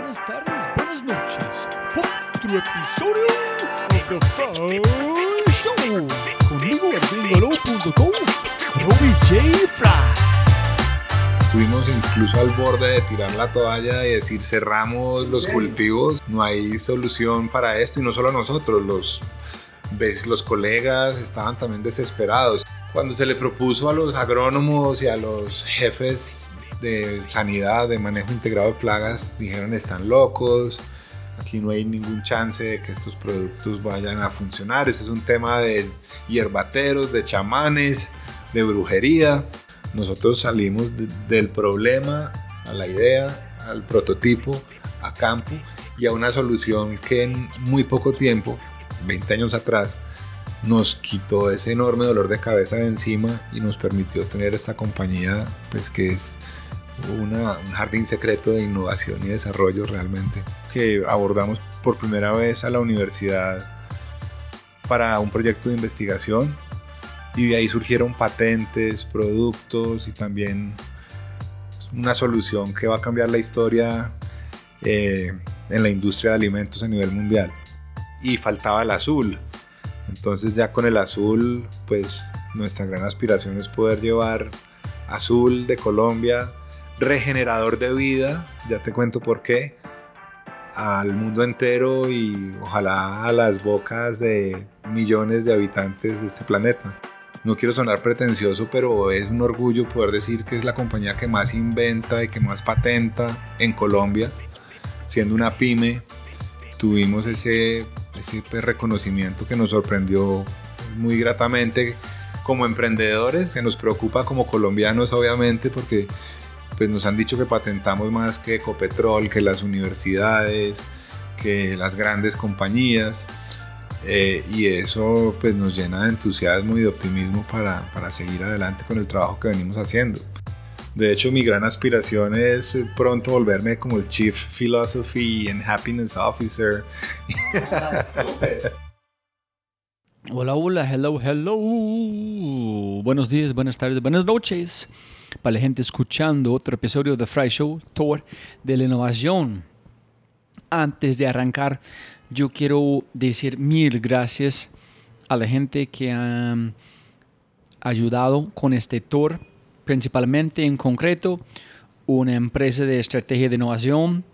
buenas tardes, buenas noches. Otro episodio of The Fry Show. Conmigo en gringolo.com, Robbie J. Fry. Estuvimos incluso al borde de tirar la toalla y decir cerramos los cultivos, no hay solución para esto y no solo nosotros, los, ves, los colegas estaban también desesperados. Cuando se le propuso a los agrónomos y a los jefes de sanidad, de manejo integrado de plagas, dijeron están locos, aquí no hay ningún chance de que estos productos vayan a funcionar, ese es un tema de hierbateros, de chamanes, de brujería. Nosotros salimos de- del problema a la idea, al prototipo, a campo y a una solución que en muy poco tiempo, 20 años atrás, nos quitó ese enorme dolor de cabeza de encima y nos permitió tener esta compañía pues que es una- un jardín secreto de innovación y desarrollo realmente que abordamos por primera vez a la universidad para un proyecto de investigación y de ahí surgieron patentes, productos y también una solución que va a cambiar la historia eh, en la industria de alimentos a nivel mundial. Y faltaba el azul. Entonces ya con el azul, pues nuestra gran aspiración es poder llevar azul de Colombia, regenerador de vida, ya te cuento por qué, al mundo entero y ojalá a las bocas de millones de habitantes de este planeta. No quiero sonar pretencioso, pero es un orgullo poder decir que es la compañía que más inventa y que más patenta en Colombia. Siendo una pyme, tuvimos ese, ese pues, reconocimiento que nos sorprendió muy gratamente como emprendedores, que nos preocupa como colombianos obviamente, porque pues, nos han dicho que patentamos más que Ecopetrol, que las universidades, que las grandes compañías. Eh, y eso pues nos llena de entusiasmo y de optimismo para, para seguir adelante con el trabajo que venimos haciendo. De hecho, mi gran aspiración es pronto volverme como el Chief Philosophy and Happiness Officer. Hola, hola, hello, hello. Buenos días, buenas tardes, buenas noches. Para la gente escuchando otro episodio de Fry Show, Tour de la Innovación. Antes de arrancar, yo quiero decir mil gracias a la gente que ha ayudado con este tour, principalmente en concreto una empresa de estrategia de innovación,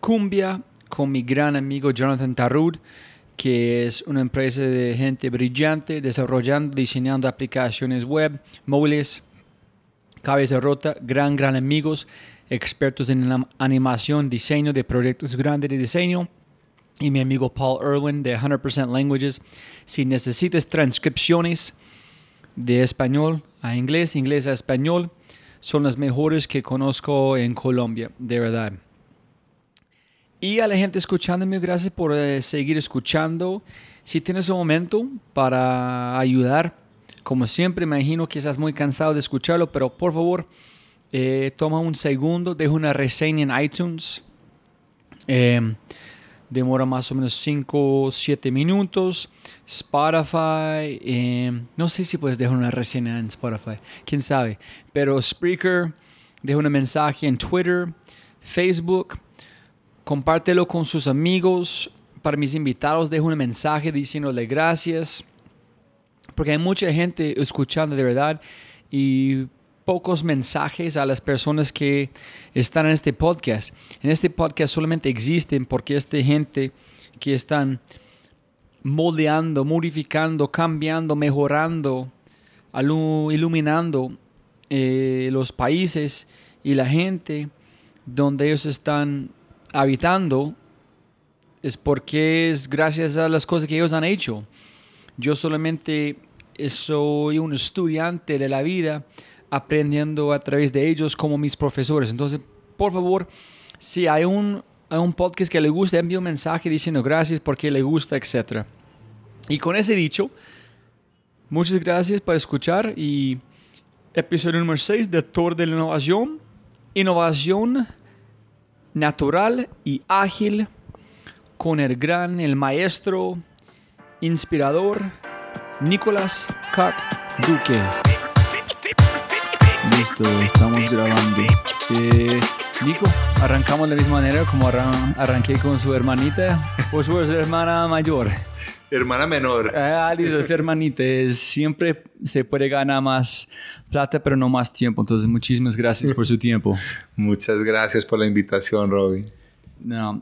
Cumbia, con mi gran amigo Jonathan Tarrud, que es una empresa de gente brillante desarrollando, diseñando aplicaciones web, móviles, cabeza rota, gran, gran amigos, expertos en animación, diseño de proyectos grandes de diseño. Y mi amigo Paul Irwin de 100% Languages. Si necesitas transcripciones de español a inglés, inglés a español, son las mejores que conozco en Colombia, de verdad. Y a la gente escuchándome, gracias por eh, seguir escuchando. Si tienes un momento para ayudar, como siempre, imagino que estás muy cansado de escucharlo, pero por favor, eh, toma un segundo, deja una reseña en iTunes. Eh, demora más o menos 5 o 7 minutos. Spotify, eh, no sé si puedes dejar una reseña en Spotify, quién sabe. Pero Spreaker, deja un mensaje en Twitter, Facebook, compártelo con sus amigos. Para mis invitados, dejo un mensaje diciéndole gracias. Porque hay mucha gente escuchando de verdad y pocos mensajes a las personas que están en este podcast. En este podcast solamente existen porque esta gente que están moldeando, modificando, cambiando, mejorando, iluminando eh, los países y la gente donde ellos están habitando es porque es gracias a las cosas que ellos han hecho. Yo solamente soy un estudiante de la vida aprendiendo a través de ellos como mis profesores. Entonces, por favor, si hay un, hay un podcast que le gusta, envíe un mensaje diciendo gracias porque le gusta, etc. Y con ese dicho, muchas gracias por escuchar y episodio número 6 de Tour de la Innovación. Innovación natural y ágil con el gran, el maestro, inspirador, Nicolás Cac Duque. Listo, estamos grabando. Eh, Nico, arrancamos de la misma manera como arran arranqué con su hermanita o su hermana mayor. Hermana menor. Ah, es hermanita. Siempre se puede ganar más plata, pero no más tiempo. Entonces, muchísimas gracias por su tiempo. Muchas gracias por la invitación, Robin.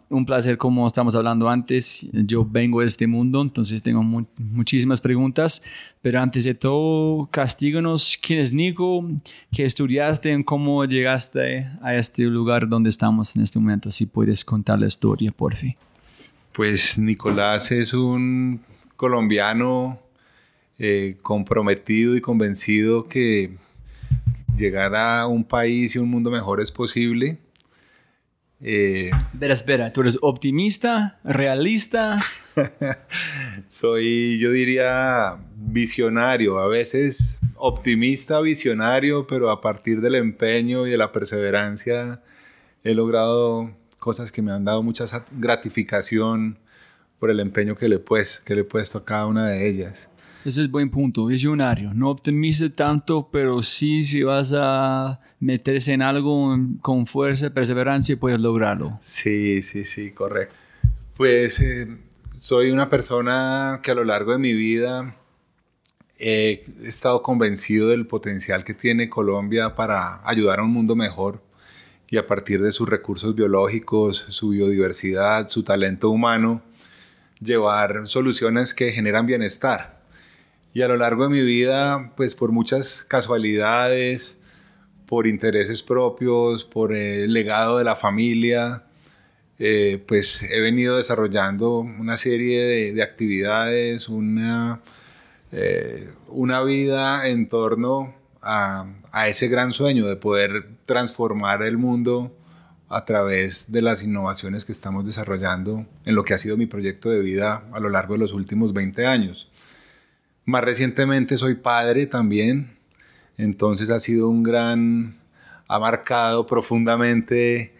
Un placer como estamos hablando antes. Yo vengo de este mundo, entonces tengo muchísimas preguntas. Pero antes de todo, castíganos quién es Nico, qué estudiaste, cómo llegaste a este lugar donde estamos en este momento. Si puedes contar la historia, por fin. Pues Nicolás es un colombiano eh, comprometido y convencido que llegar a un país y un mundo mejor es posible eh, espera, espera, ¿tú eres optimista, realista? Soy, yo diría, visionario, a veces optimista, visionario, pero a partir del empeño y de la perseverancia he logrado cosas que me han dado mucha gratificación por el empeño que le, pues, que le he puesto a cada una de ellas. Ese es buen punto, visionario. No optimice tanto, pero sí si vas a meterse en algo con fuerza y perseverancia puedes lograrlo. Sí, sí, sí, correcto. Pues eh, soy una persona que a lo largo de mi vida he estado convencido del potencial que tiene Colombia para ayudar a un mundo mejor y a partir de sus recursos biológicos, su biodiversidad, su talento humano, llevar soluciones que generan bienestar y a lo largo de mi vida, pues por muchas casualidades, por intereses propios, por el legado de la familia, eh, pues he venido desarrollando una serie de, actividades, una, eh, una vida en torno a, a, ese gran sueño de poder transformar el mundo a través de las innovaciones que estamos desarrollando en lo que ha sido mi proyecto de vida a lo largo de los últimos 20 años. Más recientemente soy padre también, entonces ha sido un gran, ha marcado profundamente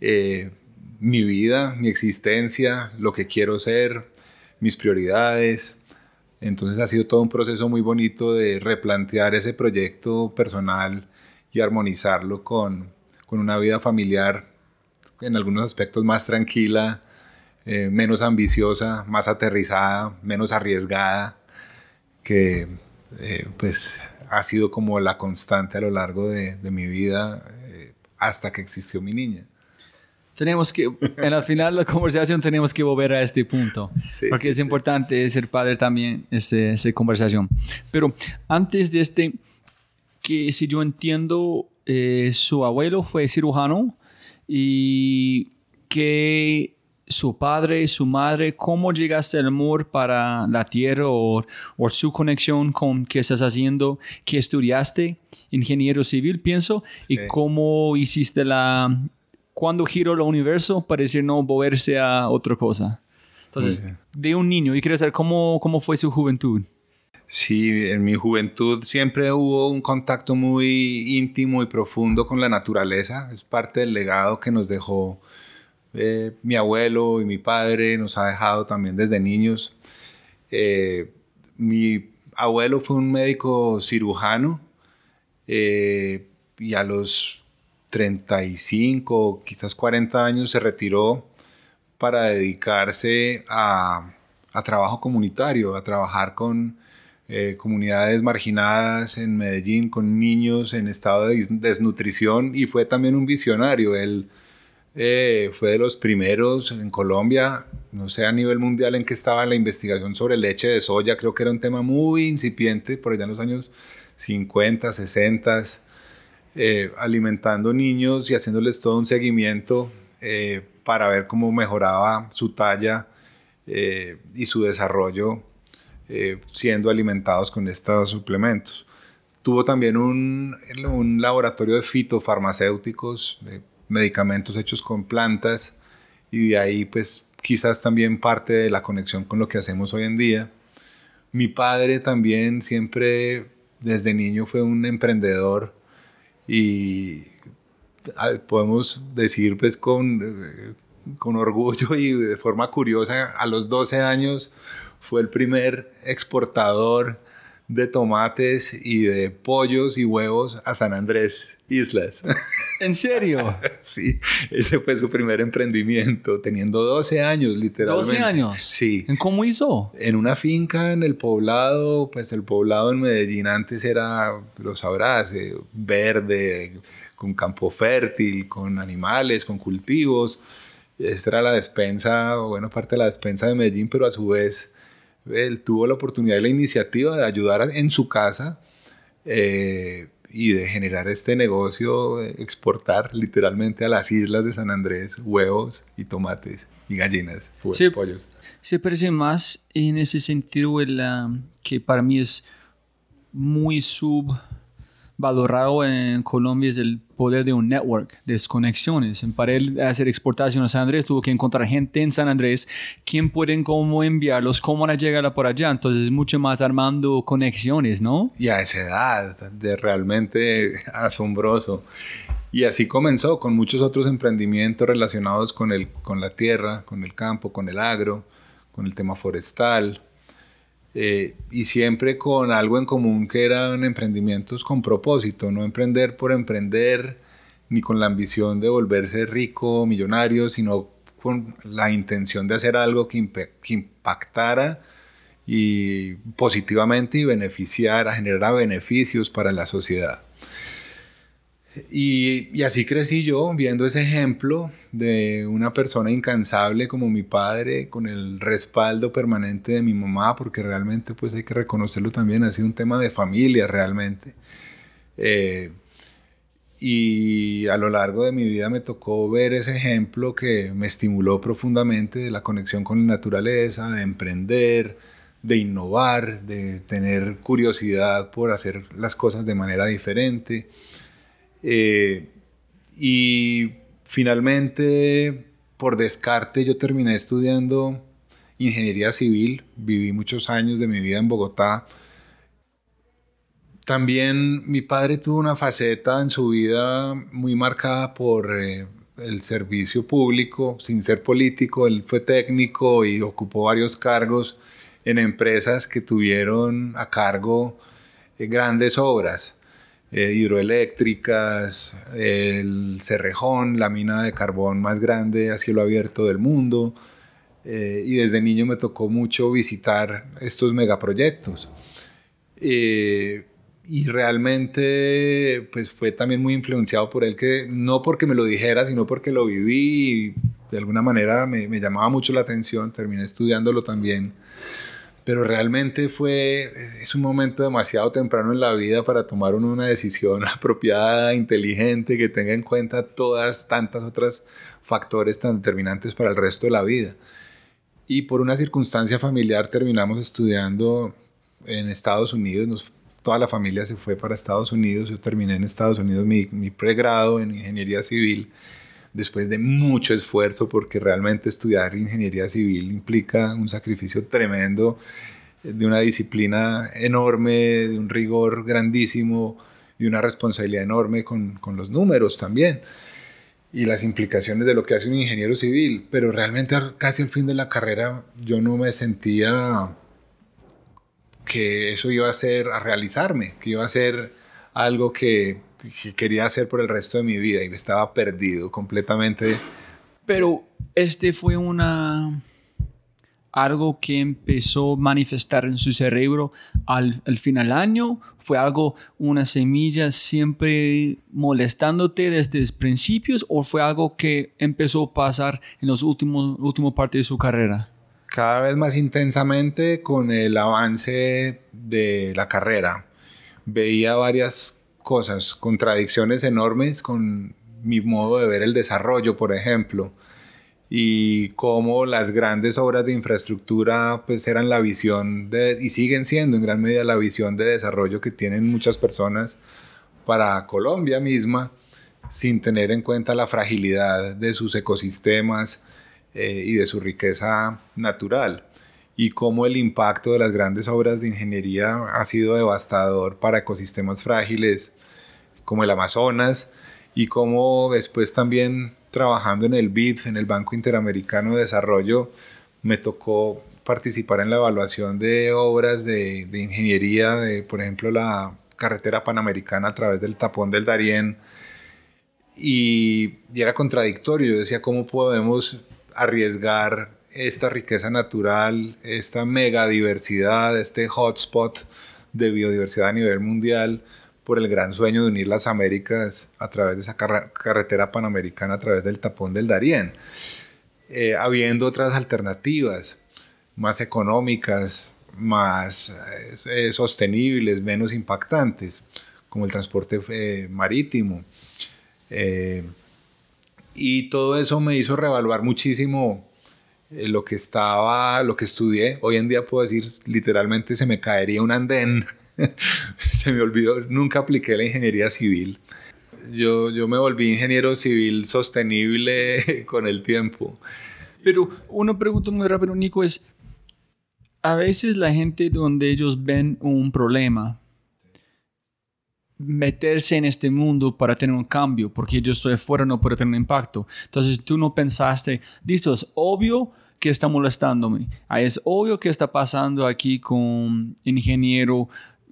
eh, mi vida, mi existencia, lo que quiero ser, mis prioridades. Entonces ha sido todo un proceso muy bonito de replantear ese proyecto personal y armonizarlo con, con una vida familiar en algunos aspectos más tranquila, eh, menos ambiciosa, más aterrizada, menos arriesgada que eh, pues ha sido como la constante a lo largo de, mi vida eh, hasta que existió mi niña. Tenemos que, en el final de la conversación tenemos que volver a este punto, porque es importante ser padre también, esa conversación. Pero antes de este, que si yo entiendo, eh, su abuelo fue cirujano y que su padre, su madre, cómo llegaste al amor para la tierra o, su conexión con qué estás haciendo, qué estudiaste, ingeniero civil, pienso, y cómo hiciste la, cuando giró el universo, pareció no moverse a otra cosa. Entonces, de un niño, y quiero saber cómo, cómo fue su juventud. Sí, en mi juventud siempre hubo un contacto muy íntimo y profundo con la naturaleza. Es parte del legado que nos dejó eh, mi abuelo y mi padre nos ha dejado también desde niños. Eh, mi abuelo fue un médico cirujano eh, y a los 35, quizás 40 años se retiró para dedicarse a, a trabajo comunitario, a trabajar con comunidades marginadas en Medellín, con niños en estado de desnutrición y fue también un visionario. Él eh, fue de los primeros en Colombia, no sé a nivel mundial en que estaba la investigación sobre leche de soya, creo que era un tema muy incipiente por allá en los años 50, 60, eh, alimentando niños y haciéndoles todo un seguimiento eh, para ver cómo mejoraba su talla y su desarrollo siendo alimentados con estos suplementos. Tuvo también un, un laboratorio de fitofarmacéuticos, de medicamentos hechos con plantas y de ahí pues quizás también parte de la conexión con lo que hacemos hoy en día. Mi padre también siempre desde niño fue un emprendedor y podemos decir pues con, con orgullo y de forma curiosa, a los 12 años fue el primer exportador de tomates y de pollos y huevos a San Andrés Islas. ¿En serio? sí, ese fue su primer emprendimiento, teniendo 12 años, literalmente. ¿12 años? Sí. ¿En cómo hizo? En una finca en el poblado, pues el poblado en Medellín antes era, lo sabrás, eh, verde, con campo fértil, con animales, con cultivos. Esta era la despensa, bueno, parte de la despensa de Medellín, pero a su vez él tuvo la oportunidad y la iniciativa de ayudar en su casa eh, y de generar este negocio, exportar literalmente a las islas de San Andrés huevos y tomates y gallinas, sí, pollos. Se parece más en ese sentido el, que para mí es muy sub valorado en Colombia es el poder de un network, de desconexiones. Para él hacer exportación a San Andrés tuvo que encontrar gente en San Andrés, quién pueden cómo enviarlos, cómo van a llegar por allá. Entonces es mucho más armando conexiones, ¿no? Y a esa edad, de realmente asombroso. Y así comenzó con muchos otros emprendimientos relacionados con, el, con la tierra, con el campo, con el agro, con el tema forestal, eh, y siempre con algo en común que eran emprendimientos con propósito, no emprender por emprender, ni con la ambición de volverse rico, millonario, sino con la intención de hacer algo que, que impactara y positivamente y beneficiara, generara beneficios para la sociedad. Y, así crecí yo, viendo ese ejemplo de una persona incansable como mi padre, con el respaldo permanente de mi mamá, porque realmente pues hay que reconocerlo también, ha sido un tema de familia realmente. Eh, y a lo largo de mi vida me tocó ver ese ejemplo que me estimuló profundamente de la conexión con la naturaleza, de emprender, de innovar, de tener curiosidad por hacer las cosas de manera diferente. Eh, y finalmente, por descarte, yo terminé estudiando ingeniería civil. Viví muchos años de mi vida en Bogotá. También mi padre tuvo una faceta en su vida muy marcada por eh, el servicio público, sin ser político. Él fue técnico y ocupó varios cargos en empresas que tuvieron a cargo eh, grandes obras. Eh, hidroeléctricas, el Cerrejón, la mina de carbón más grande a cielo abierto del mundo. Eh, y desde niño me tocó mucho visitar estos megaproyectos. Eh, y realmente pues fue también muy influenciado por él, que no porque me lo dijera, sino porque lo viví y de alguna manera me, me llamaba mucho la atención, terminé estudiándolo también pero realmente fue, es un momento demasiado temprano en la vida para tomar una decisión apropiada, inteligente, que tenga en cuenta todas tantas otras factores tan determinantes para el resto de la vida. Y por una circunstancia familiar terminamos estudiando en Estados Unidos, toda la familia se fue para Estados Unidos, yo terminé en Estados Unidos mi, mi pregrado en ingeniería civil después de mucho esfuerzo, porque realmente estudiar ingeniería civil implica un sacrificio tremendo, de una disciplina enorme, de un rigor grandísimo, y una responsabilidad enorme con, con los números también y las implicaciones de lo que hace un ingeniero civil, pero realmente casi al fin de la carrera yo no me sentía que eso iba a ser a realizarme, que iba a ser algo que que quería hacer por el resto de mi vida y me estaba perdido completamente. Pero este fue una algo que empezó a manifestar en su cerebro al, al final del año? ¿Fue algo, una semilla siempre molestándote desde los principios o fue algo que empezó a pasar en los últimos últimos partes de su carrera? Cada vez más intensamente con el avance de la carrera. Veía varias cosas, contradicciones enormes con mi modo de ver el desarrollo, por ejemplo, y cómo las grandes obras de infraestructura pues eran la visión de, y siguen siendo en gran medida la visión de desarrollo que tienen muchas personas para Colombia misma, sin tener en cuenta la fragilidad de sus ecosistemas eh, y de su riqueza natural. Y cómo el impacto de las grandes obras de ingeniería ha sido devastador para ecosistemas frágiles como el Amazonas y cómo después también trabajando en el BID, en el Banco Interamericano de Desarrollo, me tocó participar en la evaluación de obras de, de ingeniería, de por ejemplo la carretera panamericana a través del tapón del Darién. y, y era contradictorio. Yo decía, ¿cómo podemos arriesgar esta riqueza natural, esta mega diversidad, este hotspot de biodiversidad a nivel mundial por el gran sueño de unir las Américas a través de esa carretera panamericana, a través del tapón del Darién, eh, habiendo otras alternativas más económicas, más eh, sostenibles, menos impactantes, como el transporte eh, marítimo. y todo eso me hizo revaluar muchísimo lo que estaba, lo que estudié. Hoy en día puedo decir, literalmente se me caería un andén. se me olvidó, nunca apliqué la ingeniería civil. Yo, yo me volví ingeniero civil sostenible con el tiempo. Pero una pregunta muy rápida, Nico, es, a veces la gente donde ellos ven un problema, meterse en este mundo para tener un cambio, porque yo estoy afuera, no puedo tener un impacto. Entonces tú no pensaste, listo, es obvio que está molestándome. Ah, es obvio que está pasando aquí con ingeniero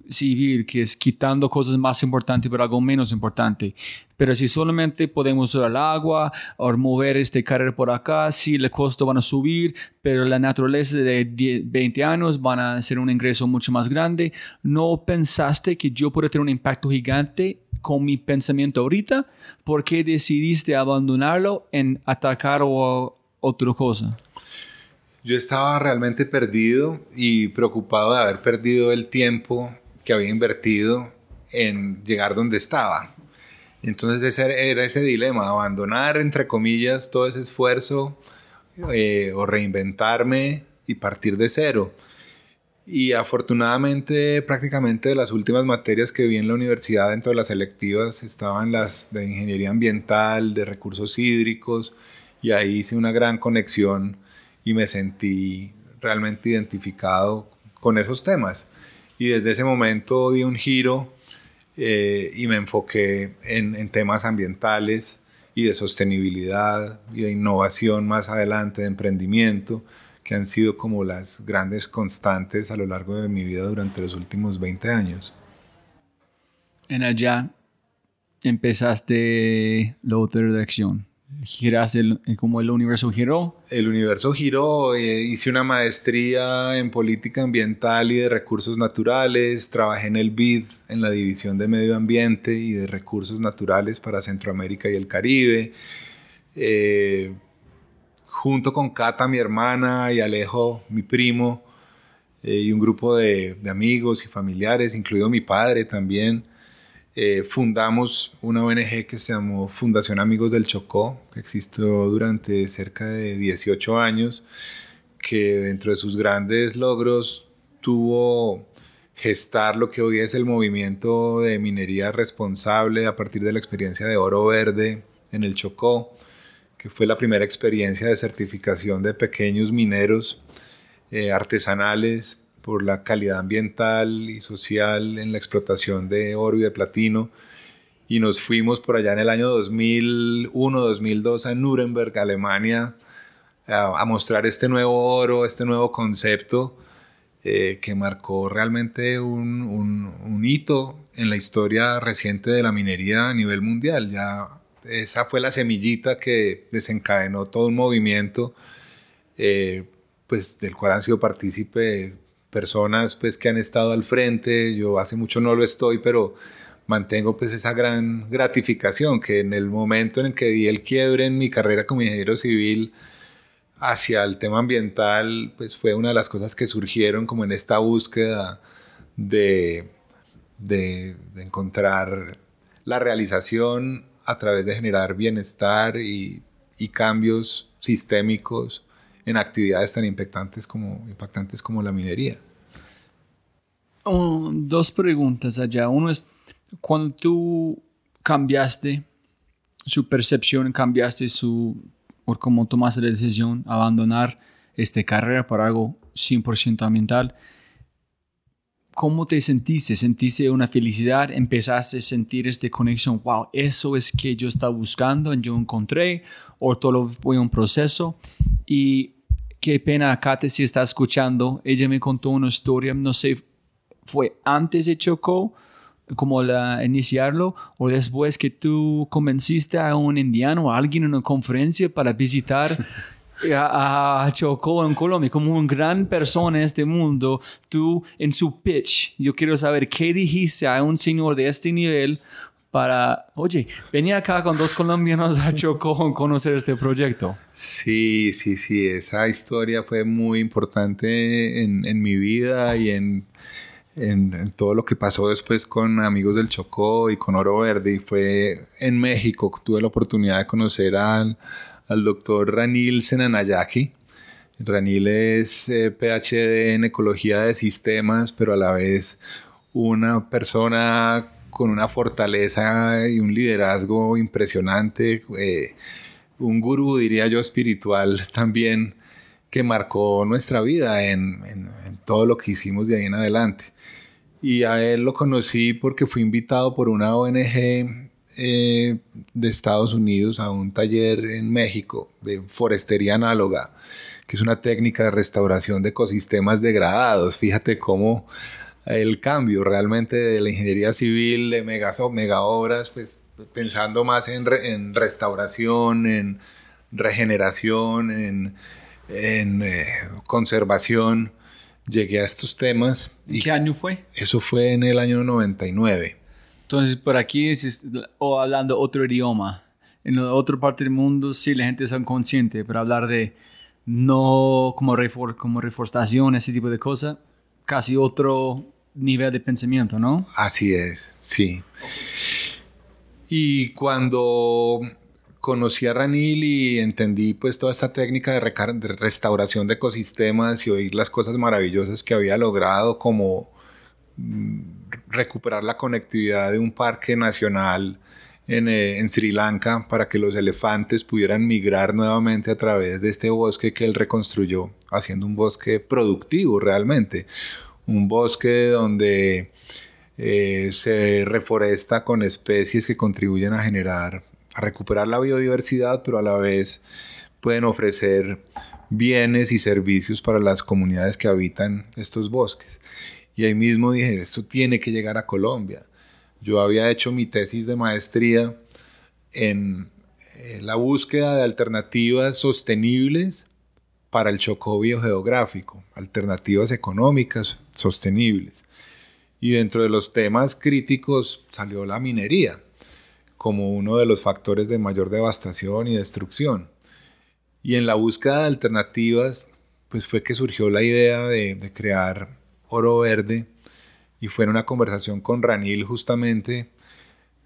civil, que es quitando cosas más importantes por algo menos importante. Pero si solamente podemos usar el agua o mover este carrera por acá, sí, los costos van a subir, pero la naturaleza de 20 años van a ser un ingreso mucho más grande. ¿No pensaste que yo podría tener un impacto gigante con mi pensamiento ahorita? ¿Por qué decidiste abandonarlo en atacar o otra cosa? Yo estaba realmente perdido y preocupado de haber perdido el tiempo que había invertido en llegar donde estaba. Entonces ese era ese dilema, abandonar, entre comillas, todo ese esfuerzo eh, o reinventarme y partir de cero. Y afortunadamente prácticamente de las últimas materias que vi en la universidad dentro de las selectivas estaban las de ingeniería ambiental, de recursos hídricos, y ahí hice una gran conexión y me sentí realmente identificado con esos temas y desde ese momento di un giro eh, y me enfoqué en, en, temas ambientales y de sostenibilidad y de innovación más adelante, de emprendimiento, que han sido como las grandes constantes a lo largo de mi vida durante los últimos 20 años. En allá empezaste la otra dirección giraste eh, como el universo giró. El universo giró, eh, hice una maestría en política ambiental y de recursos naturales, trabajé en el BID, en la División de Medio Ambiente y de Recursos Naturales para Centroamérica y el Caribe. Eh, junto con Cata, mi hermana, y Alejo, mi primo, y un grupo de, de amigos y familiares, incluido mi padre también, eh, fundamos una ONG que se llamó Fundación Amigos del Chocó, que existió durante cerca de 18 años, que dentro de sus grandes logros tuvo gestar lo que hoy es el movimiento de minería responsable a partir de la experiencia de oro verde en el Chocó, que fue la primera experiencia de certificación de pequeños mineros eh, artesanales por la calidad ambiental y social en la explotación de oro y de platino. Y nos fuimos por allá en el año 2001-2002 a Nuremberg, Alemania, a, mostrar este nuevo oro, este nuevo concepto eh, que marcó realmente un, un, un, hito en la historia reciente de la minería a nivel mundial. Ya esa fue la semillita que desencadenó todo un movimiento, eh, pues del cual han sido partícipe personas pues que han estado al frente, yo hace mucho no lo estoy, pero mantengo pues esa gran gratificación que en el momento en el que di el quiebre en mi carrera como ingeniero civil hacia el tema ambiental, pues fue una de las cosas que surgieron como en esta búsqueda de, de, encontrar la realización a través de generar bienestar y, y cambios sistémicos en actividades tan impactantes como, impactantes como la minería. Oh, dos preguntas allá. Uno es, cuando tú cambiaste su percepción, cambiaste su, por cómo tomaste la decisión, abandonar esta carrera para algo 100% ambiental, ¿cómo te sentiste? ¿Sentiste una felicidad? ¿Empezaste a sentir esta conexión? Wow, eso es que yo estaba buscando, yo encontré, o todo fue un proceso. Y qué pena, Kate, si está escuchando. Ella me contó una historia, no sé, fue antes de Chocó como la, iniciarlo o después que tú convenciste a un indiano a alguien en una conferencia para visitar a, Chocó en Colombia como una gran persona en este mundo, tú en su pitch, yo quiero saber qué dijiste a un señor de este nivel para, oye, venía acá con dos colombianos a Chocó conocer este proyecto. Sí, sí, sí, esa historia fue muy importante en, mi vida y en, todo lo que pasó después con Amigos del Chocó y con Oro Verde. Fue en México, tuve la oportunidad de conocer al al doctor Ranil Senanayaki. Ranil es eh, PhD en ecología de sistemas, pero a la vez una persona con una fortaleza y un liderazgo impresionante, eh, un gurú, diría yo, espiritual también, que marcó nuestra vida en, en, todo lo que hicimos de ahí en adelante. Y a él lo conocí porque fui invitado por una ONG eh, de Estados Unidos a un taller en México de forestería análoga, que es una técnica de restauración de ecosistemas degradados. Fíjate cómo el cambio realmente de la ingeniería civil, de mega, mega obras, pues pensando más en, en restauración, en regeneración, en, en eh, conservación, llegué a estos temas. ¿Y qué año fue? Eso fue en el año 99. Entonces, por aquí, o hablando otro idioma, en otra parte del mundo, sí, la gente está consciente, pero hablar de no como, refor como reforestación, ese tipo de cosas, casi otro nivel de pensamiento, ¿no? Así es, sí. Y cuando conocí a Ranil y entendí pues toda esta técnica de, restauración de ecosistemas y oír las cosas maravillosas que había logrado como mm, recuperar la conectividad de un parque nacional eh, en, Sri Lanka para que los elefantes pudieran migrar nuevamente a través de este bosque que él reconstruyó, haciendo un bosque productivo realmente, un bosque donde eh, se reforesta con especies que contribuyen a generar, a recuperar la biodiversidad, pero a la vez pueden ofrecer bienes y servicios para las comunidades que habitan estos bosques. Y ahí mismo dije, esto tiene que llegar a Colombia. Yo había hecho mi tesis de maestría en eh, la búsqueda de alternativas sostenibles para el Chocó biogeográfico, alternativas económicas sostenibles. Y dentro de los temas críticos salió la minería como uno de los factores de mayor devastación y destrucción. Y en la búsqueda de alternativas, pues fue que surgió la idea de, crear Oro Verde y fue en una conversación con Ranil justamente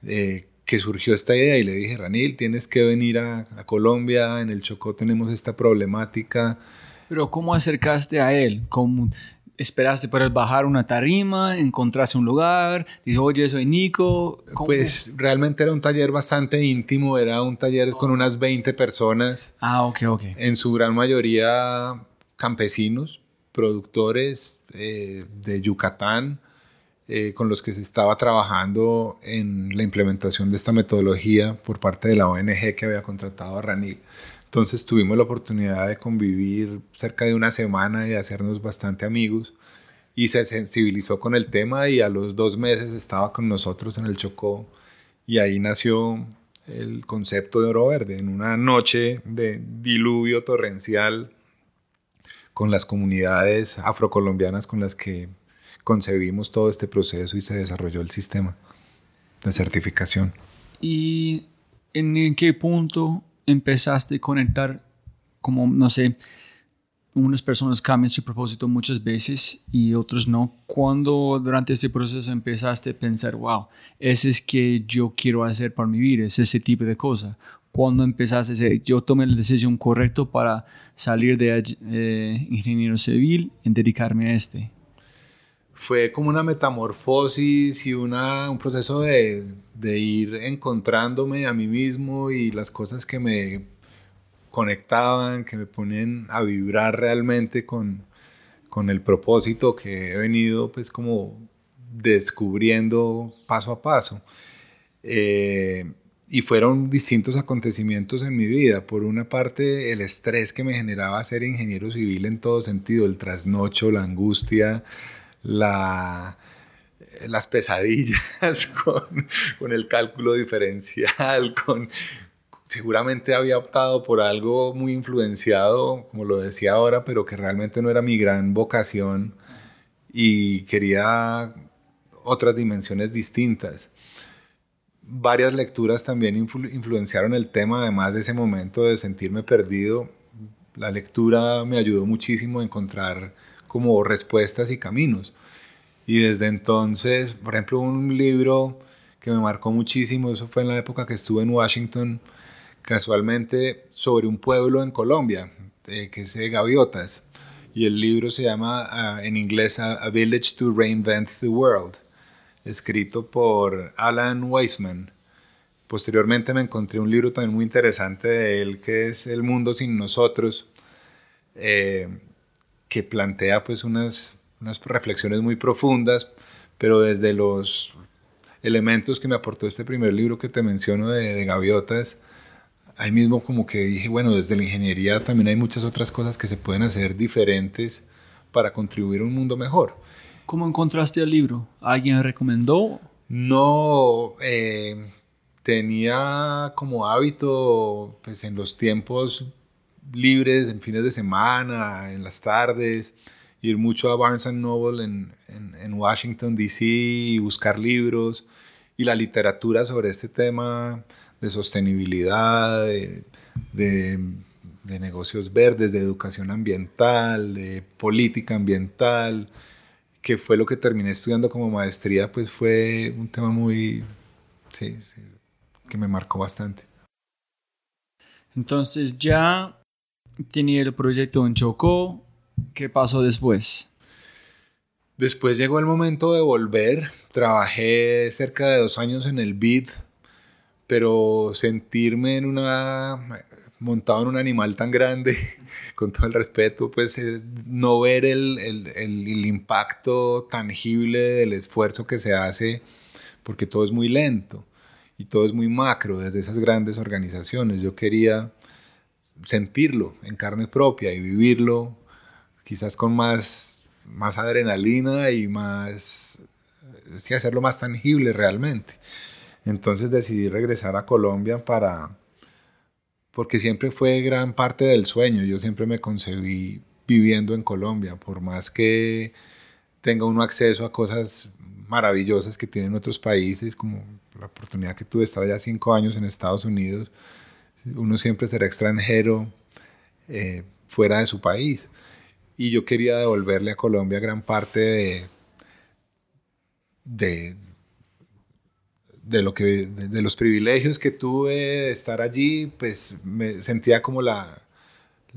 eh, que surgió esta idea y le dije, Ranil, tienes que venir a, Colombia, en el Chocó tenemos esta problemática. Pero ¿cómo acercaste a él? ¿Cómo esperaste para bajar una tarima, encontraste un lugar, dice, oye, soy Nico? Pues realmente era un taller bastante íntimo, era un taller con unas 20 personas. Ah, ok, ok. En su gran mayoría campesinos, productores eh, de Yucatán eh, con los que se estaba trabajando en la implementación de esta metodología por parte de la ONG que había contratado a Ranil. Entonces tuvimos la oportunidad de convivir cerca de una semana y hacernos bastante amigos y se sensibilizó con el tema y a los dos meses estaba con nosotros en el Chocó y ahí nació el concepto de oro verde en una noche de diluvio torrencial con las comunidades afrocolombianas con las que concebimos todo este proceso y se desarrolló el sistema de certificación. ¿Y en, qué punto empezaste a conectar, como, no sé, unas personas cambian su propósito muchas veces y otros no. ¿Cuándo durante este proceso empezaste a pensar, wow, ese es que yo quiero hacer para mi vida, es ese tipo de cosa? cuando empezaste a decir, yo tomé la decisión correcta para salir de eh, ingeniero civil y dedicarme a este? Fue como una metamorfosis y una, un proceso de, de ir encontrándome a mí mismo y las cosas que me conectaban, que me ponen a vibrar realmente con, con el propósito que he venido pues como descubriendo paso a paso. Eh, y fueron distintos acontecimientos en mi vida. Por una parte, el estrés que me generaba ser ingeniero civil en todo sentido, el trasnocho, la angustia, eh, las pesadillas con, el cálculo diferencial, con, seguramente había optado por algo muy influenciado, como lo decía ahora, pero que realmente no era mi gran vocación y quería otras dimensiones distintas. Varias lecturas también influenciaron el tema, además de ese momento de sentirme perdido. La lectura me ayudó muchísimo a encontrar como respuestas y caminos. Y desde entonces, por ejemplo, un libro que me marcó muchísimo, eso fue en la época que estuve en Washington, casualmente sobre un pueblo en Colombia, eh, que es de Gaviotas. Y el libro se llama ah, en inglés A Village to Reinvent the World, escrito por Alan Weisman. Posteriormente me encontré un libro también muy interesante de él que es El mundo sin nosotros, eh, que plantea pues unas, unas reflexiones muy profundas, pero desde los elementos que me aportó este primer libro que te menciono de, de Gaviotas, ahí mismo como que dije, bueno, desde la ingeniería también hay muchas otras cosas que se pueden hacer diferentes para contribuir a un mundo mejor. ¿Cómo encontraste el libro? ¿Alguien recomendó? No, eh, tenía como hábito, pues en los tiempos libres, en fines de semana, en las tardes, ir mucho a Barnes Noble en, en, Washington, D.C. y buscar libros y la literatura sobre este tema de sostenibilidad, de, negocios verdes, de educación ambiental, de política ambiental, que fue lo que terminé estudiando como maestría, pues fue un tema muy, sí, sí, que me marcó bastante. Entonces ya tenía el proyecto en Chocó, ¿qué pasó después? Después llegó el momento de volver, trabajé cerca de dos años en el BID, pero sentirme en una montado en un animal tan grande, con todo el respeto, pues eh, no ver el, el, el, impacto tangible del esfuerzo que se hace, porque todo es muy lento y todo es muy macro desde esas grandes organizaciones. Yo quería sentirlo en carne propia y vivirlo quizás con más, más adrenalina y más, sí, hacerlo más tangible realmente. Entonces decidí regresar a Colombia para, porque siempre fue gran parte del sueño, yo siempre me concebí viviendo en Colombia, por más que tenga uno acceso a cosas maravillosas que tienen otros países, como la oportunidad que tuve de estar allá cinco años en Estados Unidos, uno siempre será extranjero eh, fuera de su país. Y yo quería devolverle a Colombia gran parte de, de de, lo que, de, los privilegios que tuve de estar allí, pues me sentía como la,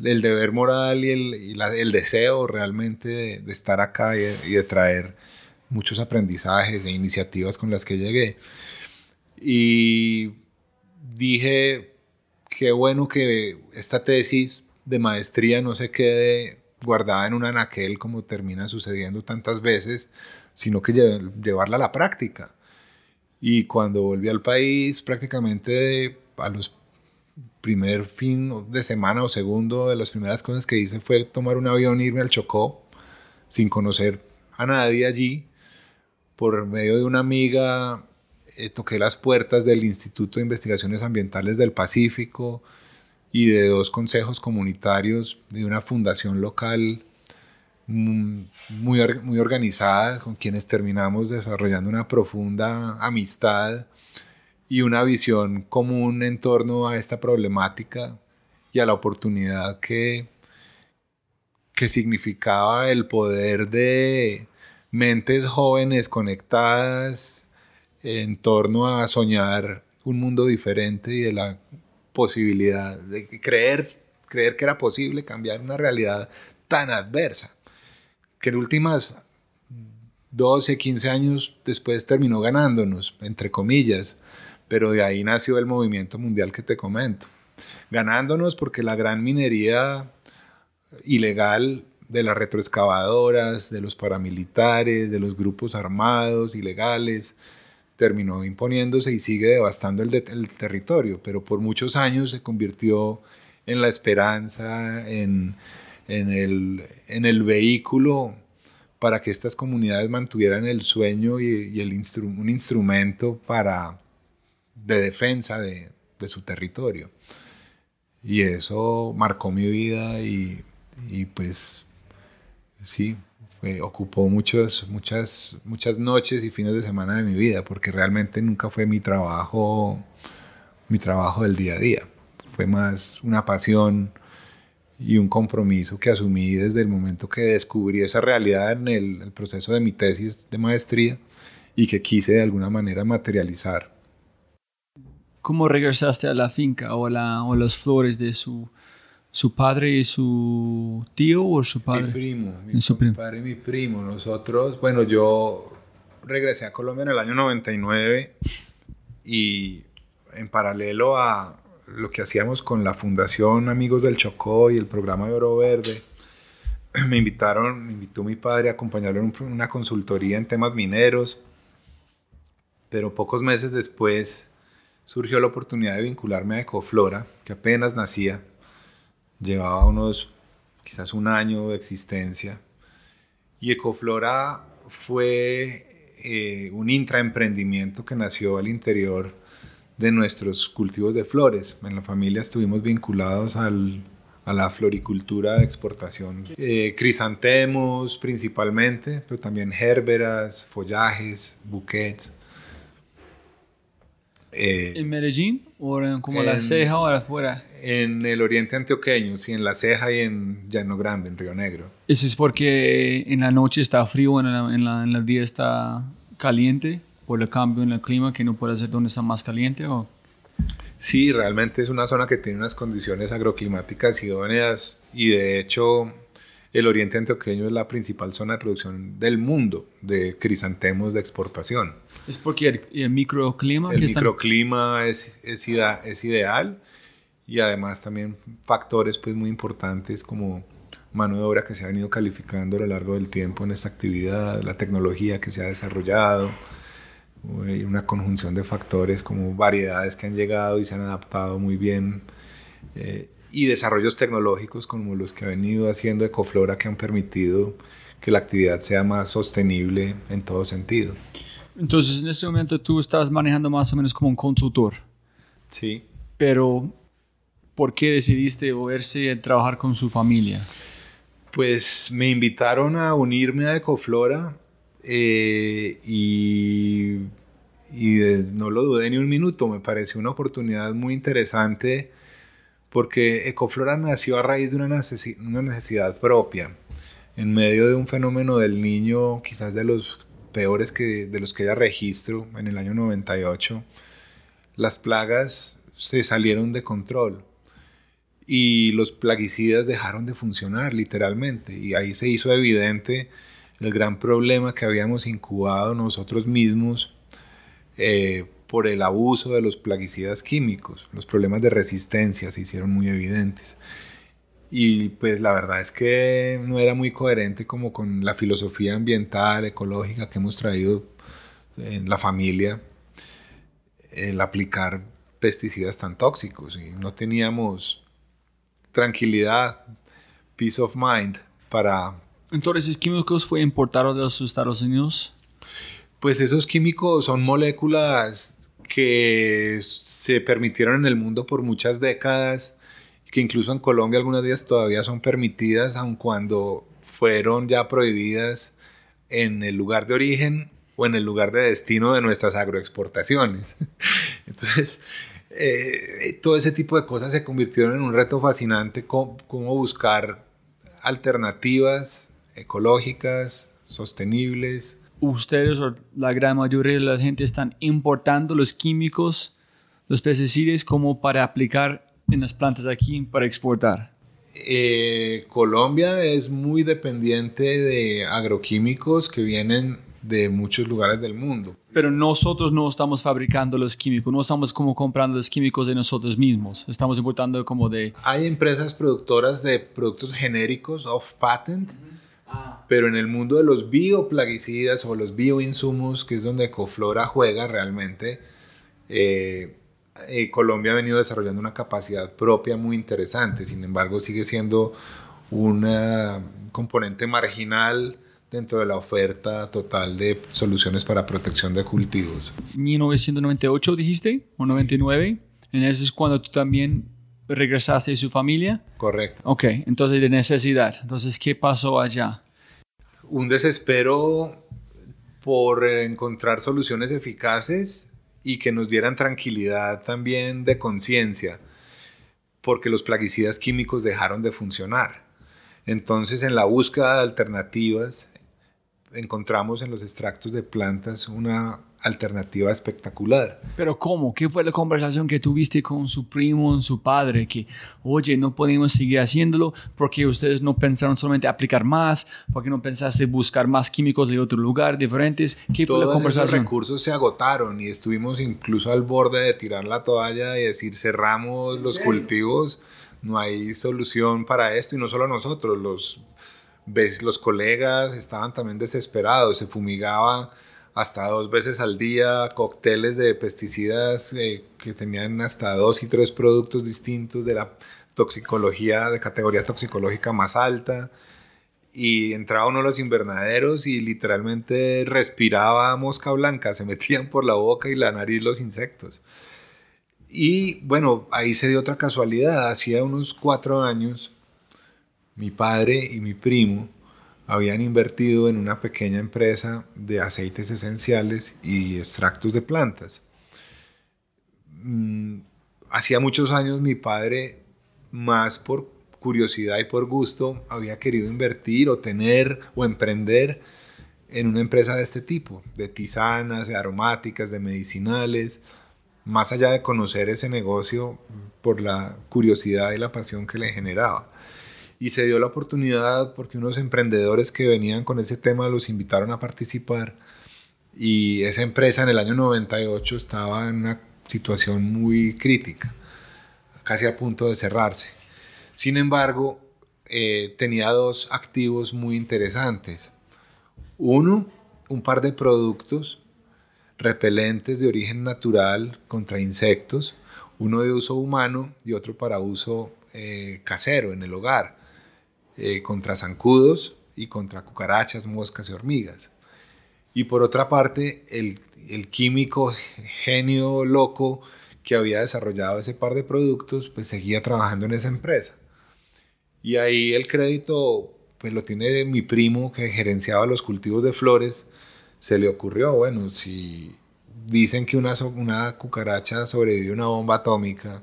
el deber moral y el, el deseo realmente de, estar acá y de, traer muchos aprendizajes e iniciativas con las que llegué. Y dije, qué bueno que esta tesis de maestría no se quede guardada en un anaquel como termina sucediendo tantas veces, sino que llevarla a la práctica y cuando volví al país, prácticamente a los primer fin de semana o segundo, de las primeras cosas que hice fue tomar un avión e irme al Chocó, sin conocer a nadie allí. Por medio de una amiga, eh, toqué las puertas del Instituto de Investigaciones Ambientales del Pacífico y de dos consejos comunitarios de una fundación local muy, muy organizada, con quienes terminamos desarrollando una profunda amistad y una visión común en torno a esta problemática y a la oportunidad que, que significaba el poder de mentes jóvenes conectadas en torno a soñar un mundo diferente y de la posibilidad de creer, creer que era posible cambiar una realidad tan adversa que en últimas 12, 15 años después terminó ganándonos, entre comillas, pero de ahí nació el movimiento mundial que te comento. Ganándonos porque la gran minería ilegal de las retroexcavadoras, de los paramilitares, de los grupos armados ilegales, terminó imponiéndose y sigue devastando el, el territorio, pero por muchos años se convirtió en la esperanza, en, en el, en el vehículo para que estas comunidades mantuvieran el sueño y, el un instrumento para, de defensa de, de, su territorio. Y eso marcó mi vida y, y pues sí, ocupó muchos, muchas, muchas noches y fines de semana de mi vida, porque realmente nunca fue mi trabajo, mi trabajo del día a día. Fue más una pasión, y un compromiso que asumí desde el momento que descubrí esa realidad en el, proceso de mi tesis de maestría y que quise de alguna manera materializar. ¿Cómo regresaste a la finca o, la, o las flores de su, su padre y su tío o su padre? Mi primo, mi su padre y mi primo. Nosotros, bueno, yo regresé a Colombia en el año 99 y en paralelo a, lo que hacíamos con la Fundación Amigos del Chocó y el programa de Oro Verde, me invitaron, me invitó mi padre a acompañarlo en una consultoría en temas mineros, pero pocos meses después surgió la oportunidad de vincularme a Ecoflora, que apenas nacía, llevaba unos quizás un año de existencia, y Ecoflora fue eh, un intraemprendimiento que nació al interior de nuestros cultivos de flores. En la familia estuvimos vinculados al, a la floricultura de exportación. Eh, crisantemos principalmente, pero también gérberas, follajes, buquets. Eh, ¿En Medellín o en, como la ceja o afuera? En el oriente antioqueño, sí, en la ceja y en Llano Grande, en Río Negro. ¿Eso es porque en la noche está frío, en la, en la, en el día está caliente? por el cambio en el clima que no puede ser donde está más caliente? O? Sí, realmente es una zona que tiene unas condiciones agroclimáticas idóneas y de hecho el oriente antioqueño es la principal zona de producción del mundo de crisantemos de exportación. ¿Es porque el, microclima? El microclima es, es, es, ideal y además también factores pues muy importantes como mano de obra que se ha venido calificando a lo largo del tiempo en esta actividad, la tecnología que se ha desarrollado, hay una conjunción de factores como variedades que han llegado y se han adaptado muy bien eh, y desarrollos tecnológicos como los que ha venido haciendo Ecoflora que han permitido que la actividad sea más sostenible en todo sentido. Entonces, en este momento tú estás manejando más o menos como un consultor. Sí. Pero, ¿por qué decidiste volverse a trabajar con su familia? Pues me invitaron a unirme a Ecoflora eh, y, no lo dudé ni un minuto, me pareció una oportunidad muy interesante porque Ecoflora nació a raíz de una, una necesidad propia, en medio de un fenómeno del niño quizás de los peores que, de los que haya registro en el año 98, las plagas se salieron de control y los plaguicidas dejaron de funcionar literalmente y ahí se hizo evidente el gran problema que habíamos incubado nosotros mismos eh, por el abuso de los plaguicidas químicos. Los problemas de resistencia se hicieron muy evidentes. Y pues la verdad es que no era muy coherente como con la filosofía ambiental, ecológica que hemos traído en la familia, el aplicar pesticidas tan tóxicos y no teníamos tranquilidad, peace of mind para entonces, ¿esos químicos fue importado de los Estados Unidos? Pues esos químicos son moléculas que se permitieron en el mundo por muchas décadas, que incluso en Colombia algunas días todavía son permitidas, aun cuando fueron ya prohibidas en el lugar de origen o en el lugar de destino de nuestras agroexportaciones. Entonces, eh, todo ese tipo de cosas se convirtieron en un reto fascinante, cómo buscar alternativas ecológicas, sostenibles. Ustedes o la gran mayoría de la gente están importando los químicos, los pesticidas como para aplicar en las plantas aquí para exportar. Eh, Colombia es muy dependiente de agroquímicos que vienen de muchos lugares del mundo. Pero nosotros no estamos fabricando los químicos, no estamos como comprando los químicos de nosotros mismos, estamos importando como de... Hay empresas productoras de productos genéricos off patent pero en el mundo de los bioplaguicidas o los bioinsumos, que es donde Ecoflora juega realmente, eh, eh, Colombia ha venido desarrollando una capacidad propia muy interesante. Sin embargo, sigue siendo un componente marginal dentro de la oferta total de soluciones para protección de cultivos. 1998 dijiste, o 99, en ese es cuando tú también regresaste de su familia. Correcto. Ok, entonces de necesidad. Entonces, ¿qué pasó allá? Un desespero por encontrar soluciones eficaces y que nos dieran tranquilidad también de conciencia, porque los plaguicidas químicos dejaron de funcionar. Entonces, en la búsqueda de alternativas, encontramos en los extractos de plantas una alternativa espectacular. Pero ¿cómo? ¿Qué fue la conversación que tuviste con su primo, su padre? Que, oye, no podemos seguir haciéndolo porque ustedes no pensaron solamente aplicar más, porque no pensaste buscar más químicos de otro lugar, diferentes. ¿Qué Todos fue la conversación? Esos recursos se agotaron y estuvimos incluso al borde de tirar la toalla y decir cerramos los cultivos, no hay solución para esto y no solo nosotros, los, ves, los colegas estaban también desesperados, se fumigaba hasta dos veces al día, cócteles de pesticidas eh, que tenían hasta dos y tres productos distintos de la toxicología, de categoría toxicológica más alta. Y entraba uno a los invernaderos y literalmente respiraba mosca blanca, se metían por la boca y la nariz los insectos. Y bueno, ahí se dio otra casualidad. Hacía unos cuatro años, mi padre y mi primo habían invertido en una pequeña empresa de aceites esenciales y extractos de plantas. Mm, hacía muchos años mi padre, más por curiosidad y por gusto, había querido invertir o tener o emprender en una empresa de este tipo, de tisanas, de aromáticas, de medicinales, más allá de conocer ese negocio por la curiosidad y la pasión que le generaba y se dio la oportunidad porque unos emprendedores que venían con ese tema los invitaron a participar y esa empresa en el año 98 estaba en una situación muy crítica, casi a punto de cerrarse. Sin embargo, eh, tenía dos activos muy interesantes. Uno, un par de productos repelentes de origen natural contra insectos, uno de uso humano y otro para uso eh, casero en el hogar. Eh, contra zancudos y contra cucarachas, moscas y hormigas. Y por otra parte, el, el químico genio loco que había desarrollado ese par de productos, pues seguía trabajando en esa empresa. Y ahí el crédito, pues lo tiene mi primo que gerenciaba los cultivos de flores. Se le ocurrió, bueno, si dicen que una, una cucaracha sobrevive a una bomba atómica,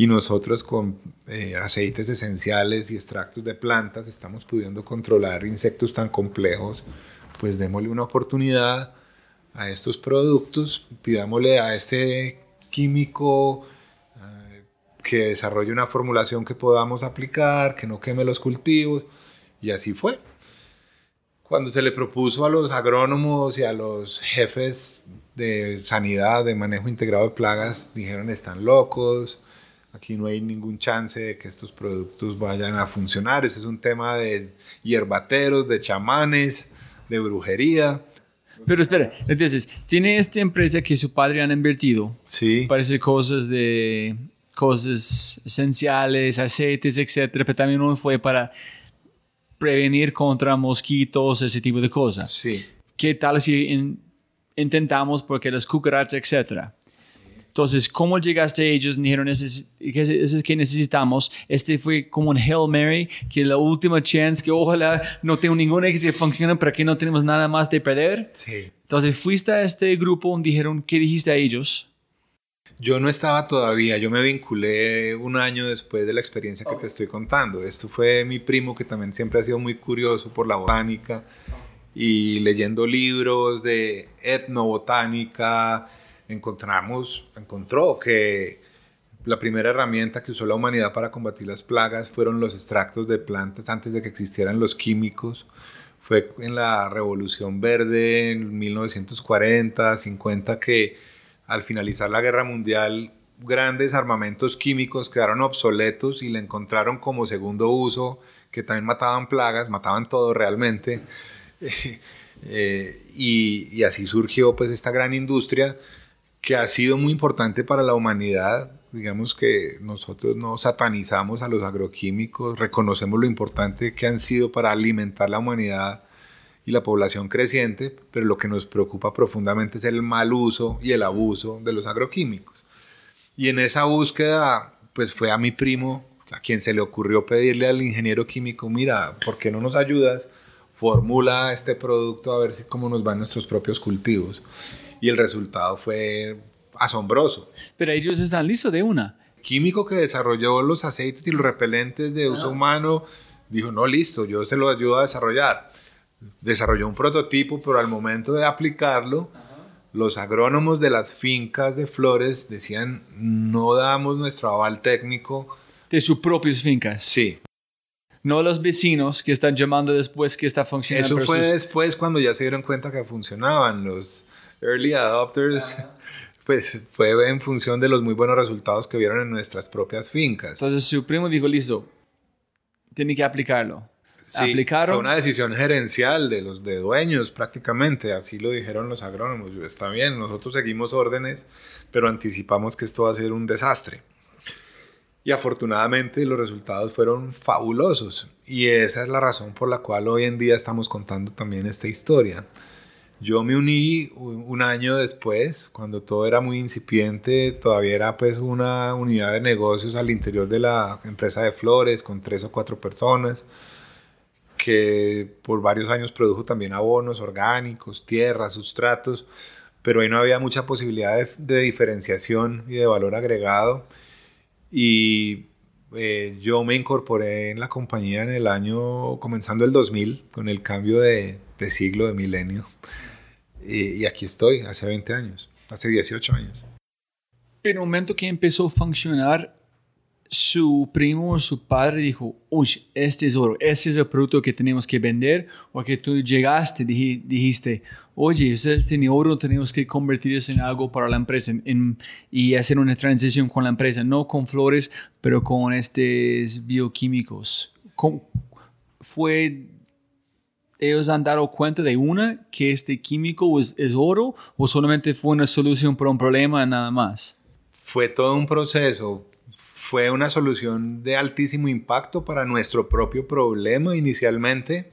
y nosotros con eh, aceites esenciales y extractos de plantas estamos pudiendo controlar insectos tan complejos, pues démosle una oportunidad a estos productos, pidámosle a este químico eh, que desarrolle una formulación que podamos aplicar, que no queme los cultivos, y así fue. Cuando se le propuso a los agrónomos y a los jefes de sanidad, de manejo integrado de plagas, dijeron están locos, Aquí no hay ningún chance de que estos productos vayan a funcionar. Ese es un tema de hierbateros, de chamanes, de brujería. Pero espera, entonces, tiene esta empresa que su padre han invertido. Sí. Parece cosas de cosas esenciales, aceites, etcétera, pero también uno fue para prevenir contra mosquitos, ese tipo de cosas. Sí. ¿Qué tal si intentamos porque las cucarachas, etcétera? Entonces, ¿cómo llegaste a ellos? Dijeron, ese es, ese es que necesitamos. Este fue como un Hail Mary, que la última chance, que ojalá no tengo ninguna que se funcione, pero que no tenemos nada más de perder. Sí. Entonces, fuiste a este grupo, dijeron, ¿qué dijiste a ellos? Yo no estaba todavía, yo me vinculé un año después de la experiencia que te estoy contando. Esto fue mi primo que también siempre ha sido muy curioso por la botánica y leyendo libros de etnobotánica, encontramos, encontró que la primera herramienta que usó la humanidad para combatir las plagas fueron los extractos de plantas antes de que existieran los químicos. Fue en la Revolución Verde en 1940, 50 que al finalizar la Guerra Mundial grandes armamentos químicos quedaron obsoletos y le encontraron como segundo uso que también mataban plagas, mataban todo realmente. Eh, y, y así surgió pues esta gran industria que ha sido muy importante para la humanidad. Digamos que nosotros no satanizamos a los agroquímicos, reconocemos lo importante que han sido para alimentar la humanidad y la población creciente, pero lo que nos preocupa profundamente es el mal uso y el abuso de los agroquímicos. Y en esa búsqueda, pues fue a mi primo a quien se le ocurrió pedirle al ingeniero químico, mira, ¿por qué no nos ayudas? Formula este producto a ver si cómo nos van nuestros propios cultivos. Y el resultado fue asombroso. Pero ellos están listos de una. Químico que desarrolló los aceites y los repelentes de uso humano, dijo, no, listo, yo se lo ayudo a desarrollar desarrolló un prototipo, pero al momento de aplicarlo, los agrónomos de las fincas de flores decían, no damos nuestro aval técnico. De sus propias fincas. Sí. No los vecinos que están llamando después que está funcionando. Eso fue después cuando ya se dieron cuenta que funcionaban. Los early adopters, pues fue en función de los muy buenos resultados que vieron en nuestras propias fincas. Entonces su primo dijo, listo, tiene que aplicarlo. Sí, Fue una decisión gerencial de los de dueños prácticamente, así lo dijeron los agrónomos. Está bien, nosotros seguimos órdenes, pero anticipamos que esto va a ser un desastre. Y afortunadamente los resultados fueron fabulosos. Y esa es la razón por la cual hoy en día estamos contando también esta historia. Yo me uní un año después, cuando todo era muy incipiente, todavía era pues una unidad de negocios al interior de la empresa de flores con tres o cuatro personas que por varios años produjo también abonos orgánicos, tierras, sustratos, pero ahí no había mucha posibilidad de, diferenciación y de valor agregado. Y eh, yo me incorporé en la compañía en el año, comenzando el 2000, con el cambio de, siglo, de milenio. Y, y, aquí estoy, hace 20 años, hace 18 años. En el momento que empezó a funcionar su primo o su padre dijo, uy, este es oro, este es el producto que tenemos que vender, o que tú llegaste, dijiste, oye, ustedes tienen oro, tenemos que convertirse en algo para la empresa y hacer una transición con la empresa, no con flores, pero con estos bioquímicos. ¿Fue, ellos han dado cuenta de una, que este químico es, es oro, o solamente fue una solución para un problema nada más? Fue todo un proceso fue una solución de altísimo impacto para nuestro propio problema inicialmente,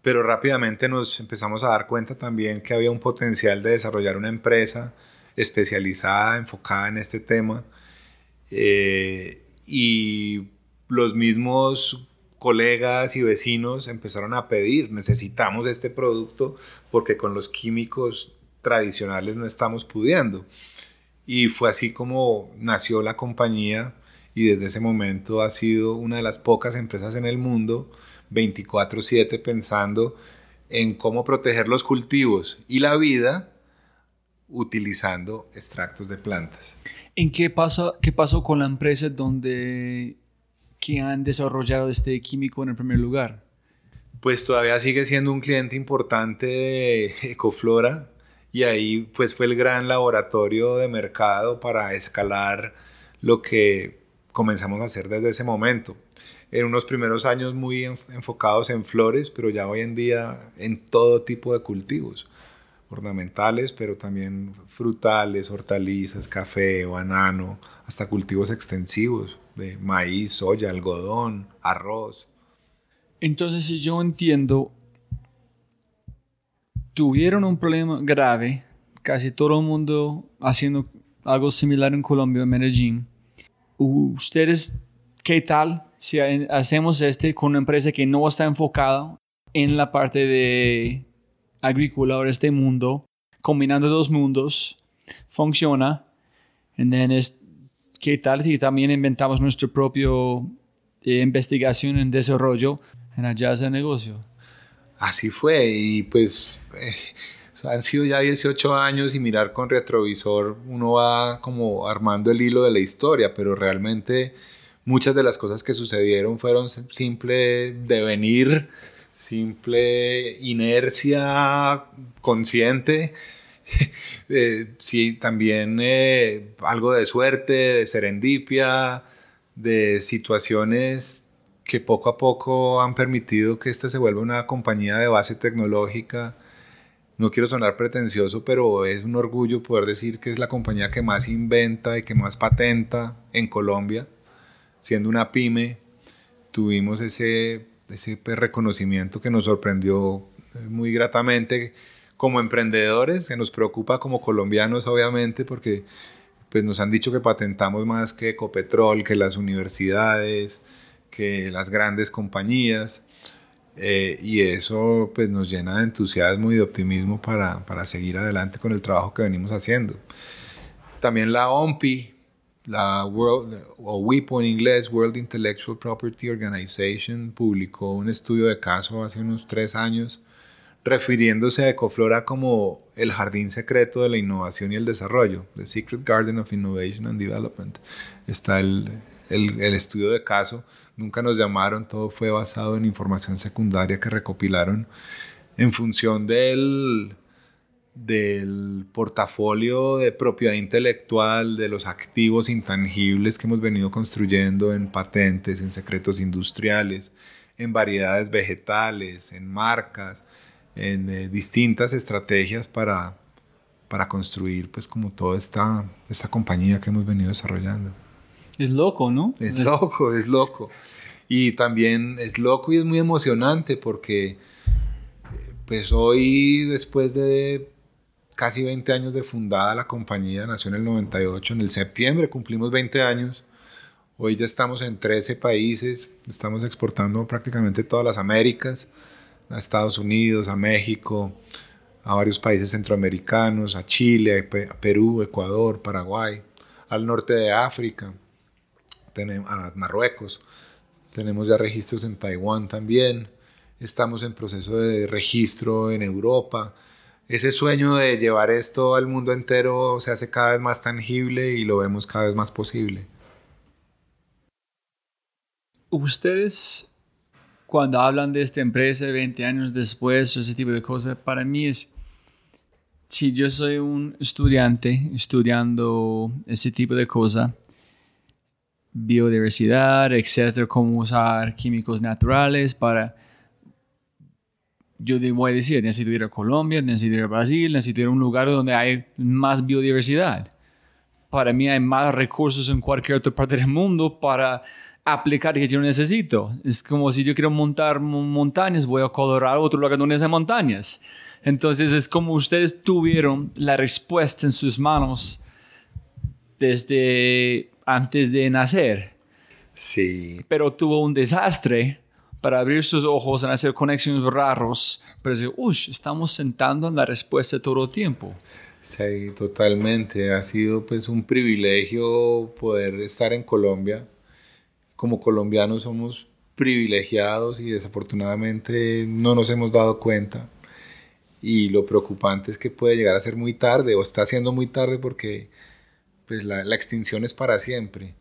pero rápidamente nos empezamos a dar cuenta también que había un potencial de desarrollar una empresa especializada, enfocada en este tema. Eh, y los mismos colegas y vecinos empezaron a pedir, necesitamos este producto porque con los químicos tradicionales no estamos pudiendo. Y fue así como nació la compañía y desde ese momento ha sido una de las pocas empresas en el mundo 24/7 pensando en cómo proteger los cultivos y la vida utilizando extractos de plantas. ¿En qué, pasa, qué pasó con la empresa donde que han desarrollado este químico en el primer lugar? Pues todavía sigue siendo un cliente importante de Ecoflora y ahí pues fue el gran laboratorio de mercado para escalar lo que comenzamos a hacer desde ese momento. En unos primeros años muy enfocados en flores, pero ya hoy en día en todo tipo de cultivos, ornamentales, pero también frutales, hortalizas, café, banano, hasta cultivos extensivos de maíz, soya, algodón, arroz. Entonces, si yo entiendo, tuvieron un problema grave, casi todo el mundo haciendo algo similar en Colombia, en Medellín, ustedes, ¿qué tal si hacemos este con una empresa que no está enfocada en la parte de agricultura de este mundo, combinando dos mundos, funciona? Y ¿Qué tal si también inventamos nuestra propia eh, investigación en desarrollo en allá de negocio? Así fue y pues... Eh, han sido ya 18 años y mirar con retrovisor uno va como armando el hilo de la historia, pero realmente muchas de las cosas que sucedieron fueron simple devenir, simple inercia consciente. Eh, sí, también eh, algo de suerte, de serendipia, de situaciones que poco a poco han permitido que esta se vuelva una compañía de base tecnológica no quiero sonar pretencioso, pero es un orgullo poder decir que es la compañía que más inventa y que más patenta en Colombia. Siendo una pyme, tuvimos ese, ese reconocimiento que nos sorprendió muy gratamente como emprendedores, que nos preocupa como colombianos obviamente porque pues nos han dicho que patentamos más que Ecopetrol, que las universidades, que las grandes compañías. Eh, y eso pues nos llena de entusiasmo y de optimismo para, para, seguir adelante con el trabajo que venimos haciendo. También la OMPI, la World, o WIPO en inglés, World Intellectual Property Organization, publicó un estudio de caso hace unos tres años refiriéndose a Ecoflora como el jardín secreto de la innovación y el desarrollo, The Secret Garden of Innovation and Development. Está el, el, estudio de caso, nunca nos llamaron, todo fue basado en información secundaria que recopilaron en función del, del portafolio de propiedad intelectual, de los activos intangibles que hemos venido construyendo en patentes, en secretos industriales, en variedades vegetales, en marcas, en eh, distintas estrategias para, para construir pues como toda esta, esta compañía que hemos venido desarrollando. Es loco, ¿no? Es loco, es loco. Y también es loco y es muy emocionante porque pues hoy después de casi 20 años de fundada la compañía, nació en el 98, en el septiembre cumplimos 20 años. Hoy ya estamos en 13 países, estamos exportando prácticamente todas las Américas a Estados Unidos, a México, a varios países centroamericanos, a Chile, a Perú, Ecuador, Paraguay, al norte de África, a Marruecos. Tenemos ya registros en Taiwán también. Estamos en proceso de registro en Europa. Ese sueño de llevar esto al mundo entero se hace cada vez más tangible y lo vemos cada vez más posible. Ustedes cuando hablan de esta empresa 20 años después, ese tipo de cosas, para mí es, si yo soy un estudiante estudiando ese tipo de cosas, biodiversidad, etcétera, cómo usar químicos naturales para... Yo voy a decir, necesito ir a Colombia, necesito ir a Brasil, necesito ir a un lugar donde hay más biodiversidad. Para mí hay más recursos en cualquier otra parte del mundo para aplicar que yo necesito. Es como si yo quiero montar montañas, voy a Colorado, otro lugar donde hay montañas. Entonces es como ustedes tuvieron la respuesta en sus manos desde antes de nacer. Sí. Pero tuvo un desastre para abrir sus ojos y hacer conexiones raros, pero decir, uy, estamos sentando en la respuesta todo el tiempo. Sí, totalmente. Ha sido pues un privilegio poder estar en Colombia como colombianos somos privilegiados y desafortunadamente no nos hemos dado cuenta. Y lo preocupante es que puede llegar a ser muy tarde o está siendo muy tarde porque pues, la, extinción es para siempre.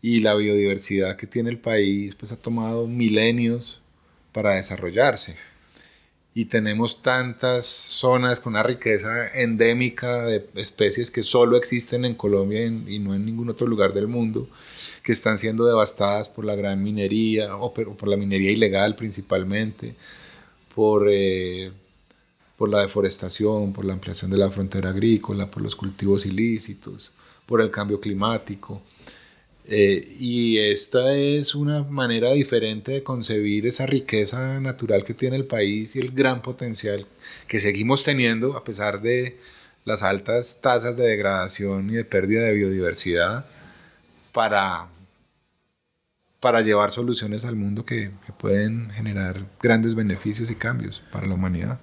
Y la biodiversidad que tiene el país pues, ha tomado milenios para desarrollarse. Y tenemos tantas zonas con una riqueza endémica de especies que solo existen en Colombia y no en ningún otro lugar del mundo que están siendo devastadas por la gran minería, o por la minería ilegal principalmente, por, eh, por la deforestación, por la ampliación de la frontera agrícola, por los cultivos ilícitos, por el cambio climático. Eh, y esta es una manera diferente de concebir esa riqueza natural que tiene el país y el gran potencial que seguimos teniendo a pesar de las altas tasas de degradación y de pérdida de biodiversidad para para llevar soluciones al mundo que, pueden generar grandes beneficios y cambios para la humanidad.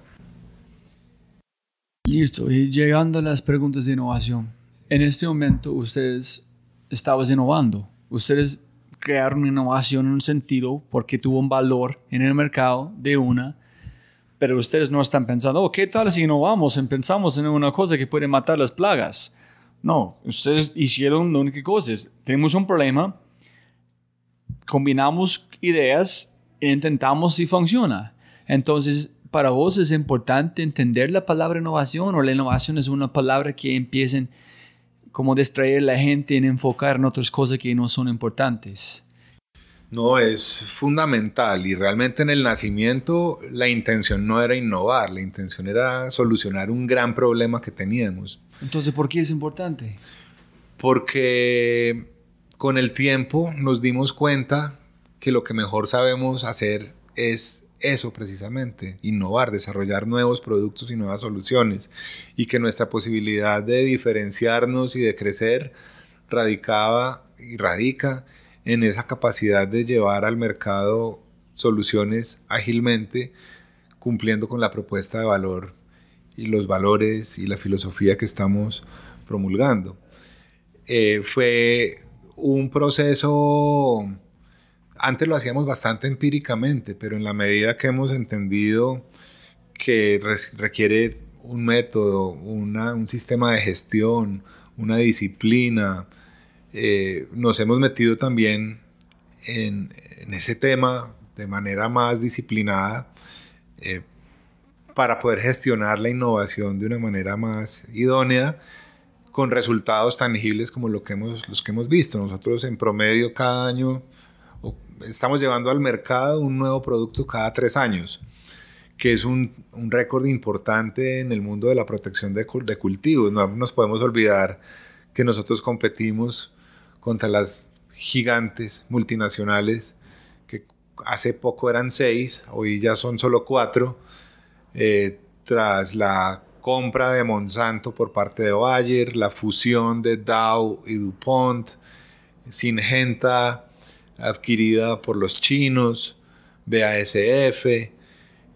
Listo, y llegando a las preguntas de innovación. En este momento ustedes estaban innovando, ustedes crearon innovación en un sentido porque tuvo un valor en el mercado de una, pero ustedes no están pensando, oh, ¿qué tal si innovamos y pensamos en una cosa que puede matar las plagas? No, ustedes hicieron la única cosa es, tenemos un problema, combinamos ideas e intentamos si funciona. Entonces, para vos es importante entender la palabra innovación o la innovación es una palabra que empiecen como distraer a la gente en enfocar en otras cosas que no son importantes. No, es fundamental y realmente en el nacimiento la intención no era innovar, la intención era solucionar un gran problema que teníamos. Entonces, ¿por qué es importante? Porque con el tiempo nos dimos cuenta que lo que mejor sabemos hacer es eso precisamente, innovar, desarrollar nuevos productos y nuevas soluciones, y que nuestra posibilidad de diferenciarnos y de crecer radicaba y radica en esa capacidad de llevar al mercado soluciones ágilmente, cumpliendo con la propuesta de valor y los valores y la filosofía que estamos promulgando. Eh, fue un proceso, antes lo hacíamos bastante empíricamente, pero en la medida que hemos entendido que requiere un método, un sistema de gestión, una disciplina, eh, nos hemos metido también en, ese tema de manera más disciplinada eh, para poder gestionar la innovación de una manera más idónea con resultados tangibles como lo que hemos, los que hemos visto. Nosotros en promedio cada año estamos llevando al mercado un nuevo producto cada tres años, que es un, un récord importante en el mundo de la protección de, de cultivos. No nos podemos olvidar que nosotros competimos contra las gigantes multinacionales que hace poco eran seis, hoy ya son solo cuatro, eh, tras la compra de Monsanto por parte de Bayer, la fusión de Dow y DuPont, Syngenta adquirida por los chinos, BASF,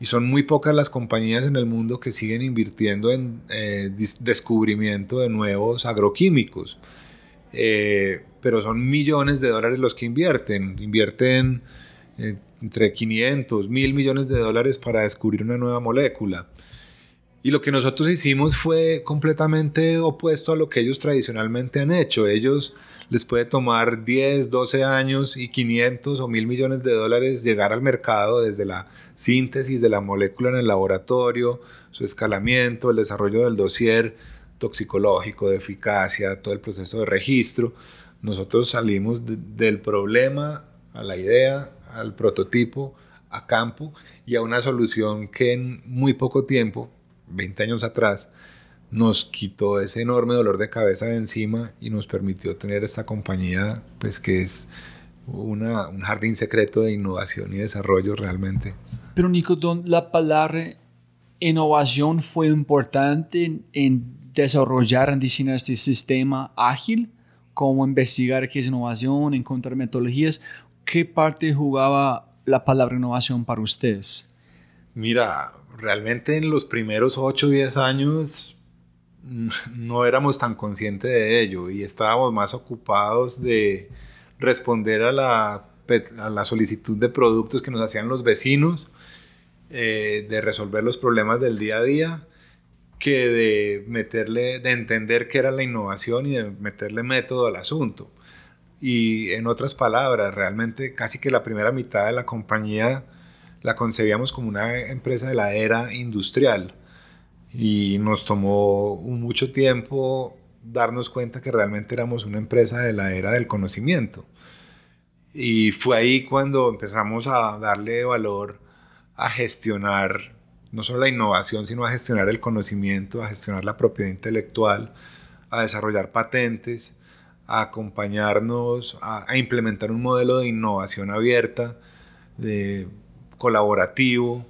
y son muy pocas las compañías en el mundo que siguen invirtiendo en eh, descubrimiento de nuevos agroquímicos. Eh, pero son millones de dólares los que invierten. Invierten eh, entre 500, mil millones de dólares para descubrir una nueva molécula. Y lo que nosotros hicimos fue completamente opuesto a lo que ellos tradicionalmente han hecho. Ellos les puede tomar 10, 12 años y 500 o mil millones de dólares llegar al mercado desde la síntesis de la molécula en el laboratorio, su escalamiento, el desarrollo del dossier toxicológico, de eficacia, todo el proceso de registro. Nosotros salimos del problema a la idea, al prototipo, a campo y a una solución que en muy poco tiempo, 20 años atrás, nos quitó ese enorme dolor de cabeza de encima y nos permitió tener esta compañía, pues que es una, un jardín secreto de innovación y desarrollo realmente. Pero Nico, la palabra innovación fue importante en desarrollar en diseñar este sistema ágil, cómo investigar qué es innovación, encontrar metodologías. ¿Qué parte jugaba la palabra innovación para ustedes? Mira, realmente en los primeros 8 o 10 años no éramos tan conscientes de ello y estábamos más ocupados de responder a la, a la solicitud de productos que nos hacían los vecinos, eh, de resolver los problemas del día a día que de meterle, de entender qué era la innovación y de meterle método al asunto. Y en otras palabras, realmente casi que la primera mitad de la compañía la concebíamos como una empresa de la era industrial. Y nos tomó mucho tiempo darnos cuenta que realmente éramos una empresa de la era del conocimiento. Y fue ahí cuando empezamos a darle valor a gestionar no solo la innovación, sino a gestionar el conocimiento, a gestionar la propiedad intelectual, a desarrollar patentes, a acompañarnos, a, implementar un modelo de innovación abierta, de colaborativo.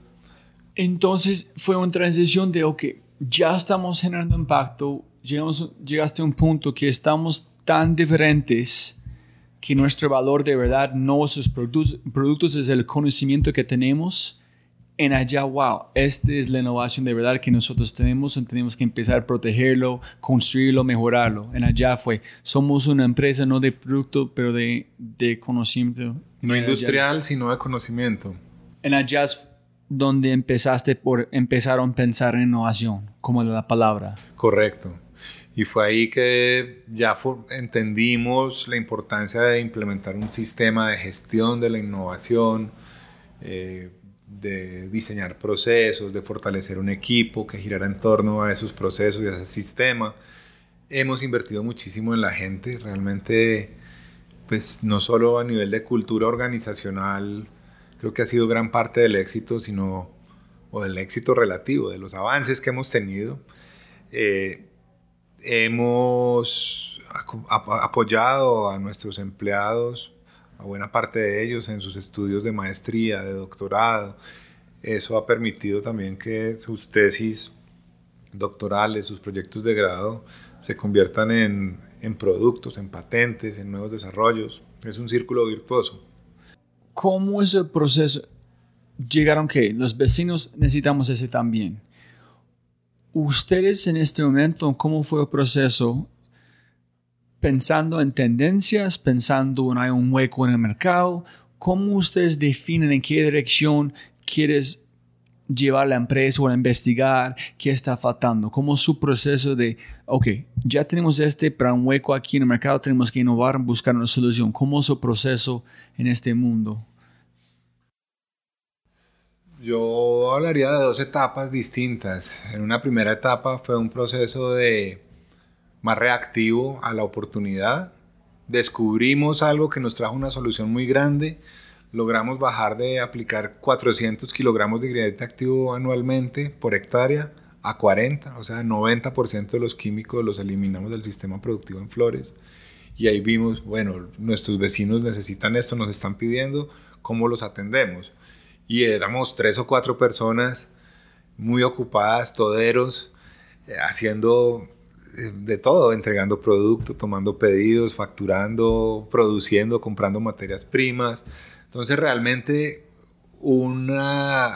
Entonces fue una transición de, ok, ya estamos generando impacto, llegamos, llegaste a un punto que estamos tan diferentes que nuestro valor de verdad no es los productos, productos, es el conocimiento que tenemos en allá, wow, esta es la innovación de verdad que nosotros tenemos, tenemos que empezar a protegerlo, construirlo, mejorarlo. En allá fue, somos una empresa no de producto, pero de, de conocimiento. No industrial, sino de conocimiento. En allá es donde empezaste por, empezaron a pensar en innovación, como la palabra. Correcto. Y fue ahí que ya entendimos la importancia de implementar un sistema de gestión de la innovación, eh, de diseñar procesos, de fortalecer un equipo que girara en torno a esos procesos y a ese sistema. Hemos invertido muchísimo en la gente, realmente, pues no solo a nivel de cultura organizacional, creo que ha sido gran parte del éxito, sino, o del éxito relativo, de los avances que hemos tenido. Eh, hemos apoyado a nuestros empleados a buena parte de ellos en sus estudios de maestría, de doctorado. eso ha permitido también que sus tesis doctorales, sus proyectos de grado se conviertan en, en productos, en patentes, en nuevos desarrollos. Es un círculo virtuoso. ¿Cómo es el proceso? Llegaron que los vecinos necesitamos ese también. Ustedes en este momento, ¿cómo fue el proceso? Pensando en tendencias, pensando en hay un hueco en el mercado, ¿cómo ustedes definen en qué dirección quieres llevar la empresa o investigar qué está faltando? ¿Cómo es su proceso de, ok, ya tenemos este, para un hueco aquí en el mercado tenemos que innovar, buscar una solución? ¿Cómo su proceso en este mundo? Yo hablaría de dos etapas distintas. En una primera etapa fue un proceso de más reactivo a la oportunidad. Descubrimos algo que nos trajo una solución muy grande logramos bajar de aplicar 400 kilogramos de ingrediente activo anualmente por hectárea a 40, o sea, 90% de los químicos los eliminamos del sistema productivo en flores. Y ahí vimos, bueno, nuestros vecinos necesitan esto, nos están pidiendo, ¿cómo los atendemos? Y éramos tres o cuatro personas muy ocupadas, toderos, eh, haciendo eh, de todo, entregando producto, tomando pedidos, facturando, produciendo, comprando materias primas, entonces realmente una,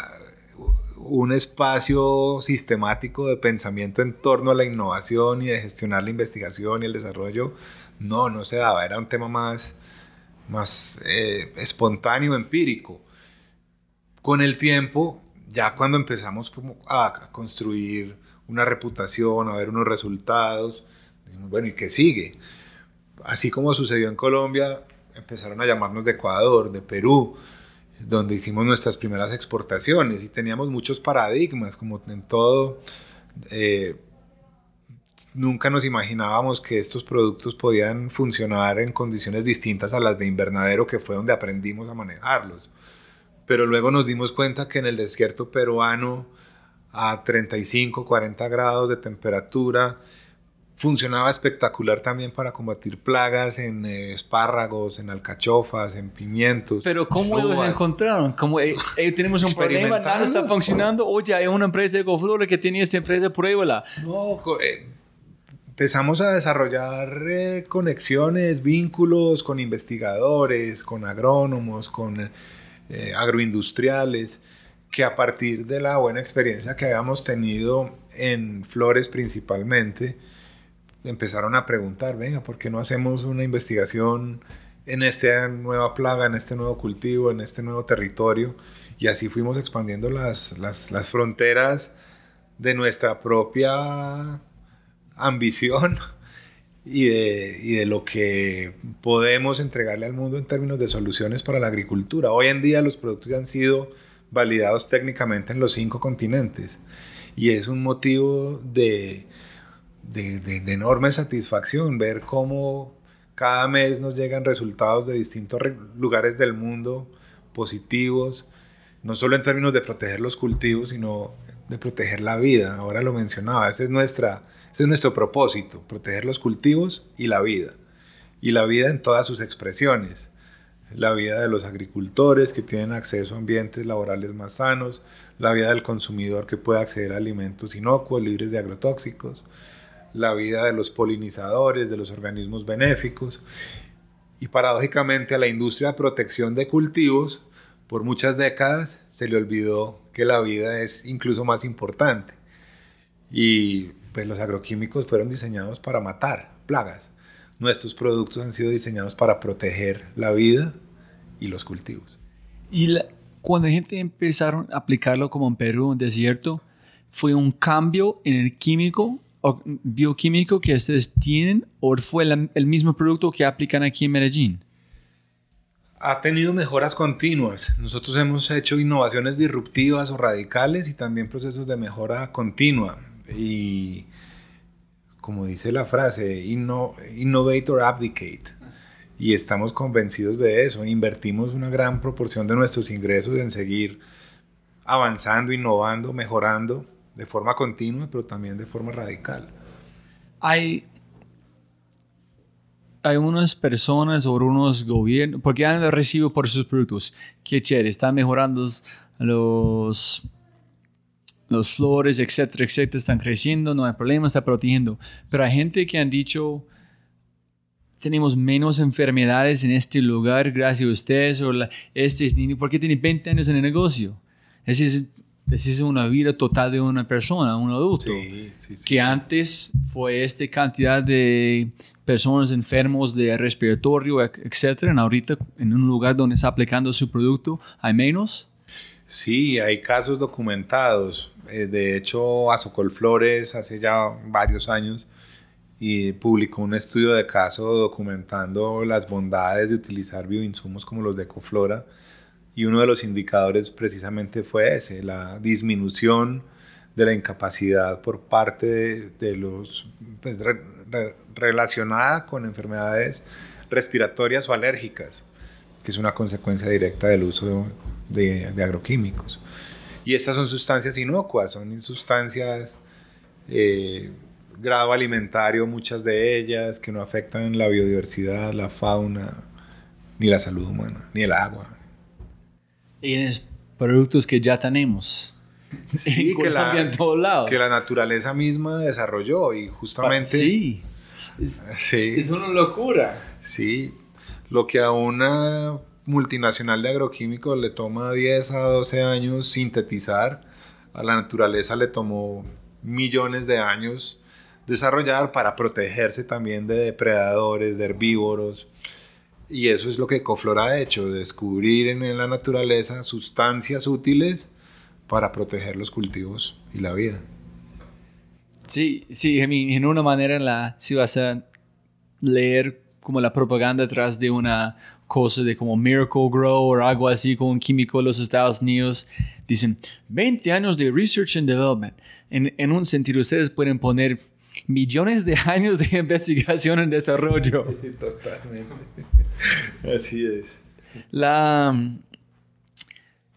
un espacio sistemático de pensamiento en torno a la innovación y de gestionar la investigación y el desarrollo, no, no se daba, era un tema más, más eh, espontáneo, empírico. Con el tiempo, ya cuando empezamos a construir una reputación, a ver unos resultados, bueno, ¿y qué sigue? Así como sucedió en Colombia, empezaron a llamarnos de Ecuador, de Perú, donde hicimos nuestras primeras exportaciones y teníamos muchos paradigmas, como en todo. Eh, nunca nos imaginábamos que estos productos podían funcionar en condiciones distintas a las de invernadero, que fue donde aprendimos a manejarlos. Pero luego nos dimos cuenta que en el desierto peruano, a 35, 40 grados de temperatura, funcionaba espectacular también para combatir plagas en eh, espárragos, en alcachofas, en pimientos. Pero ¿cómo ellos encontraron? ¿Cómo, eh, eh, tenemos un problema, nada está funcionando. Oye, hay una empresa de Ecoflores que tiene esta empresa, pruébala. No, empezamos a desarrollar conexiones, vínculos con investigadores, con agrónomos, con agroindustriales, que a partir de la buena experiencia que habíamos tenido en flores principalmente, empezaron a preguntar, venga, ¿por qué no hacemos una investigación en esta nueva plaga, en este nuevo cultivo, en este nuevo territorio? Y así fuimos expandiendo las, las, fronteras de nuestra propia ambición y de, y de, lo que podemos entregarle al mundo en términos de soluciones para la agricultura. Hoy en día los productos ya han sido validados técnicamente en los cinco continentes y es un motivo de, de, enorme satisfacción ver cómo cada mes nos llegan resultados de distintos lugares del mundo positivos, no solo en términos de proteger los cultivos, sino de proteger la vida. Ahora lo mencionaba, ese es, nuestra, ese es nuestro propósito, proteger los cultivos y la vida. Y la vida en todas sus expresiones. La vida de los agricultores que tienen acceso a ambientes laborales más sanos, la vida del consumidor que puede acceder a alimentos inocuos, libres de agrotóxicos, la vida de los polinizadores, de los organismos benéficos. Y paradójicamente a la industria de protección de cultivos, por muchas décadas se le olvidó que la vida es incluso más importante. Y pues los agroquímicos fueron diseñados para matar plagas. Nuestros productos han sido diseñados para proteger la vida y los cultivos. Y cuando la gente empezaron a aplicarlo como en Perú, en desierto, fue un cambio en el químico bioquímico que ustedes tienen o fue el mismo producto que aplican aquí en Medellín? Ha tenido mejoras continuas. Nosotros hemos hecho innovaciones disruptivas o radicales y también procesos de mejora continua. Y como dice la frase, innovate or abdicate. Y estamos convencidos de eso. Invertimos una gran proporción de nuestros ingresos en seguir avanzando, innovando, mejorando de forma continua, pero también de forma radical. Hay, hay unas personas o unos gobiernos, porque han recibido por sus productos, que chévere, están mejorando los, los flores, etcétera, etcétera, están creciendo, no hay problema, está protegiendo. Pero hay gente que han dicho, tenemos menos enfermedades en este lugar gracias a ustedes, o la, este es niño, porque tiene 20 años en el negocio. Esa es, es una vida total de una persona, un adulto. que antes fue esta cantidad de personas enfermos de respiratorio, etcétera, ahorita en un lugar donde está aplicando su producto hay menos. Sí, hay casos documentados. Eh, de hecho, Azocol Flores hace ya varios años y publicó un estudio de caso documentando las bondades de utilizar bioinsumos como los de Ecoflora y uno de los indicadores precisamente fue ese, la disminución de la incapacidad por parte de, los pues, relacionada con enfermedades respiratorias o alérgicas, que es una consecuencia directa del uso de, agroquímicos. Y estas son sustancias inocuas, son sustancias eh, grado alimentario, muchas de ellas, que no afectan la biodiversidad, la fauna, ni la salud humana, ni el agua. Y en los productos que ya tenemos. Sí, que la, en todos lados. que la naturaleza misma desarrolló y justamente... Sí. Es, sí. es una locura. Sí, lo que a una multinacional de agroquímicos le toma 10 a 12 años sintetizar, a la naturaleza le tomó millones de años desarrollar para protegerse también de depredadores, de herbívoros. Y eso es lo que Ecoflora ha hecho, descubrir en la naturaleza sustancias útiles para proteger los cultivos y la vida. Sí, sí, en una manera la, si vas a leer como la propaganda detrás de una cosa de como Miracle Grow o algo así con un químico de los Estados Unidos, dicen 20 años de Research and Development. En, en un sentido, ustedes pueden poner millones de años de investigación en desarrollo. Totalmente. Así es. La,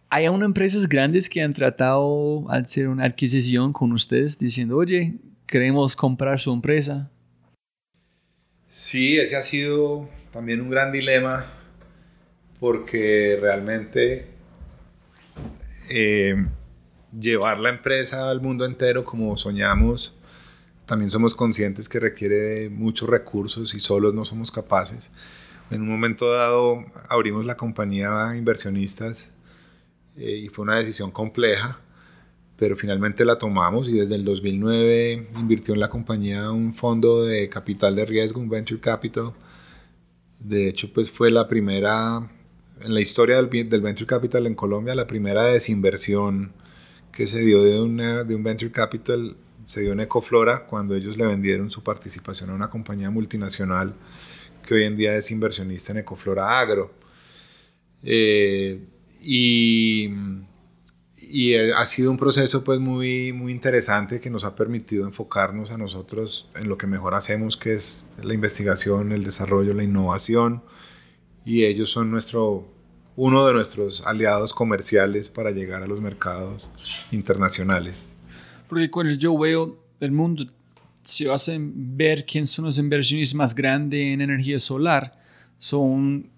hay aún empresas grandes que han tratado de hacer una adquisición con ustedes diciendo, oye, queremos comprar su empresa. Sí, ese ha sido también un gran dilema porque realmente eh, llevar la empresa al mundo entero como soñamos también somos conscientes que requiere muchos recursos y solos no somos capaces. En un momento dado abrimos la compañía a inversionistas eh, y fue una decisión compleja, pero finalmente la tomamos y desde el 2009 invirtió en la compañía un fondo de capital de riesgo, un venture capital. De hecho, pues fue la primera, en la historia del, del venture capital en Colombia, la primera desinversión que se dio de, una, de un venture capital se dio en Ecoflora cuando ellos le vendieron su participación a una compañía multinacional que hoy en día es inversionista en Ecoflora Agro. Eh, y, y, ha sido un proceso pues muy, muy interesante que nos ha permitido enfocarnos a nosotros en lo que mejor hacemos, que es la investigación, el desarrollo, la innovación. Y ellos son nuestro, uno de nuestros aliados comerciales para llegar a los mercados internacionales. Porque cuando yo veo el mundo, si hacen ver quién son los inversionistas más grandes en energía solar, son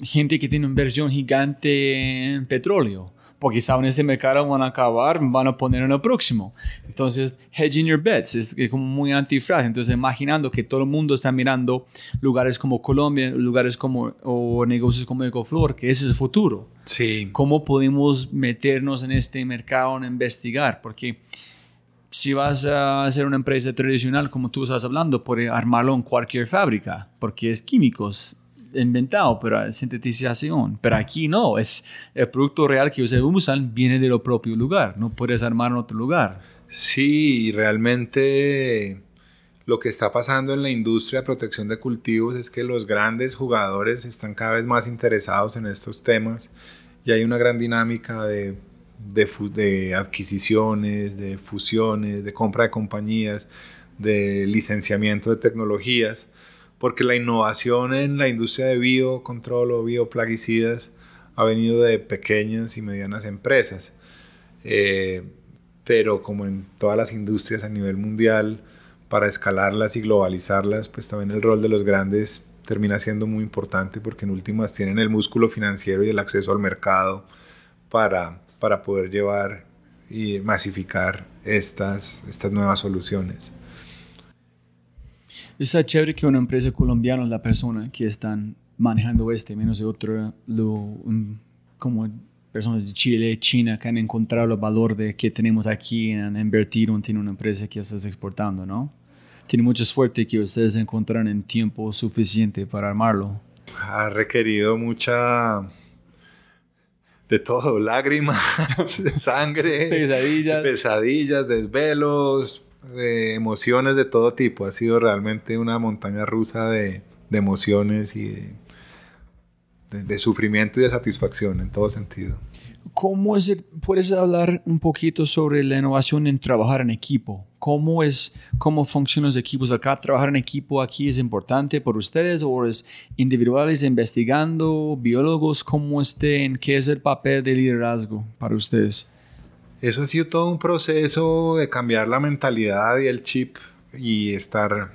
gente que tiene inversión gigante en petróleo. Porque saben este mercado van a acabar, van a poner en el próximo. Entonces, hedging your bets es, como muy antifrágil. Entonces, imaginando que todo el mundo está mirando lugares como Colombia, lugares como, o negocios como Ecoflor, que ese es el futuro. Sí. ¿Cómo podemos meternos en este mercado, en investigar? Porque si vas a hacer una empresa tradicional, como tú estás hablando, puedes armarlo en cualquier fábrica, porque es químicos inventado, pero sintetización. Pero aquí no, es el producto real que ustedes usan viene de lo propio lugar, no puedes armar en otro lugar. Sí, realmente lo que está pasando en la industria de protección de cultivos es que los grandes jugadores están cada vez más interesados en estos temas y hay una gran dinámica de de, adquisiciones, de fusiones, de compra de compañías, de licenciamiento de tecnologías, porque la innovación en la industria de biocontrol o bioplaguicidas ha venido de pequeñas y medianas empresas. Eh, pero como en todas las industrias a nivel mundial, para escalarlas y globalizarlas, pues también el rol de los grandes termina siendo muy importante porque en últimas tienen el músculo financiero y el acceso al mercado para para poder llevar y masificar estas, estas nuevas soluciones. Está chévere que una empresa colombiana, la persona que están manejando este, menos de otro, lo, como personas de Chile, China, que han encontrado el valor de que tenemos aquí en invertir en una empresa que estás exportando, ¿no? Tiene mucha suerte que ustedes encontraron en tiempo suficiente para armarlo. Ha requerido mucha de todo, lágrimas, sangre, pesadillas, pesadillas, desvelos, emociones de todo tipo. Ha sido realmente una montaña rusa de, de emociones y de, de, sufrimiento y de satisfacción en todo sentido. ¿Cómo es puedes hablar un poquito sobre la innovación en trabajar en equipo? ¿Cómo es, cómo funcionan los equipos acá? ¿Trabajar en equipo aquí es importante para ustedes o es individuales investigando, biólogos? ¿Cómo estén? ¿Qué es el papel de liderazgo para ustedes? Eso ha sido todo un proceso de cambiar la mentalidad y el chip y estar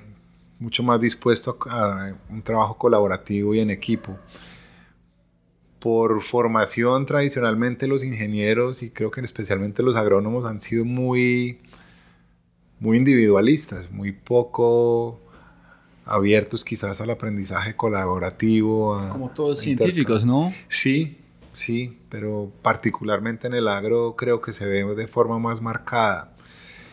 mucho más dispuesto a un trabajo colaborativo y en equipo por formación tradicionalmente los ingenieros y creo que especialmente los agrónomos han sido muy, muy individualistas, muy poco abiertos quizás al aprendizaje colaborativo. Como todos científicos, ¿no? Sí, sí, pero particularmente en el agro creo que se ve de forma más marcada.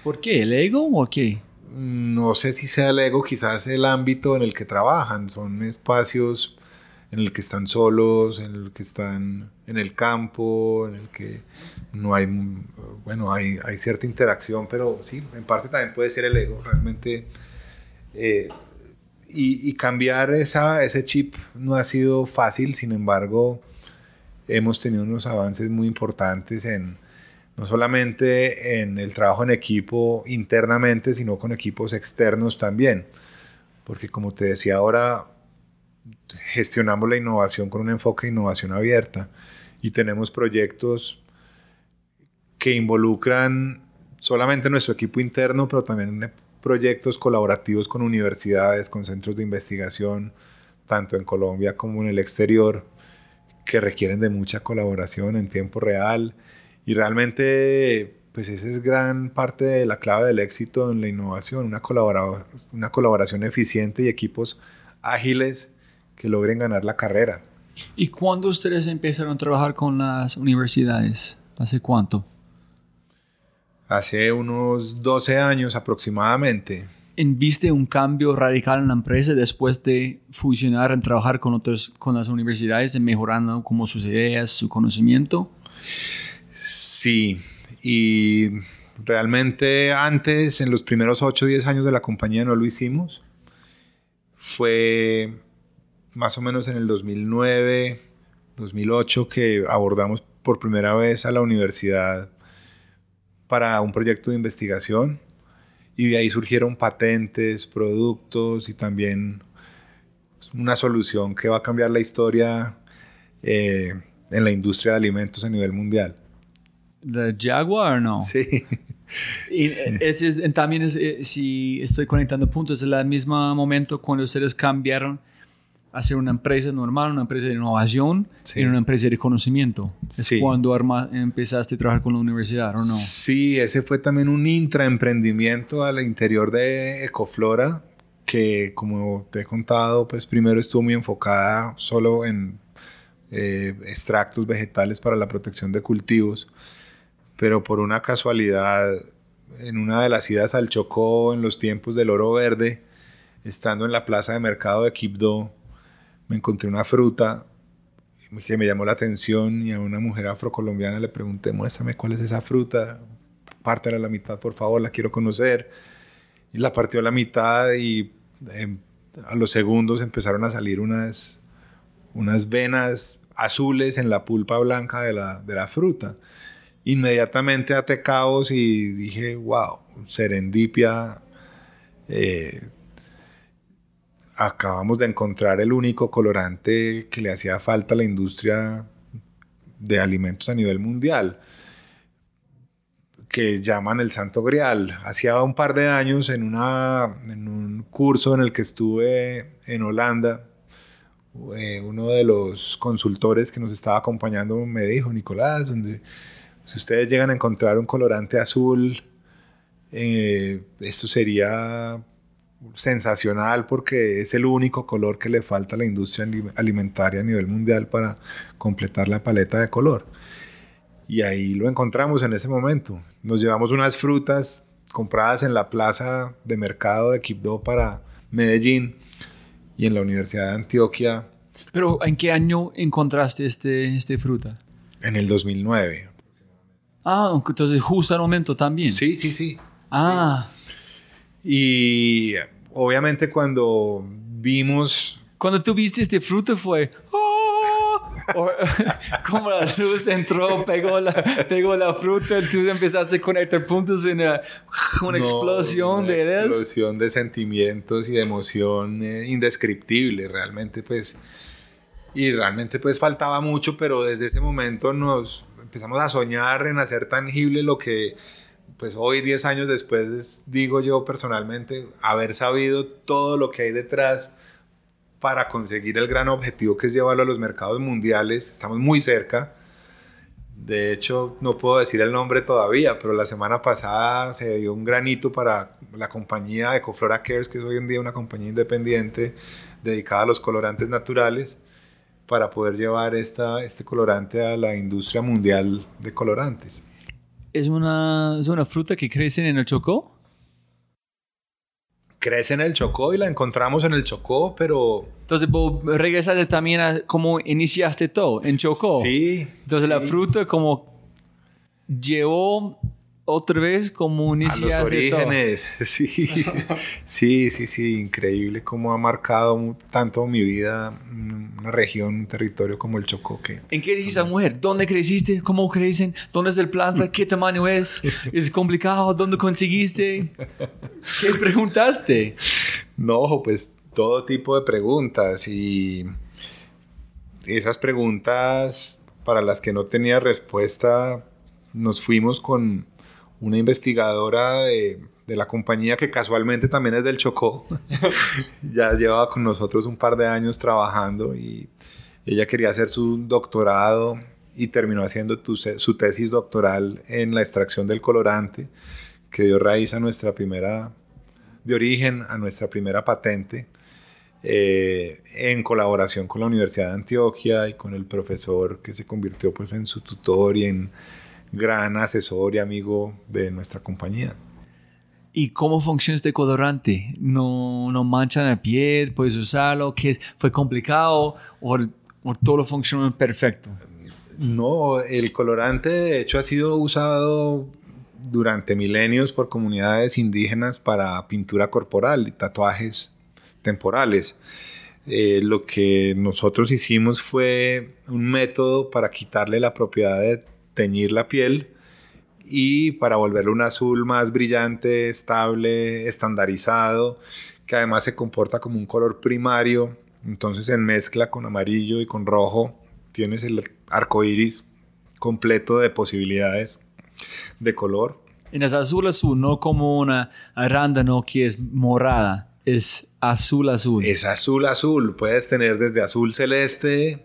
¿Por qué? ¿El ego o qué? No sé si sea el ego, quizás el ámbito en el que trabajan. Son espacios en el que están solos, en el que están en el campo, en el que no hay, bueno, hay, hay cierta interacción, pero sí, en parte también puede ser el ego, realmente. Eh, y, y, cambiar esa, ese chip no ha sido fácil, sin embargo, hemos tenido unos avances muy importantes en, no solamente en el trabajo en equipo internamente, sino con equipos externos también. Porque como te decía ahora, gestionamos la innovación con un enfoque de innovación abierta y tenemos proyectos que involucran solamente nuestro equipo interno, pero también proyectos colaborativos con universidades, con centros de investigación, tanto en Colombia como en el exterior, que requieren de mucha colaboración en tiempo real. Y realmente, pues esa es gran parte de la clave del éxito en la innovación, una, una colaboración eficiente y equipos ágiles que logren ganar la carrera. ¿Y cuándo ustedes empezaron a trabajar con las universidades? ¿Hace cuánto? Hace unos 12 años aproximadamente. ¿Viste un cambio radical en la empresa después de fusionar en trabajar con, otros, con las universidades, mejorando como sus ideas, su conocimiento? Sí, y realmente antes, en los primeros 8 o 10 años de la compañía no lo hicimos. Fue más o menos en el 2009, 2008 que abordamos por primera vez a la universidad para un proyecto de investigación y de ahí surgieron patentes, productos y también una solución que va a cambiar la historia eh, en la industria de alimentos a nivel mundial. ¿La Jaguar no? Sí. Y también es, eh, si estoy conectando puntos, es el mismo momento cuando ustedes cambiaron hacer una empresa normal, una empresa de innovación y una empresa de conocimiento. Es cuando empezaste a trabajar con la universidad, ¿o no? Sí, ese fue también un intraemprendimiento al interior de Ecoflora, que como te he contado, pues primero estuvo muy enfocada solo en eh, extractos vegetales para la protección de cultivos, pero por una casualidad, en una de las idas al Chocó en los tiempos del oro verde, estando en la plaza de mercado de Quibdó, me encontré una fruta que me llamó la atención y a una mujer afrocolombiana le pregunté, muéstrame cuál es esa fruta, pártela a la mitad, por favor, la quiero conocer. Y la partió a la mitad y em, a los segundos empezaron a salir unas, unas venas azules en la pulpa blanca de la, de la fruta. Inmediatamente até caos y dije, wow, serendipia, eh, acabamos de encontrar el único colorante que le hacía falta a la industria de alimentos a nivel mundial, que llaman el Santo Grial. Hacía un par de años en, una, en un curso en el que estuve en Holanda, eh, uno de los consultores que nos estaba acompañando me dijo, Nicolás, Si ustedes llegan a encontrar un colorante azul, eh, esto sería sensacional porque es el único color que le falta a la industria alimentaria a nivel mundial para completar la paleta de color. Y ahí lo encontramos en ese momento. Nos llevamos unas frutas compradas en la plaza de mercado de Quibdó para Medellín y en la Universidad de Antioquia. ¿Pero en qué año encontraste este, este fruta? En el 2009. Ah, entonces justo al momento también. Sí, sí, sí. Ah. Y obviamente cuando vimos... Cuando tú viste este fruto fue... ¡Oh! como la luz entró, pegó la, pegó la fruta, tú empezaste a conectar puntos en una, explosión de una explosión de sentimientos y de emoción eh, indescriptible, realmente pues... Y realmente pues faltaba mucho, pero desde ese momento nos empezamos a soñar en hacer tangible lo que pues hoy, 10 años después, digo yo personalmente, haber sabido todo lo que hay detrás para conseguir el gran objetivo que es llevarlo a los mercados mundiales. Estamos muy cerca. De hecho, no puedo decir el nombre todavía, pero la semana pasada se dio un granito para la compañía Ecoflora Cares, que es hoy en día una compañía independiente dedicada a los colorantes naturales, para poder llevar esta, este colorante a la industria mundial de colorantes es una, es una fruta que crece en el Chocó. Crece en el Chocó y la encontramos en el Chocó, pero... Entonces, vos regresaste también a cómo iniciaste todo, en Chocó. Sí. Entonces, la fruta como llevó otra vez como un A los orígenes, sí. sí, sí, sí, increíble cómo ha marcado tanto mi vida una región, un territorio como el Chocó. ¿En qué esa mujer? ¿Dónde creciste? ¿Cómo crecen? ¿Dónde es el planta? ¿Qué tamaño es? ¿Es complicado? ¿Dónde conseguiste? ¿Qué preguntaste? No, pues todo tipo de preguntas y esas preguntas para las que no tenía respuesta nos fuimos con una investigadora de, la compañía que casualmente también es del Chocó. ya llevaba con nosotros un par de años trabajando y ella quería hacer su doctorado y terminó haciendo su tesis doctoral en la extracción del colorante, que dio raíz a nuestra primera, de origen a nuestra primera patente, eh, en colaboración con la Universidad de Antioquia y con el profesor que se convirtió pues en su tutor y en gran asesor y amigo de nuestra compañía. ¿Y cómo funciona este colorante? ¿No, no manchan la piel? ¿Puedes usarlo? ¿Qué ¿Fue complicado o, o todo funciona perfecto? No, el colorante de hecho ha sido usado durante milenios por comunidades indígenas para pintura corporal y tatuajes temporales. Eh, lo que nosotros hicimos fue un método para quitarle la propiedad de teñir la piel y para volverlo un azul más brillante, estable, estandarizado, que además se comporta como un color primario. Entonces en mezcla con amarillo y con rojo tienes el arco iris completo de posibilidades de color. En azul azul, no como una arándano que es morada, es azul azul. Es azul azul, puedes tener desde azul celeste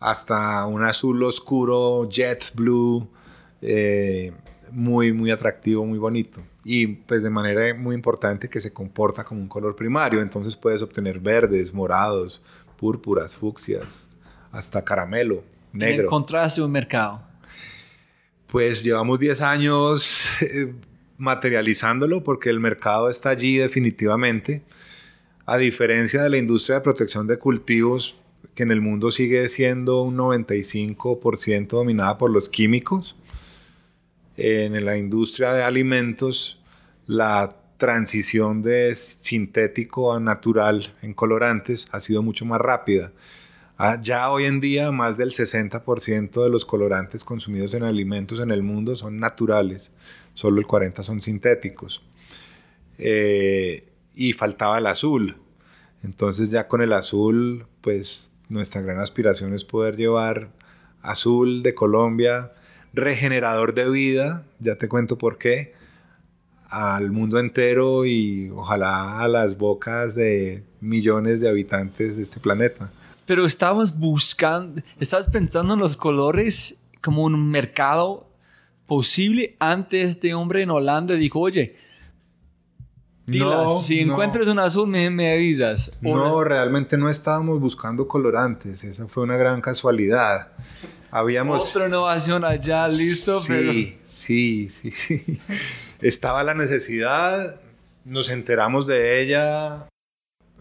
hasta un azul oscuro, jet blue, eh, muy, muy atractivo, muy bonito. Y pues de manera muy importante que se comporta como un color primario, entonces puedes obtener verdes, morados, púrpuras, fucsias, hasta caramelo, negro. ¿Encontraste un mercado? Pues llevamos 10 años eh, materializándolo porque el mercado está allí definitivamente. A diferencia de la industria de protección de cultivos, que en el mundo sigue siendo un 95% dominada por los químicos. En la industria de alimentos, la transición de sintético a natural en colorantes ha sido mucho más rápida. Ah, ya hoy en día más del 60% de los colorantes consumidos en alimentos en el mundo son naturales, solo el 40% son sintéticos. Eh, y faltaba el azul. Entonces ya con el azul, pues nuestra gran aspiración es poder llevar azul de Colombia, regenerador de vida, ya te cuento por qué, al mundo entero y ojalá a las bocas de millones de habitantes de este planeta. Pero estabas buscando, estabas pensando en los colores como un mercado posible antes este hombre en Holanda dijo, oye, pilas, si no. encuentras un azul me, me avisas. No, realmente no estábamos buscando colorantes, esa fue una gran casualidad. Habíamos... Otra innovación allá, listo, pero... Sí, sí, sí, sí. Estaba la necesidad, nos enteramos de ella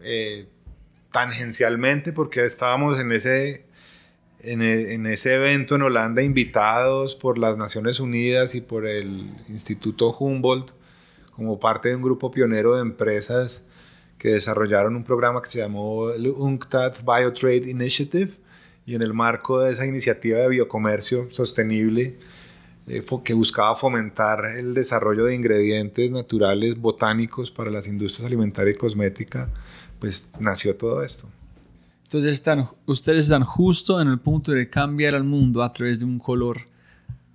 eh, tangencialmente porque estábamos en ese, en, e- en ese evento en Holanda invitados por las Naciones Unidas y por el Instituto Humboldt como parte de un grupo pionero de empresas que desarrollaron un programa que se llamó el UNCTAD Biotrade Initiative y en el marco de esa iniciativa de biocomercio sostenible eh, que buscaba fomentar el desarrollo de ingredientes naturales botánicos para las industrias alimentaria y cosmética, pues nació todo esto. Entonces están, ustedes están justo en el punto de cambiar el mundo a través de un color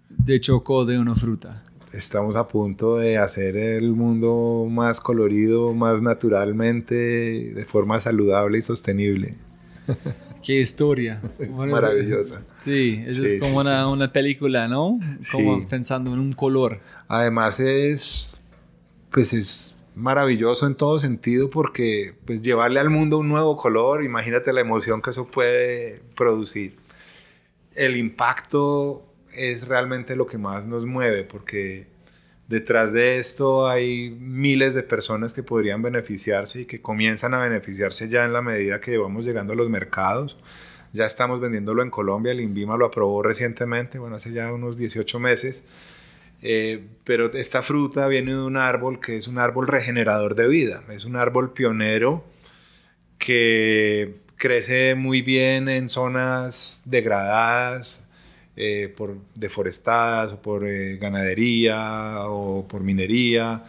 de choco de una fruta. Estamos a punto de hacer el mundo más colorido, más naturalmente, de forma saludable y sostenible. Qué historia. Es Bueno, maravillosa. Sí, eso Sí, es como sí, una, sí. una película, ¿no? Como Sí. pensando en un color. Además es, pues es maravilloso en todo sentido porque pues llevarle al mundo un nuevo color, imagínate la emoción que eso puede producir. El impacto es realmente lo que más nos mueve porque detrás de esto hay miles de personas que podrían beneficiarse y que comienzan a beneficiarse ya en la medida que vamos llegando a los mercados. Ya estamos vendiéndolo en Colombia, el INVIMA lo aprobó recientemente, bueno, hace ya unos 18 meses. Eh, pero esta fruta viene de un árbol que es un árbol regenerador de vida, es un árbol pionero que crece muy bien en zonas degradadas, eh, por deforestadas o por eh, ganadería o por minería,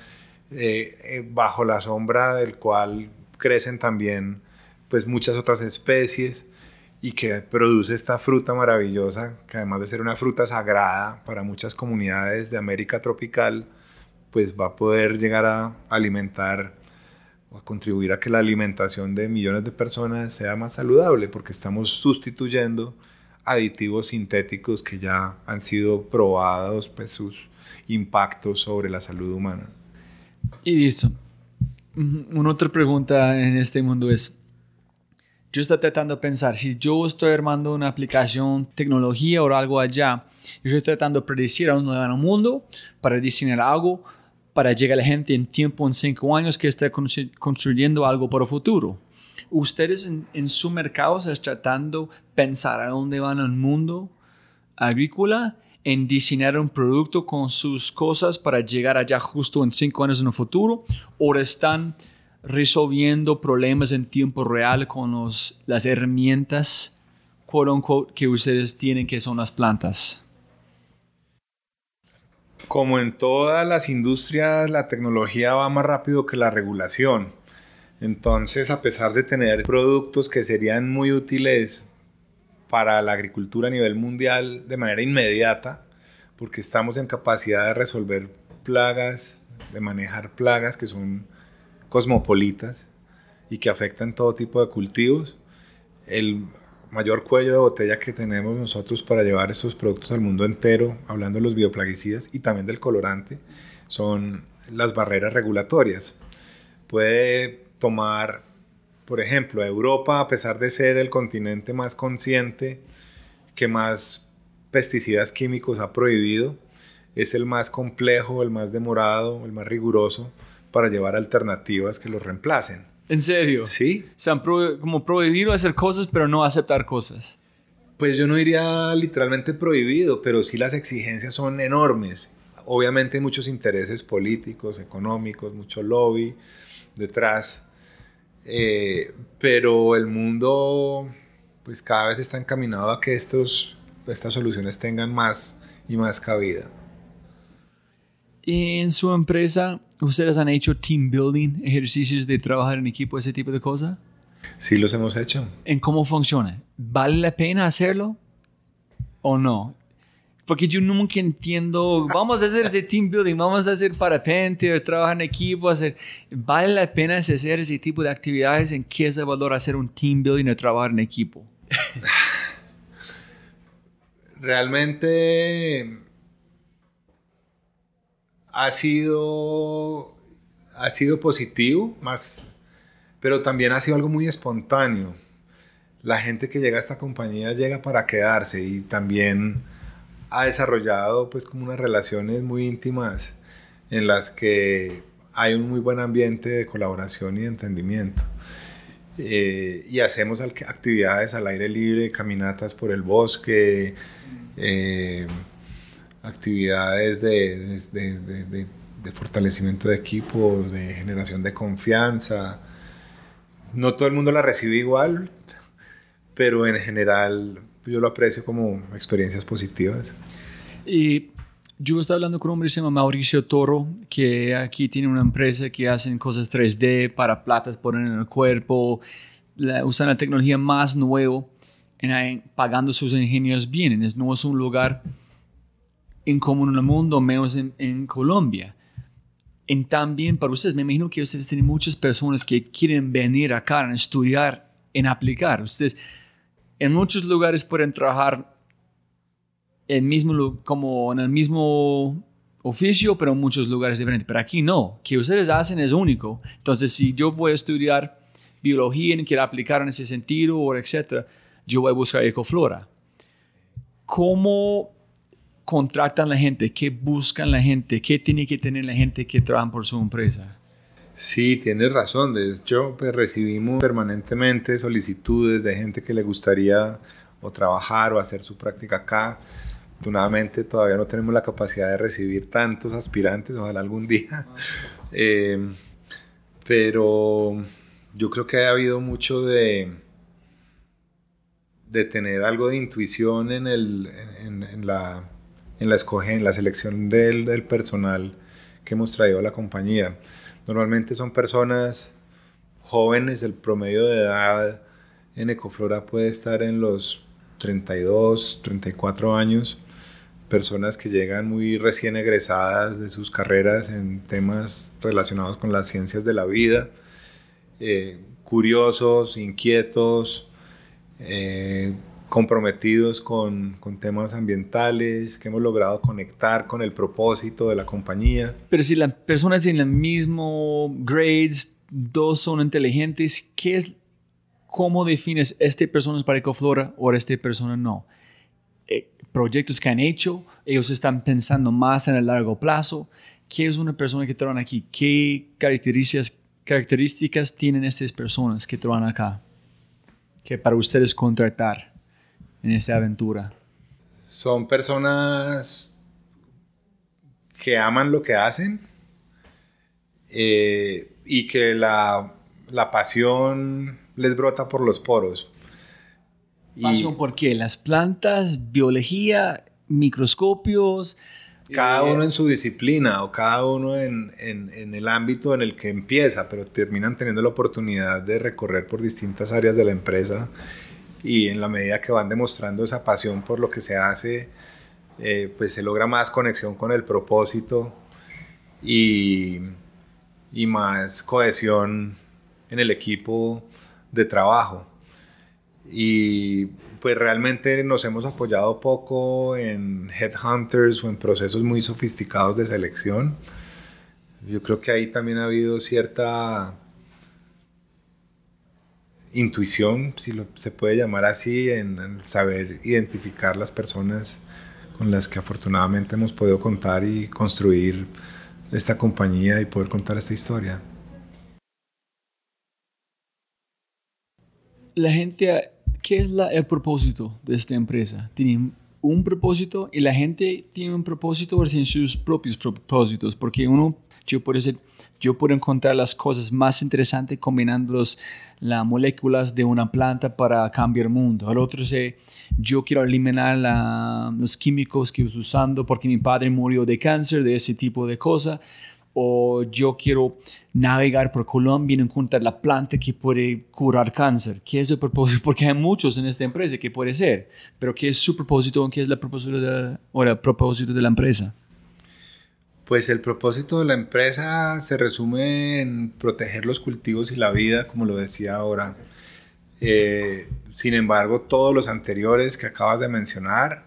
eh, bajo la sombra del cual crecen también pues muchas otras especies y que produce esta fruta maravillosa, que además de ser una fruta sagrada para muchas comunidades de América tropical, pues va a poder llegar a alimentar o a contribuir a que la alimentación de millones de personas sea más saludable, porque estamos sustituyendo aditivos sintéticos que ya han sido probados, pues sus impactos sobre la salud humana. Y listo. Ujú, Una otra pregunta en este mundo es, yo estoy tratando de pensar, si yo estoy armando una aplicación, tecnología o algo allá, yo estoy tratando de predecir a un nuevo mundo para diseñar algo para llegar a la gente en tiempo, en cinco años, que está constru- construyendo algo para el futuro. Ustedes en, su mercado están tratando pensar a dónde van el mundo agrícola en diseñar un producto con sus cosas para llegar allá justo en cinco años en el futuro o están resolviendo problemas en tiempo real con los, las herramientas quote unquote, que ustedes tienen que son las plantas. Como en todas las industrias, la tecnología va más rápido que la regulación. Entonces, a pesar de tener productos que serían muy útiles para la agricultura a nivel mundial de manera inmediata, porque estamos en capacidad de resolver plagas, de manejar plagas que son cosmopolitas y que afectan todo tipo de cultivos, el mayor cuello de botella que tenemos nosotros para llevar estos productos al mundo entero, hablando de los bioplaguicidas y también del colorante, son las barreras regulatorias. Puede tomar, por ejemplo, Europa, a pesar de ser el continente más consciente, que más pesticidas químicos ha prohibido, es el más complejo, el más demorado, el más riguroso para llevar alternativas que los reemplacen. ¿En serio? Sí, Se han pro- como prohibido hacer cosas pero no aceptar cosas. Pues yo no diría literalmente prohibido, pero sí las exigencias son enormes. Obviamente hay muchos intereses políticos, económicos, mucho lobby detrás, eh, pero el mundo pues cada vez está encaminado a que estos, estas soluciones tengan más y más cabida. ¿Y en su empresa ustedes han hecho team building, ejercicios de trabajar en equipo, ese tipo de cosas? Sí los hemos hecho. ¿En cómo funciona? ¿Vale la pena hacerlo o no? Porque yo nunca entiendo, vamos a hacer ese team building, vamos a hacer parapente, trabajar en equipo, hacer, ¿vale la pena hacer ese tipo de actividades? ¿En qué es el valor hacer un team building o trabajar en equipo? Realmente ha sido, ha sido positivo, más, pero también ha sido algo muy espontáneo. La gente que llega a esta compañía llega para quedarse y también ha desarrollado pues como unas relaciones muy íntimas en las que hay un muy buen ambiente de colaboración y de entendimiento. Eh, y hacemos actividades al aire libre, caminatas por el bosque, eh, actividades de, de, fortalecimiento de equipos, de generación de confianza. No todo el mundo la recibe igual, pero en general yo lo aprecio como experiencias positivas. Y yo estaba hablando con un hombre que se llama Mauricio Toro, que aquí tiene una empresa que hacen cosas 3D para platas ponen en el cuerpo, usan la tecnología más nueva, en, pagando sus ingenieros bien. no es un lugar en común en el mundo, menos en, Colombia. Y también para ustedes, me imagino que ustedes tienen muchas personas que quieren venir acá a estudiar, en aplicar. Ustedes en muchos lugares pueden trabajar en, mismo, como en el mismo oficio, pero en muchos lugares diferentes. Pero aquí no, que ustedes hacen es único. Entonces, si yo voy a estudiar biología y quiero aplicar en ese sentido, o etcétera, yo voy a buscar ecoflora. ¿Cómo contratan la gente? ¿Qué buscan la gente? ¿Qué tiene que tener la gente que trabaja por su empresa? Sí, tienes razón. De hecho, pues, recibimos permanentemente solicitudes de gente que le gustaría o trabajar o hacer su práctica acá. Afortunadamente todavía no tenemos la capacidad de recibir tantos aspirantes, ojalá algún día. Eh, pero yo creo que ha habido mucho de, de tener algo de intuición en, el, en, la, en la, escoge, en la selección del, del, personal que hemos traído a la compañía. Normalmente son personas jóvenes, el promedio de edad en Ecoflora puede estar en los 32, 34 años, personas que llegan muy recién egresadas de sus carreras en temas relacionados con las ciencias de la vida, eh, curiosos, inquietos, eh, comprometidos con, con, temas ambientales, que hemos logrado conectar con el propósito de la compañía. Pero si las personas tienen el mismo grades, dos son inteligentes, ¿qué es, ¿cómo defines esta persona es para Ecoflora o esta persona no? Eh, proyectos que han hecho, ellos están pensando más en el largo plazo. ¿Qué es una persona que trabaja aquí? ¿Qué características, características tienen estas personas que trabajan acá? Que para ustedes contratar en esta aventura? Son personas que aman lo que hacen eh, y que la, la, pasión les brota por los poros. ¿Pasión por qué? ¿Las plantas, biología, microscopios? Cada eh, uno en su disciplina o cada uno en, en, en, el ámbito en el que empieza, pero terminan teniendo la oportunidad de recorrer por distintas áreas de la empresa y en la medida que van demostrando esa pasión por lo que se hace, eh, pues se logra más conexión con el propósito y, y más cohesión en el equipo de trabajo. Y pues realmente nos hemos apoyado poco en headhunters o en procesos muy sofisticados de selección. Yo creo que ahí también ha habido cierta intuición, si lo, se puede llamar así, en, saber identificar las personas con las que afortunadamente hemos podido contar y construir esta compañía y poder contar esta historia. La gente, ¿qué es la, el propósito de esta empresa? Tienen un propósito y la gente tiene un propósito o tiene sus propios propósitos, porque uno yo puedo, yo puedo encontrar las cosas más interesantes combinando las moléculas de una planta para cambiar el mundo. El otro es, yo quiero eliminar los químicos que estoy usando porque mi padre murió de cáncer, de ese tipo de cosas. O yo quiero navegar por Colombia y encontrar la planta que puede curar cáncer. ¿Qué es el propósito? Porque hay muchos en esta empresa que puede ser. Pero ¿qué es su propósito? ¿Qué es el propósito de, o el propósito de la empresa? Pues el propósito de la empresa se resume en proteger los cultivos y la vida, como lo decía ahora. Eh, sin embargo, todos los anteriores que acabas de mencionar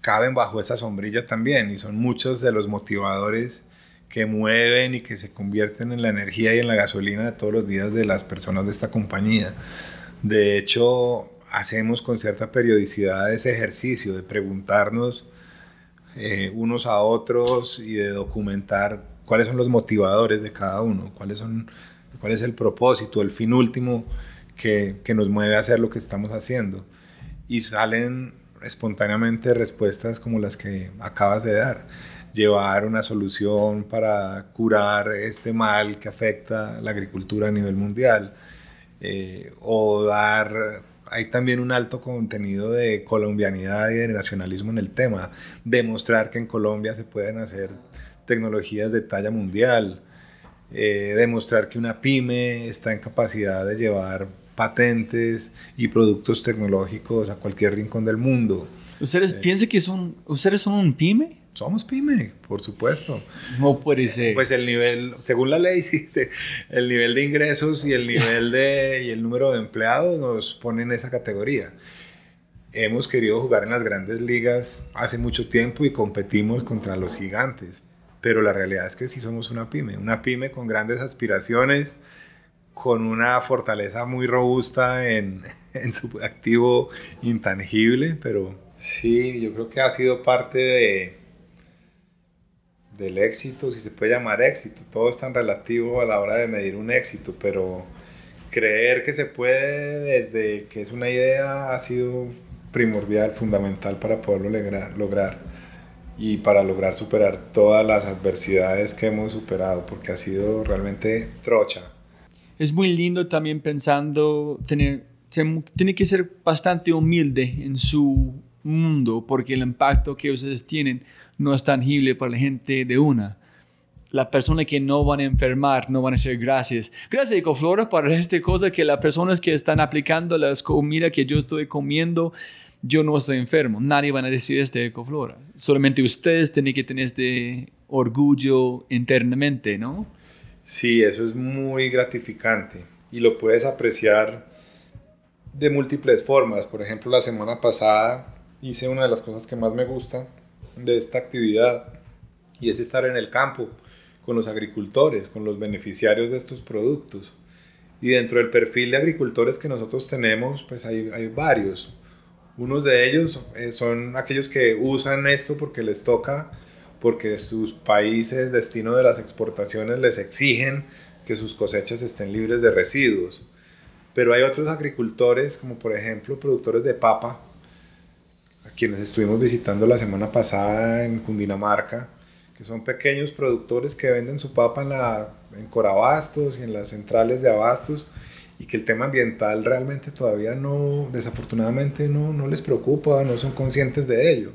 caben bajo esa sombrilla también y son muchos de los motivadores que mueven y que se convierten en la energía y en la gasolina de todos los días de las personas de esta compañía. De hecho, hacemos con cierta periodicidad ese ejercicio de preguntarnos eh, unos a otros y de documentar cuáles son los motivadores de cada uno, cuáles son, cuál es el propósito, el fin último que, que nos mueve a hacer lo que estamos haciendo. Y salen espontáneamente respuestas como las que acabas de dar llevar una solución para curar este mal que afecta la agricultura a nivel mundial, eh, o dar, hay también un alto contenido de colombianidad y de nacionalismo en el tema, demostrar que en Colombia se pueden hacer tecnologías de talla mundial, eh, demostrar que una pyme está en capacidad de llevar patentes y productos tecnológicos a cualquier rincón del mundo. ¿Ustedes eh, piensan que son, ustedes son un pyme? Somos pyme, por supuesto. No puede ser. Pues el nivel, según la ley, sí, el nivel de ingresos y el nivel de y el número de empleados nos ponen en esa categoría. Hemos querido jugar en las grandes ligas hace mucho tiempo y competimos contra los gigantes, pero la realidad es que sí somos una pyme, una pyme con grandes aspiraciones, con una fortaleza muy robusta en, en su activo intangible, pero sí, yo creo que ha sido parte de del éxito, si se puede llamar éxito. Todo es tan relativo a la hora de medir un éxito, pero creer que se puede desde que es una idea ha sido primordial, fundamental para poderlo lograr, y para lograr superar todas las adversidades que hemos superado, porque ha sido realmente trocha. Es muy lindo también pensando, tener, tiene que ser bastante humilde en su mundo, porque el impacto que ustedes tienen no es tangible para la gente de una. La persona que no van a enfermar no van a decir gracias. Gracias Ecoflora para esta cosa que las personas que están aplicando las comidas que yo estoy comiendo, yo no estoy enfermo. Nadie van a decir este Ecoflora. Solamente ustedes tienen que tener este orgullo internamente, ¿no? Sí, eso es muy gratificante y lo puedes apreciar de múltiples formas. Por ejemplo, la semana pasada hice una de las cosas que más me gusta de esta actividad y es estar en el campo con los agricultores, con los beneficiarios de estos productos. Y dentro del perfil de agricultores que nosotros tenemos, pues hay, hay varios. Unos de ellos eh, son aquellos que usan esto porque les toca, porque sus países, destino de las exportaciones, les exigen que sus cosechas estén libres de residuos. Pero hay otros agricultores, como por ejemplo productores de papa, quienes estuvimos visitando la semana pasada en Cundinamarca, que son pequeños productores que venden su papa en, la, en Corabastos y en las centrales de abastos y que el tema ambiental realmente todavía no, desafortunadamente no, no les preocupa, no son conscientes de ello.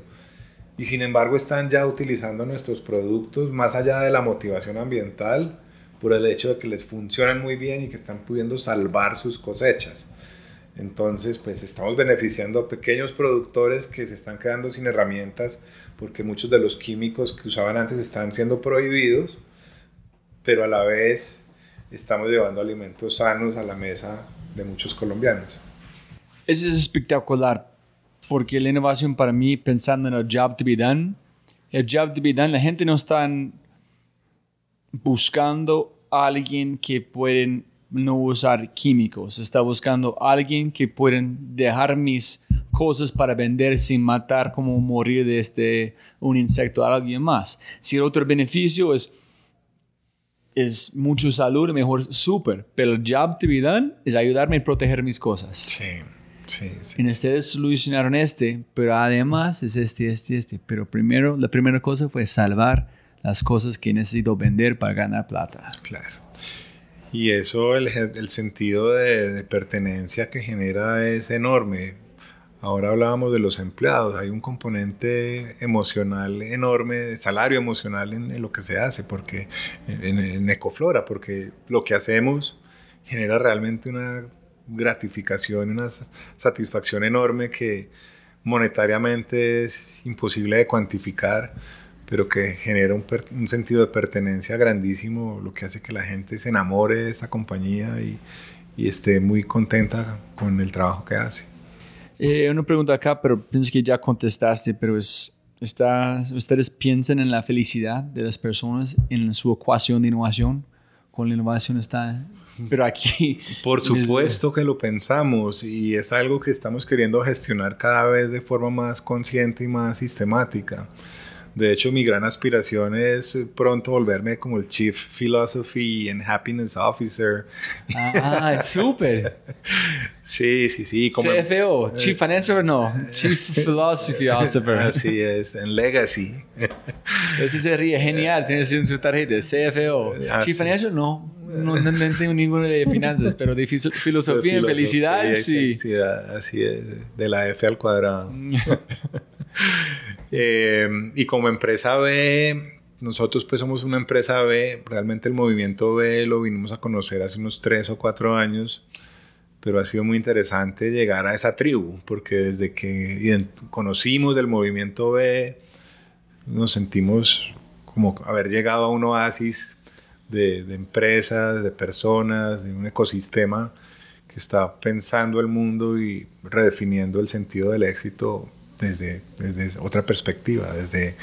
Y sin embargo están ya utilizando nuestros productos más allá de la motivación ambiental por el hecho de que les funcionan muy bien y que están pudiendo salvar sus cosechas. Entonces, pues estamos beneficiando a pequeños productores que se están quedando sin herramientas porque muchos de los químicos que usaban antes están siendo prohibidos, pero a la vez estamos llevando alimentos sanos a la mesa de muchos colombianos. Eso es espectacular, porque la innovación para mí, pensando en el job to be done, el job to be done, la gente no está buscando a alguien que pueden no usar químicos. Está buscando a alguien que pueden dejar mis cosas para vender sin matar como morir de este, un insecto a alguien más. Si el otro beneficio es, es mucho salud, mejor súper. Pero el job done es ayudarme a proteger mis cosas. Sí. Sí, sí, y ustedes solucionaron este, pero además es este, este, este. Pero primero, la primera cosa fue salvar las cosas que necesito vender para ganar plata. Claro. Y eso, el, sentido de, pertenencia que genera es enorme. Ahora hablábamos de los empleados, hay un componente emocional enorme, salario emocional en, lo que se hace, porque en, Ecoflora, porque lo que hacemos genera realmente una gratificación, una satisfacción enorme que monetariamente es imposible de cuantificar pero que genera un, un, sentido de pertenencia grandísimo, lo que hace que la gente se enamore de esta compañía y, y esté muy contenta con el trabajo que hace. Eh, una pregunta acá, pero pienso que ya contestaste, pero es está, ¿ustedes piensan en la felicidad de las personas en su ecuación de innovación? Con la innovación está... Pero aquí... Por supuesto que lo pensamos y es algo que estamos queriendo gestionar cada vez de forma más consciente y más sistemática. De hecho, mi gran aspiración es pronto volverme como el Chief Philosophy and Happiness Officer. Ah, súper. sí, sí, sí. Como CFO, Chief Financial, no, Chief Philosophy Officer. Así es, en Legacy. Ese sería genial, tienes en su tarjeta, CFO. Chief Financial, no. No, tengo ninguno de finanzas, pero de filosofía y felicidad, sí. así es, de la F al cuadrado. Eh, y como empresa B, nosotros pues somos una empresa B, realmente el movimiento B lo vinimos a conocer hace unos tres o cuatro años, pero ha sido muy interesante llegar a esa tribu, porque desde que conocimos del movimiento B, nos sentimos como haber llegado a un oasis de, de empresas, de personas, de un ecosistema que está pensando el mundo y redefiniendo el sentido del éxito desde, desde otra perspectiva, desde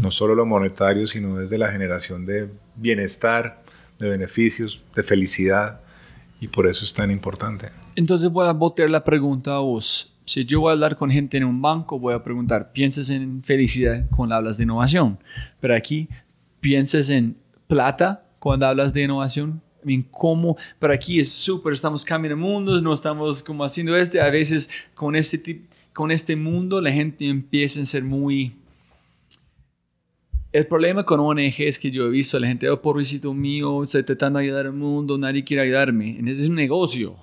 no solo lo monetario, sino desde la generación de bienestar, de beneficios, de felicidad, y por eso es tan importante. Entonces voy a botar la pregunta a vos. Si yo voy a hablar con gente en un banco, voy a preguntar, ¿piensas en felicidad cuando hablas de innovación? Pero aquí, ¿piensas en plata cuando hablas de innovación? en cómo, pero aquí es súper, estamos cambiando mundos, no estamos como haciendo este, a veces con este tipo, con este mundo la gente empieza a ser muy... El problema con ONG es que yo he visto a la gente, oh, pobrecito mío, estoy tratando de ayudar al mundo, nadie quiere ayudarme. Ese es un negocio.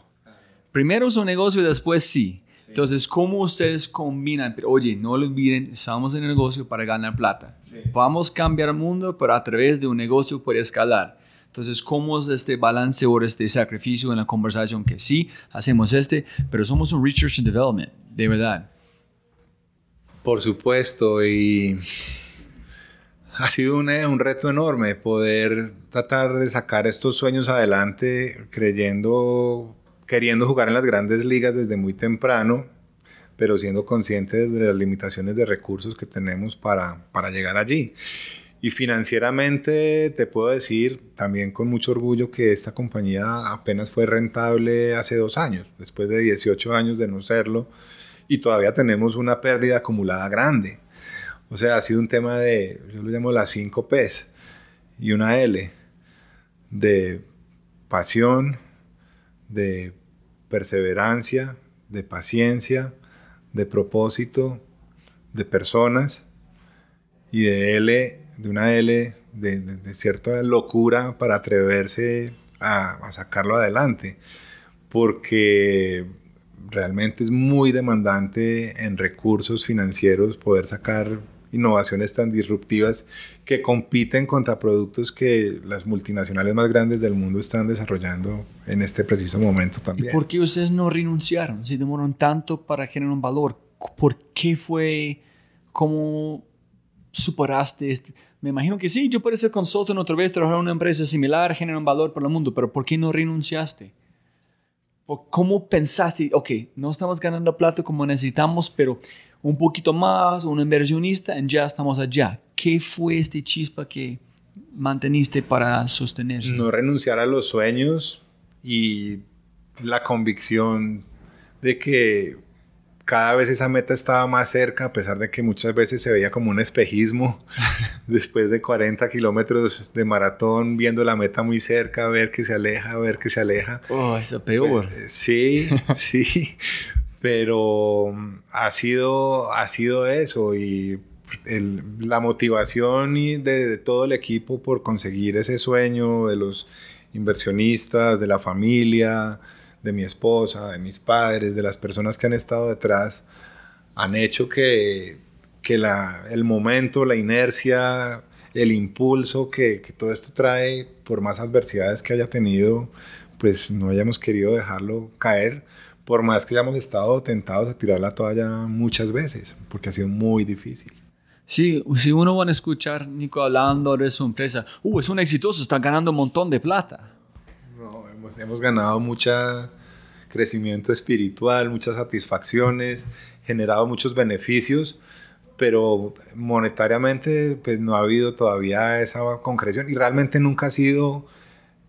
Primero es un negocio, después sí. Entonces, ¿cómo ustedes combinan? Pero, oye, no lo olviden, estamos en el negocio para ganar plata. Vamos a cambiar el mundo, pero a través de un negocio puede escalar. Entonces, ¿cómo es este balance o este sacrificio en la conversación? Que sí, hacemos este, pero somos un research and development, de verdad. Por supuesto, y ha sido un, un reto enorme poder tratar de sacar estos sueños adelante creyendo, queriendo jugar en las grandes ligas desde muy temprano, pero siendo conscientes de las limitaciones de recursos que tenemos para, para llegar allí. Y financieramente te puedo decir también con mucho orgullo que esta compañía apenas fue rentable hace dos años, después de 18 años de no serlo, y todavía tenemos una pérdida acumulada grande. O sea, ha sido un tema de, yo lo llamo las 5 P's y una L, de pasión, de perseverancia, de paciencia, de propósito, de personas y de L de una L de, cierta locura para atreverse a, sacarlo adelante, porque realmente es muy demandante en recursos financieros poder sacar innovaciones tan disruptivas que compiten contra productos que las multinacionales más grandes del mundo están desarrollando en este preciso momento también. ¿Y por qué ustedes no renunciaron? Si demoraron tanto para generar un valor, ¿por qué fue como superaste este? Me imagino que sí, yo puedo ser consultor otra vez, trabajar en una empresa similar, generar un valor para el mundo, pero ¿por qué no renunciaste? ¿Cómo pensaste, ok, no estamos ganando plata como necesitamos, pero un poquito más, un inversionista, y ya estamos allá? ¿Qué fue este chispa que manteniste para sostenerse? No renunciar a los sueños y la convicción de que cada vez esa meta estaba más cerca, a pesar de que muchas veces se veía como un espejismo. Después de 40 kilómetros de maratón, viendo la meta muy cerca, ver que se aleja, ver que se aleja. Oh, eso peor. Pues, sí, sí. Pero mm, ha sido, ha sido eso y la motivación de, de todo el equipo por conseguir ese sueño de los inversionistas, de la familia, de mi esposa, de mis padres, de las personas que han estado detrás, han hecho que, que la, el momento, la inercia, el impulso que, que, todo esto trae, por más adversidades que haya tenido, pues no hayamos querido dejarlo caer, por más que hayamos estado tentados a tirar la toalla muchas veces, porque ha sido muy difícil. Sí, si uno va a escuchar Nico hablando de su empresa, uh, es un exitoso, está ganando un montón de plata hemos, ganado mucho crecimiento espiritual, muchas satisfacciones, generado muchos beneficios, pero monetariamente pues no ha habido todavía esa concreción y realmente nunca ha sido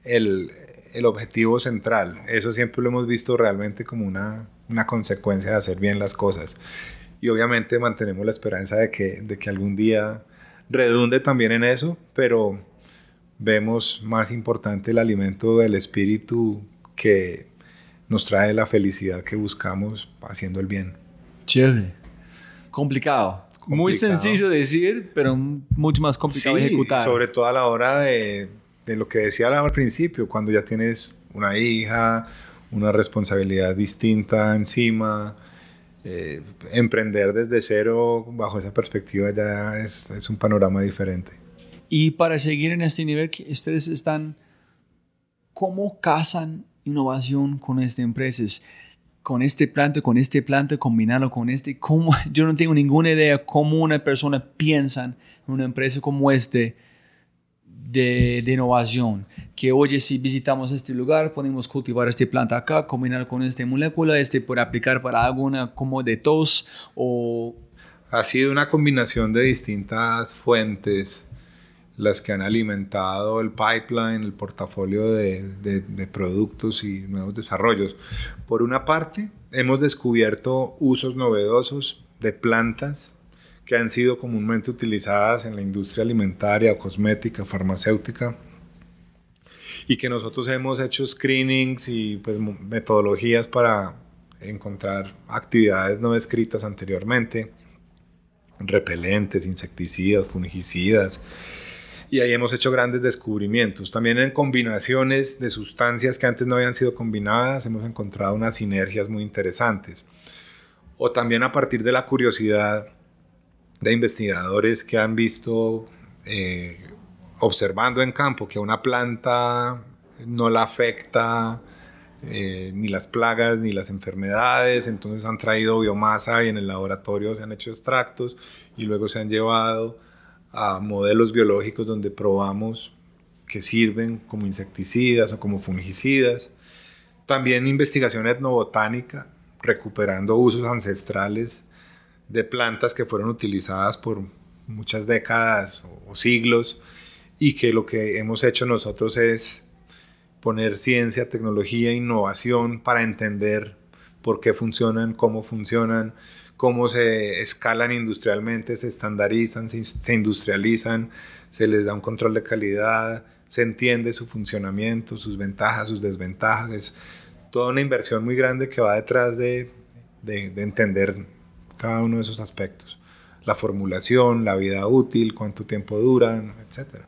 el, el objetivo central. Eso siempre lo hemos visto realmente como una, una consecuencia de hacer bien las cosas. Y obviamente mantenemos la esperanza de que, de que algún día redunde también en eso, pero vemos más importante el alimento del espíritu que nos trae la felicidad que buscamos haciendo el bien. Chévere. Complicado. Muy sencillo de decir, pero mucho más complicado de ejecutar. Sobre todo a la hora de, de lo que decía al principio, cuando ya tienes una hija, una responsabilidad distinta encima, eh, emprender desde cero bajo esa perspectiva ya es, es, un panorama diferente. Y para seguir en este nivel, ustedes están, ¿cómo casan innovación con estas empresas? con este planta, con este planta, combinarlo con este. ¿cómo? Yo no tengo ninguna idea cómo una persona piensa en una empresa como este de, de, innovación. Que oye, si visitamos este lugar, podemos cultivar este planta acá, combinar con esta molécula, este por aplicar para alguna como de tos o... Ha sido una combinación de distintas fuentes las que han alimentado el pipeline, el portafolio de, de, productos y nuevos desarrollos. Por una parte, hemos descubierto usos novedosos de plantas que han sido comúnmente utilizadas en la industria alimentaria, cosmética, farmacéutica, y que nosotros hemos hecho screenings y pues, metodologías para encontrar actividades no descritas anteriormente, repelentes, insecticidas, fungicidas, y ahí hemos hecho grandes descubrimientos. También en combinaciones de sustancias que antes no habían sido combinadas hemos encontrado unas sinergias muy interesantes. O también a partir de la curiosidad de investigadores que han visto, eh, observando en campo, que una planta no la afecta eh, ni las plagas ni las enfermedades, entonces han traído biomasa y en el laboratorio se han hecho extractos y luego se han llevado a modelos biológicos donde probamos que sirven como insecticidas o como fungicidas. También investigación etnobotánica, recuperando usos ancestrales de plantas que fueron utilizadas por muchas décadas o siglos y que lo que hemos hecho nosotros es poner ciencia, tecnología, innovación para entender por qué funcionan, cómo funcionan, cómo se escalan industrialmente, se estandarizan, se, industrializan, se les da un control de calidad, se entiende su funcionamiento, sus ventajas, sus desventajas. Es toda una inversión muy grande que va detrás de, de, de entender cada uno de esos aspectos. La formulación, la vida útil, cuánto tiempo duran, etc.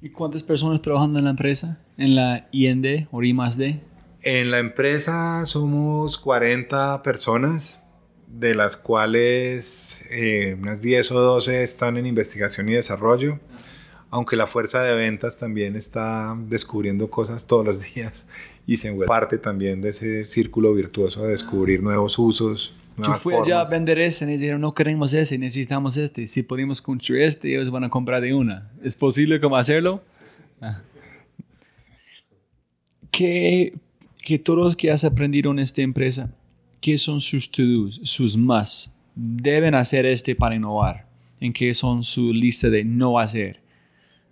¿Y cuántas personas trabajan en la empresa? ¿En la IND o I D? En la empresa somos 40 personas de las cuales eh, unas 10 o 12 están en investigación y desarrollo, aunque la fuerza de ventas también está descubriendo cosas todos los días y se vuelve parte también de ese círculo virtuoso de descubrir nuevos usos. Yo fui allá a vender ese y dijeron, no queremos ese, necesitamos este. Si podemos construir este, ellos van a comprar de una. ¿Es posible cómo hacerlo? Ah. ¿Qué, que todos que has aprendido en esta empresa, qué son sus to-dos, sus must. Deben hacer este para innovar. En qué son su lista de no hacer.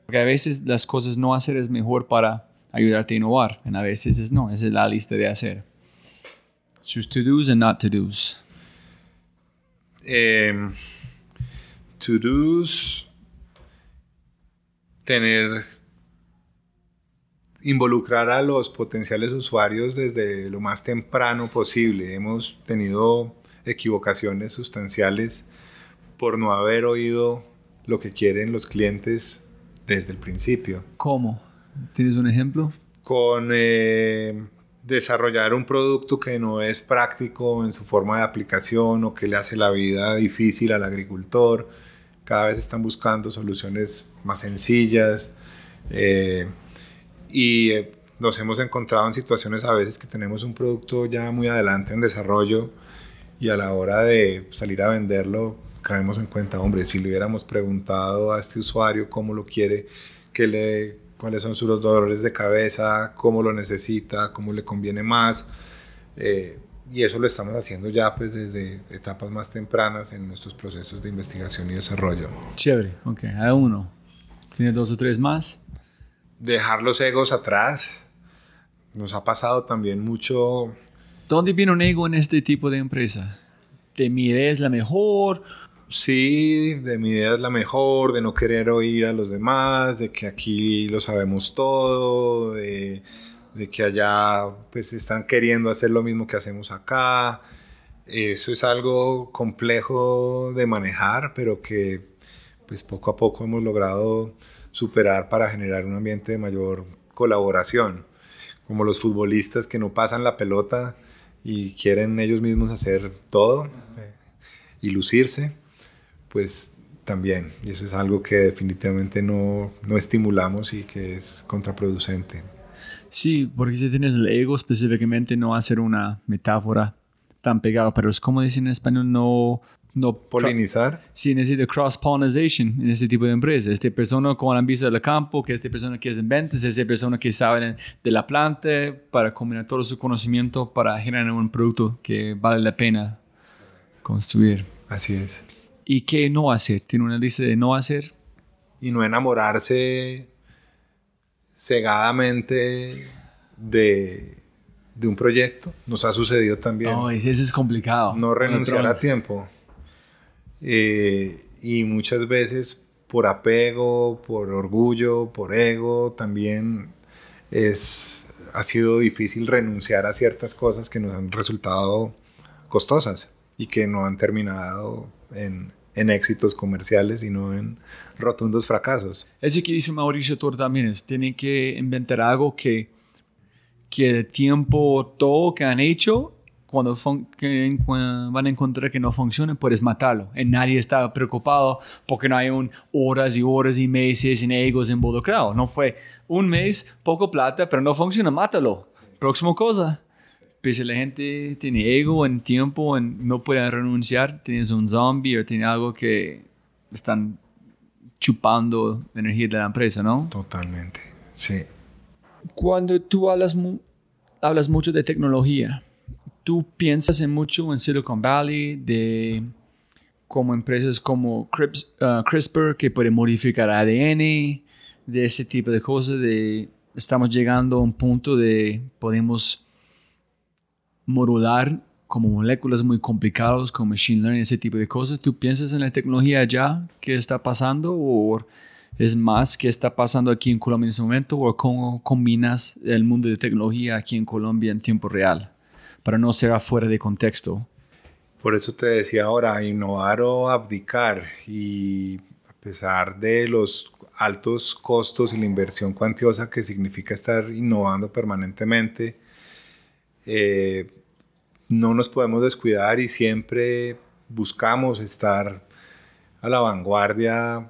Porque a veces las cosas no hacer es mejor para ayudarte a innovar. Y a veces es no, esa es la lista de hacer. Sus to-dos y not to-dos. Em, to-dos. Tener involucrar a los potenciales usuarios desde lo más temprano posible. Hemos tenido equivocaciones sustanciales por no haber oído lo que quieren los clientes desde el principio. ¿Cómo? ¿Tienes un ejemplo? Con eh, desarrollar un producto que no es práctico en su forma de aplicación o que le hace la vida difícil al agricultor. Cada vez están buscando soluciones más sencillas. Eh, y eh, nos hemos encontrado en situaciones a veces que tenemos un producto ya muy adelante en desarrollo y a la hora de salir a venderlo caemos en cuenta, hombre, si le hubiéramos preguntado a este usuario cómo lo quiere, qué le, cuáles son sus dolores de cabeza, cómo lo necesita, cómo le conviene más, eh, y eso lo estamos haciendo ya pues desde etapas más tempranas en nuestros procesos de investigación y desarrollo. Chévere, ok, a uno. ¿Tiene dos o tres más? Dejar los egos atrás. Nos ha pasado también mucho... ¿Dónde viene un ego en este tipo de empresa? ¿De mi idea es la mejor? Sí, de mi idea es la mejor, de no querer oír a los demás, de que aquí lo sabemos todo, de de que allá pues están queriendo hacer lo mismo que hacemos acá. Eso es algo complejo de manejar, pero que pues poco a poco hemos logrado superar para generar un ambiente de mayor colaboración. Como los futbolistas que no pasan la pelota y quieren ellos mismos hacer todo eh, y lucirse, pues también. Y eso es algo que definitivamente no, no estimulamos y que es contraproducente. Sí, porque si tienes el ego específicamente no hacer una metáfora tan pegada, pero es como dicen en español, no... no Polinizar. Sí, necesita cross-pollination en este tipo de empresas. Esta persona con la vista del campo, que esta persona que es en ventas, esta persona que sabe de la planta para combinar todo su conocimiento para generar un producto que vale la pena construir. Así es. ¿Y qué no hacer? ¿Tiene una lista de no hacer? Y no enamorarse cegadamente de, un proyecto. Nos ha sucedido también. No, ese es complicado. No renunciar a tiempo. Eh, y muchas veces por apego, por orgullo, por ego, también es, ha sido difícil renunciar a ciertas cosas que nos han resultado costosas y que no han terminado en, en éxitos comerciales, sino en rotundos fracasos. Ese que dice Mauricio Tor también es, tienen que inventar algo que, que de tiempo todo que han hecho, cuando, van a encontrar que no funciona, puedes matarlo. Y nadie está preocupado porque no hay un horas y horas y meses en egos involucrados. No fue un mes, poco plata, pero no funciona, mátalo. Próxima cosa. Pues si la gente tiene ego en tiempo, en, no puede renunciar, tienes un zombie o tiene algo que están chupando energía de la empresa, ¿no? Totalmente, sí. Cuando tú hablas, hablas mucho de tecnología, tú piensas en mucho en Silicon Valley, de como empresas como uh, CRISPR que pueden modificar ADN, de ese tipo de cosas, de estamos llegando a un punto de podemos modular como moléculas muy complicadas, como machine learning, ese tipo de cosas. ¿Tú piensas en la tecnología ya que está pasando o es más que está pasando aquí en Colombia en ese momento o cómo combinas el mundo de tecnología aquí en Colombia en tiempo real para no ser afuera de contexto? Por eso te decía ahora, innovar o abdicar y a pesar de los altos costos y la inversión cuantiosa que significa estar innovando permanentemente, eh, no nos podemos descuidar y siempre buscamos estar a la vanguardia,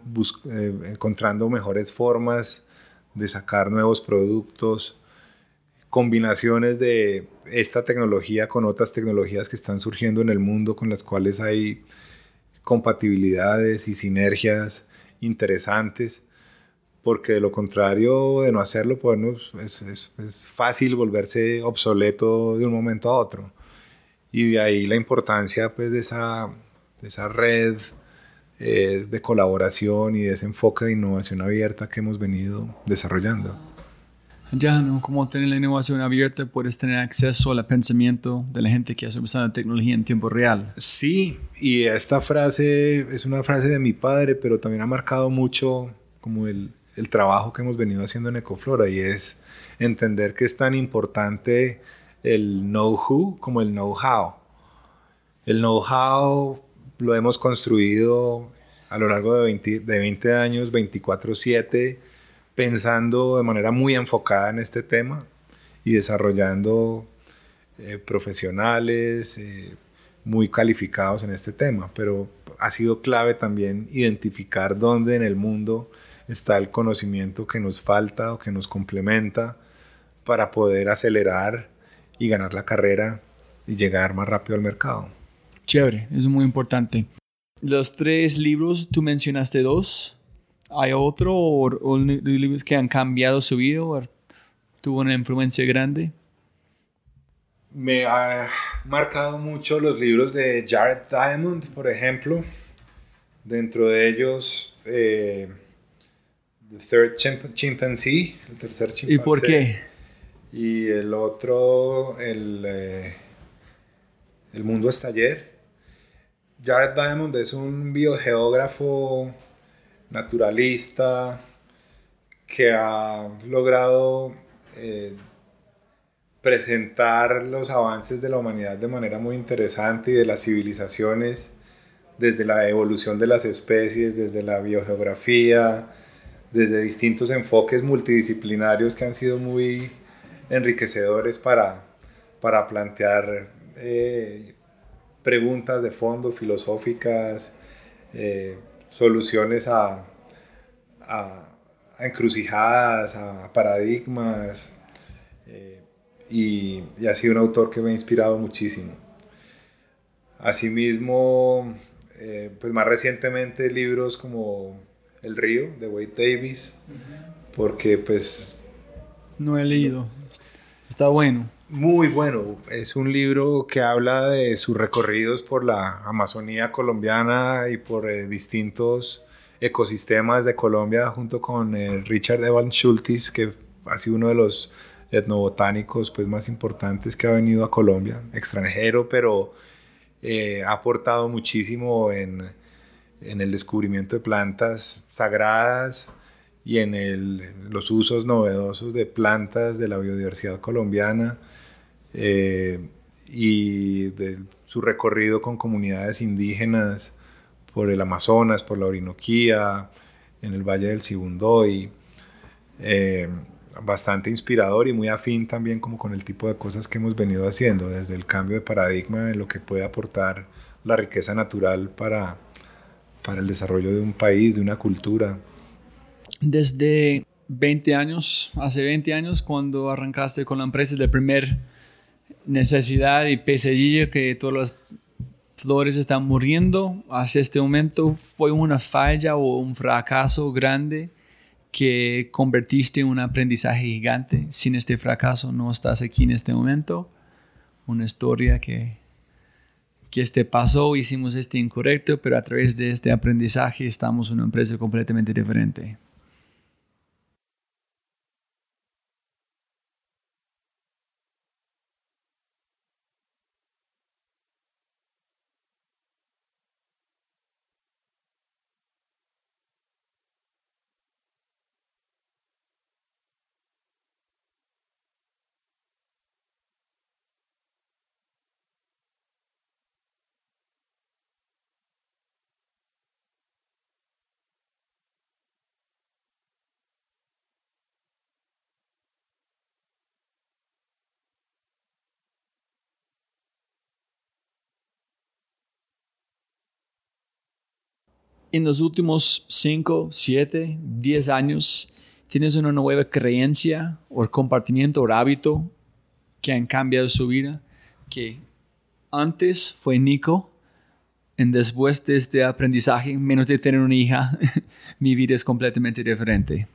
eh, encontrando mejores formas de sacar nuevos productos, combinaciones de esta tecnología con otras tecnologías que están surgiendo en el mundo con las cuales hay compatibilidades y sinergias interesantes, porque de lo contrario de no hacerlo, pues, es, es fácil volverse obsoleto de un momento a otro. Y de ahí la importancia pues, de, esa, de esa red eh, de colaboración y de ese enfoque de innovación abierta que hemos venido desarrollando. Ya, ¿no? Como tener la innovación abierta, puedes tener acceso al pensamiento de la gente que hace usando tecnología en tiempo real. Sí, y esta frase es una frase de mi padre, pero también ha marcado mucho como el, el trabajo que hemos venido haciendo en Ecoflora y es entender que es tan importante el know-who como el know-how. El know-how lo hemos construido a lo largo de 20, de 20 años, 24/7, pensando de manera muy enfocada en este tema y desarrollando eh, profesionales eh, muy calificados en este tema. Pero ha sido clave también identificar dónde en el mundo está el conocimiento que nos falta o que nos complementa para poder acelerar y ganar la carrera y llegar más rápido al mercado. Chévere, es muy importante. Los tres libros, tú mencionaste dos. ¿Hay otro o, libros que han cambiado su vida o tuvo una influencia grande? Me ha marcado mucho los libros de Jared Diamond, por ejemplo. Dentro de ellos, eh, The Third Chimpanzee, el tercer chimpancé. ¿Y por qué? Y el otro, el, eh, el Mundo hasta ayer. Jared Diamond es un biogeógrafo naturalista que ha logrado eh, presentar los avances de la humanidad de manera muy interesante y de las civilizaciones desde la evolución de las especies, desde la biogeografía, desde distintos enfoques multidisciplinarios que han sido muy enriquecedores para, para plantear eh, preguntas de fondo filosóficas, eh, soluciones a, a, encrucijadas, a paradigmas, eh, y, y, ha sido un autor que me ha inspirado muchísimo. Asimismo, eh, pues más recientemente libros como El río de Wade Davis, porque pues... No he leído, está bueno. Muy bueno, es un libro que habla de sus recorridos por la Amazonía colombiana y por eh, distintos ecosistemas de Colombia junto con eh, Richard Evan Schultes, que ha sido uno de los etnobotánicos pues, más importantes que ha venido a Colombia, extranjero, pero eh, ha aportado muchísimo en, en, el descubrimiento de plantas sagradas y en el, los usos novedosos de plantas de la biodiversidad colombiana. Eh, y de su recorrido con comunidades indígenas por el Amazonas, por la Orinoquía, en el Valle del Sibundoy. Eh, bastante inspirador y muy afín también como con el tipo de cosas que hemos venido haciendo, desde el cambio de paradigma en lo que puede aportar la riqueza natural para, para el desarrollo de un país, de una cultura. Desde 20 años, hace 20 años, cuando arrancaste con la empresa de primer necesidad y pesadilla que todas las flores están muriendo hasta este momento, ¿fue una falla o un fracaso grande que convertiste en un aprendizaje gigante? Sin este fracaso no estás aquí en este momento. Una historia que, que este pasó, hicimos este incorrecto, pero a través de este aprendizaje estamos en una empresa completamente diferente. En los últimos 5, 7, 10 años tienes una nueva creencia o compartimiento o hábito que han cambiado su vida, que antes fue Nico, en después de este aprendizaje, menos de tener una hija, mi vida es completamente diferente.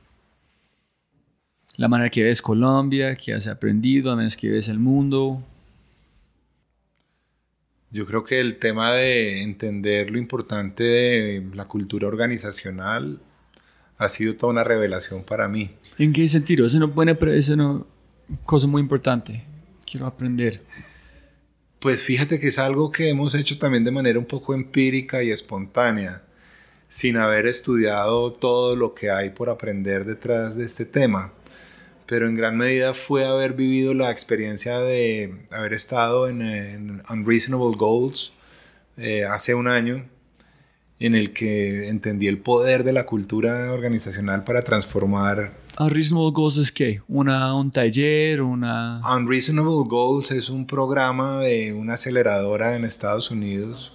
La manera que ves Colombia, que has aprendido, la manera que ves el mundo, yo creo que el tema de entender lo importante de la cultura organizacional ha sido toda una revelación para mí. ¿En qué sentido? Eso no pone, es una cosa muy importante. Quiero aprender. Pues fíjate que es algo que hemos hecho también de manera un poco empírica y espontánea, sin haber estudiado todo lo que hay por aprender detrás de este tema pero en gran medida fue haber vivido la experiencia de haber estado en, Unreasonable Goals eh, hace un año, en el que entendí el poder de la cultura organizacional para transformar. Unreasonable Goals es qué? Una, un taller, una... Unreasonable Goals es un programa de una aceleradora en Estados Unidos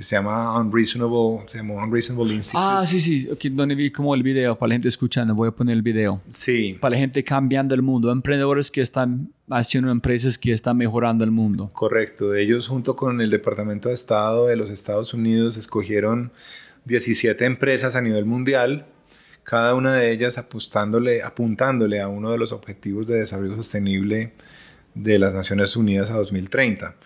que se llama Unreasonable, se llama Unreasonable Institute. Ah, sí, sí, okay, donde vi como el video, para la gente escuchando, voy a poner el video. Sí. Para la gente cambiando el mundo, emprendedores que están haciendo empresas que están mejorando el mundo. Correcto, ellos junto con el Departamento de Estado de los Estados Unidos escogieron 17 empresas a nivel mundial, cada una de ellas apuntándole, apuntándole a uno de los objetivos de desarrollo sostenible de las Naciones Unidas a 2030.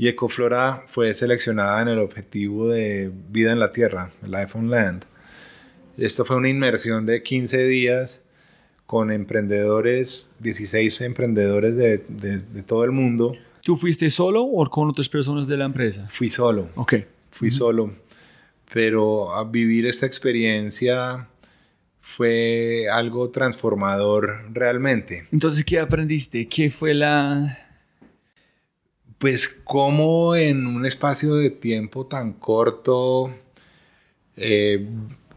Y Ecoflora fue seleccionada en el objetivo de vida en la Tierra, Life on Land. Esto fue una inmersión de 15 días con emprendedores, 16 emprendedores de, todo el mundo. ¿Tú fuiste solo o con otras personas de la empresa? Fui solo. Ok. Fui solo. Pero a vivir esta experiencia fue algo transformador realmente. Entonces, ¿qué aprendiste? ¿Qué fue la...? Pues cómo en un espacio de tiempo tan corto, eh,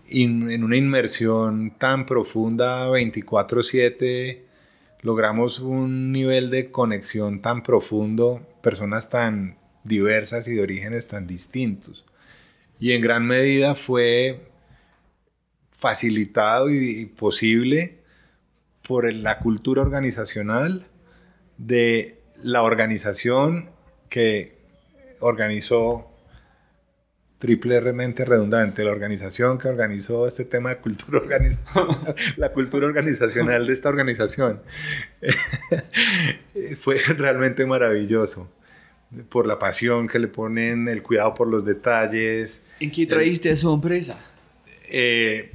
en una inmersión tan profunda 24/7, logramos un nivel de conexión tan profundo, personas tan diversas y de orígenes tan distintos. Y en gran medida fue facilitado y, posible por la cultura organizacional de la organización que organizó triple mente redundante, la organización que organizó este tema de cultura organizacional, la cultura organizacional de esta organización. Fue realmente maravilloso por la pasión que le ponen, el cuidado por los detalles. ¿En qué traíste a su empresa? Eh,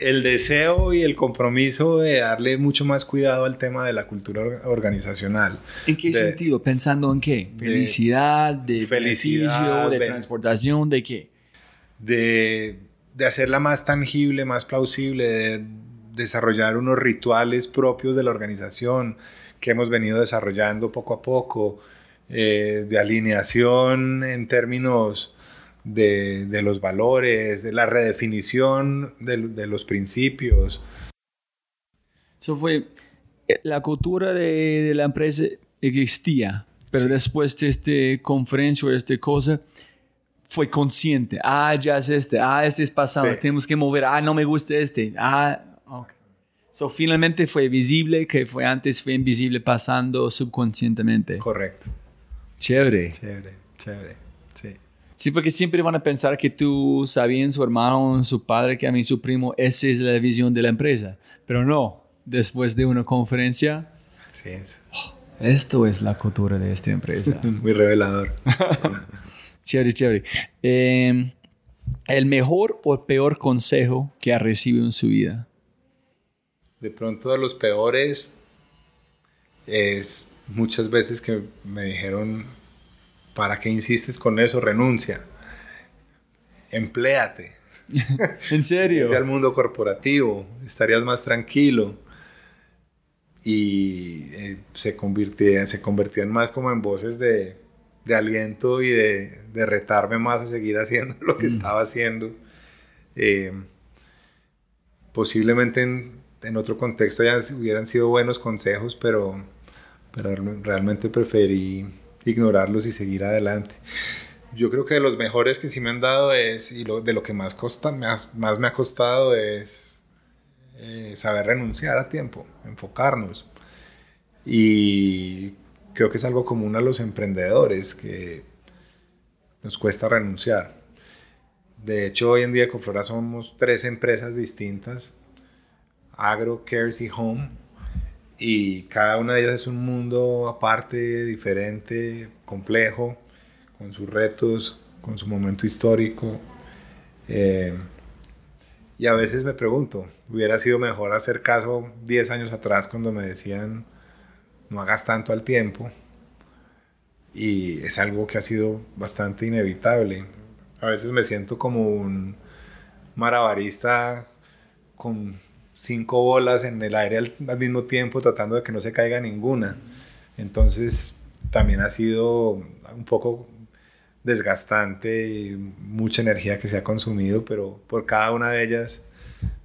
el deseo y el compromiso de darle mucho más cuidado al tema de la cultura organizacional. ¿En qué sentido? ¿Pensando en qué? ¿Felicidad? ¿De felicidad? ¿De transportación? ¿De qué? De, de hacerla más tangible, más plausible, de desarrollar unos rituales propios de la organización que hemos venido desarrollando poco a poco, eh, de alineación en términos de, los valores, de la redefinición de, los principios. Eso fue, eh, la cultura de, la empresa existía, pero después de esta conferencia o esta cosa, fue consciente. Ah, ya es este. Ah, este es pasado. Tenemos que mover. Ah, no me gusta este. Ah, ok. So, finalmente fue visible, que fue antes fue invisible pasando subconscientemente. Correcto. Chévere. Chévere, chévere. Sí, porque siempre van a pensar que tú sabías, su hermano, su padre, que a mí su primo, esa es la visión de la empresa. Pero no, después de una conferencia, sí es. Oh, esto es la cultura de esta empresa. Muy revelador. chévere, chévere. Em, el mejor o peor consejo que ha recibido en su vida. De pronto de los peores es muchas veces que me dijeron ¿Para qué insistes con eso? Renuncia. Empléate. ¿En serio? Vete al mundo corporativo, estarías más tranquilo. Y eh, se, convirtía, se convertían más como en voces de, aliento y de, retarme más a seguir haciendo lo que mm. estaba haciendo. Eh, posiblemente en, otro contexto ya hubieran sido buenos consejos, pero, pero realmente preferí ignorarlos y seguir adelante. Yo creo que de los mejores que sí me han dado es, y lo, de lo que más, costa, más, más me ha costado es eh, saber renunciar a tiempo, enfocarnos. Y creo que es algo común a los emprendedores, que nos cuesta renunciar. De hecho, hoy en día con somos tres empresas distintas, Agro, Cares y Home y cada una de ellas es un mundo aparte, diferente, complejo, con sus retos, con su momento histórico. Eh, y a veces me pregunto, hubiera sido mejor hacer caso 10 años atrás cuando me decían, no hagas tanto al tiempo. Y es algo que ha sido bastante inevitable. A veces me siento como un marabarista con cinco bolas en el aire al, mismo tiempo tratando de que no se caiga ninguna. Entonces también ha sido un poco desgastante y mucha energía que se ha consumido, pero por cada una de ellas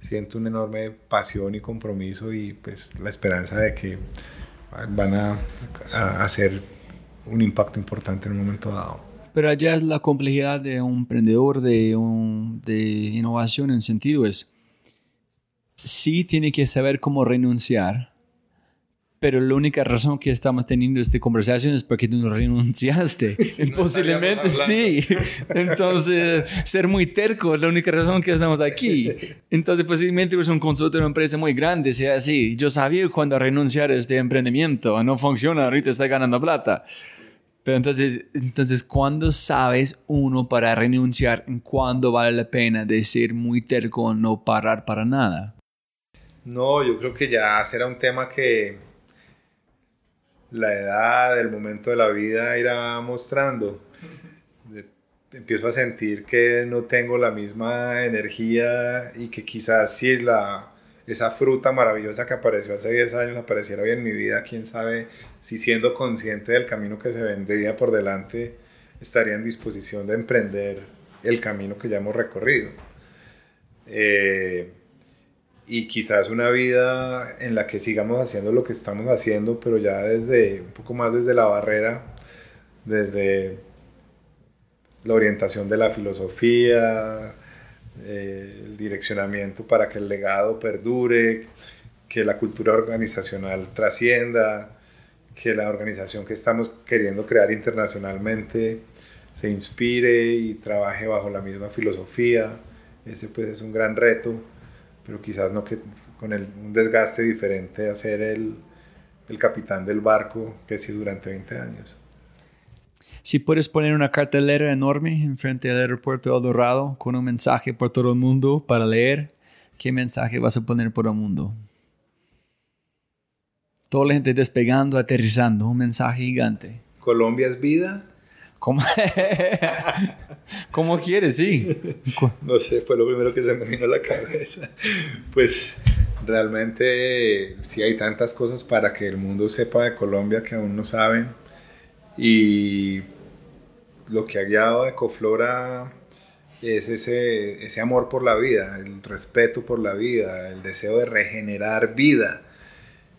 siento una enorme pasión y compromiso y pues la esperanza de que van a, hacer un impacto importante en un momento dado. Pero allá es la complejidad de un emprendedor de, un, de innovación en sentido es sí tiene que saber cómo renunciar, pero la única razón que estamos teniendo esta conversación es porque tú no renunciaste. Posiblemente sí. Entonces, ser muy terco es la única razón que estamos aquí. Entonces, posiblemente es un consultor de una empresa muy grande, sea así. Yo sabía cuándo renunciar a este emprendimiento. No funciona, ahorita está ganando plata. Pero entonces, entonces, ¿cuándo sabes uno para renunciar? ¿Cuándo vale la pena de ser muy terco o no parar para nada? No, yo creo que ya será un tema que la edad, el momento de la vida irá mostrando. Empiezo a sentir que no tengo la misma energía y que quizás si la, esa fruta maravillosa que apareció hace 10 años apareciera hoy en mi vida, quién sabe si siendo consciente del camino que se vendría por delante, estaría en disposición de emprender el camino que ya hemos recorrido. Eh, y quizás una vida en la que sigamos haciendo lo que estamos haciendo, pero ya desde un poco más desde la barrera, desde la orientación de la filosofía, eh, el direccionamiento para que el legado perdure, que la cultura organizacional trascienda, que la organización que estamos queriendo crear internacionalmente se inspire y trabaje bajo la misma filosofía. Ese pues es un gran reto pero quizás no que con el, un desgaste diferente a ser el, el capitán del barco que he sido durante 20 años. Si puedes poner una cartelera enorme enfrente del aeropuerto de Dorado con un mensaje por todo el mundo para leer, ¿qué mensaje vas a poner por el mundo? Toda la gente despegando, aterrizando, un mensaje gigante. Colombia es vida, ¿Cómo, ¿Cómo quieres? Sí. No sé, fue lo primero que se me vino a la cabeza. Pues realmente sí hay tantas cosas para que el mundo sepa de Colombia que aún no saben. Y lo que ha guiado Ecoflora es ese, ese amor por la vida, el respeto por la vida, el deseo de regenerar vida.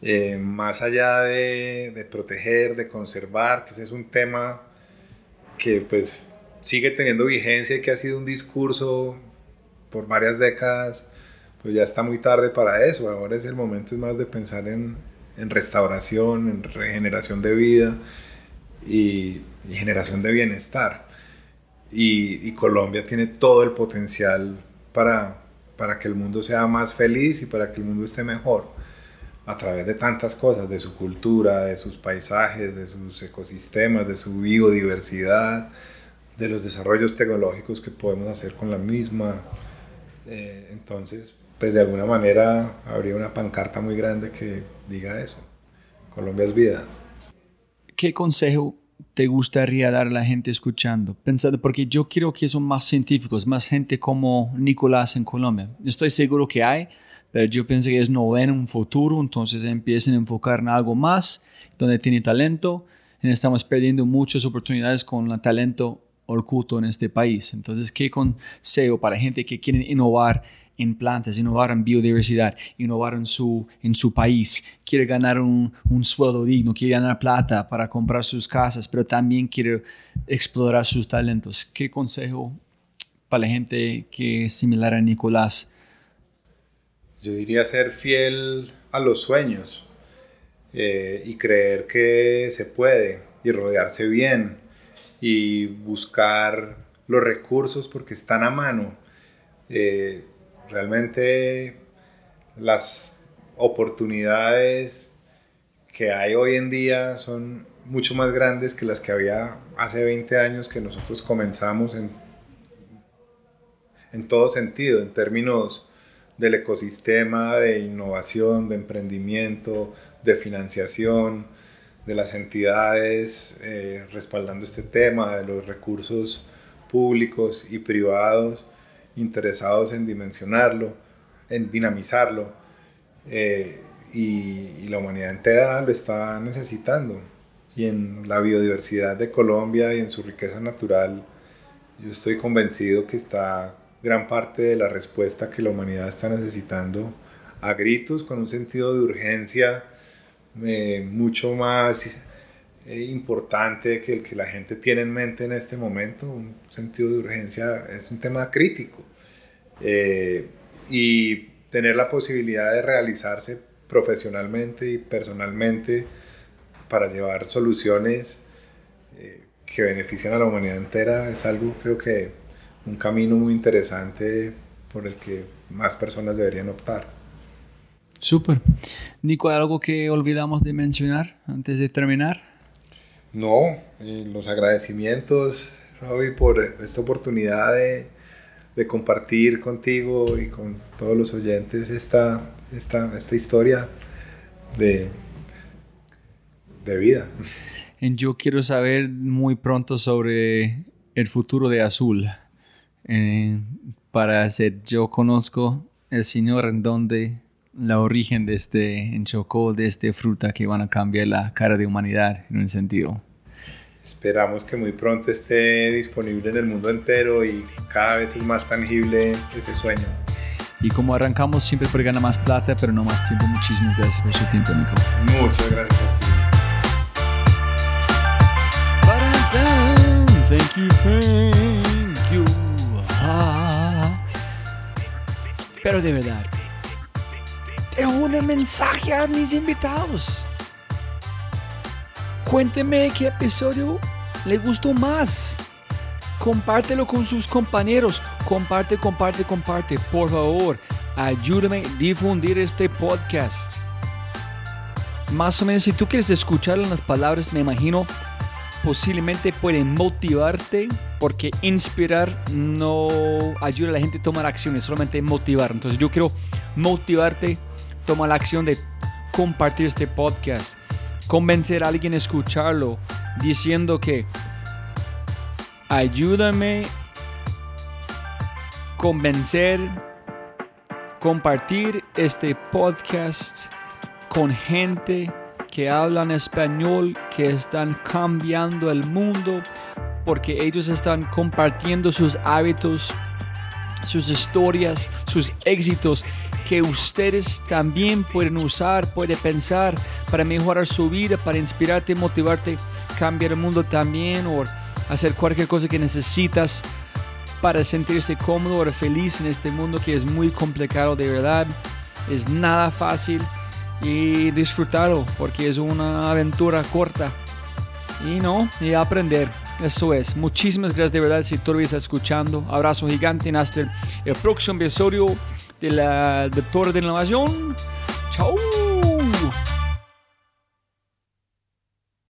Eh, más allá de, de proteger, de conservar, que ese es un tema que pues sigue teniendo vigencia que ha sido un discurso por varias décadas, pues ya está muy tarde para eso. Ahora es el momento más de pensar en, en restauración, en regeneración de vida y, generación de bienestar. Y, y, Colombia tiene todo el potencial para, para que el mundo sea más feliz y para que el mundo esté mejor a través de tantas cosas, de su cultura, de sus paisajes, de sus ecosistemas, de su biodiversidad, de los desarrollos tecnológicos que podemos hacer con la misma. Eh, entonces, pues de alguna manera habría una pancarta muy grande que diga eso. Colombia es vida. ¿Qué consejo te gustaría dar a la gente escuchando? Pensando, porque yo quiero que son más científicos, más gente como Nicolás en Colombia. Estoy seguro que hay, pero yo pienso que es no ven un futuro, entonces empiecen a enfocar en algo más, donde tiene talento. Y estamos perdiendo muchas oportunidades con el talento oculto en este país. Entonces, ¿qué consejo para gente que quiere innovar en plantas, innovar en biodiversidad, innovar en su, en su país, quiere ganar un, un sueldo digno, quiere ganar plata para comprar sus casas, pero también quiere explorar sus talentos? ¿Qué consejo para la gente que es similar a Nicolás yo diría ser fiel a los sueños eh, y creer que se puede y rodearse bien y buscar los recursos porque están a mano. Eh, realmente las oportunidades que hay hoy en día son mucho más grandes que las que había hace 20 años que nosotros comenzamos en, en todo sentido, en términos del ecosistema de innovación, de emprendimiento, de financiación, de las entidades eh, respaldando este tema, de los recursos públicos y privados interesados en dimensionarlo, en dinamizarlo, eh, y, la humanidad entera lo está necesitando. Y en la biodiversidad de Colombia y en su riqueza natural, yo estoy convencido que está gran parte de la respuesta que la humanidad está necesitando a gritos, con un sentido de urgencia eh, mucho más eh, importante que el que la gente tiene en mente en este momento. Un sentido de urgencia es un tema crítico. Eh, y tener la posibilidad de realizarse profesionalmente y personalmente para llevar soluciones que benefician a la humanidad entera es algo creo que un camino muy interesante por el que más personas deberían optar. Súper. Nico, ¿hay algo que olvidamos de mencionar antes de terminar? No, eh, los agradecimientos, Robbie, por esta oportunidad de, de, compartir contigo y con todos los oyentes esta, esta, esta historia de, de vida. Yo quiero saber muy pronto sobre el futuro de Azul. Eh, para hacer, yo conozco el Señor en donde la origen de este en Chocó, de esta fruta que van a cambiar la cara de humanidad en un sentido. Esperamos que muy pronto esté disponible en el mundo entero y cada vez es más tangible ese sueño. Y como arrancamos siempre por ganar más plata, pero no más tiempo, muchísimas gracias por su tiempo, Nico. Muchas gracias a ti. Thank you, thank Pero de verdad, tengo un mensaje a mis invitados. Cuénteme qué episodio le gustó más. Compártelo con sus compañeros. Comparte, comparte, comparte. Por favor, ayúdame a difundir este podcast. Más o menos, si tú quieres escuchar las palabras, me imagino, posiblemente pueden motivarte, porque inspirar no ayuda a la gente a tomar acciones, solamente motivar. Entonces yo quiero motivarte, toma la acción de compartir este podcast, convencer a alguien a escucharlo, diciendo que ayúdame convencer, compartir este podcast con gente que hablan español, que están cambiando el mundo, porque ellos están compartiendo sus hábitos, sus historias, sus éxitos que ustedes también pueden usar, pueden pensar para mejorar su vida, para inspirarte, motivarte, cambiar el mundo también o hacer cualquier cosa que necesitas para sentirse cómodo o feliz en este mundo que es muy complicado de verdad. Es nada fácil y disfrutarlo porque es una aventura corta y no, y aprender. Eso es. Muchísimas gracias de verdad si todavía estás escuchando. Abrazo gigante en hasta el próximo episodio de la Torre de Innovación. Chao.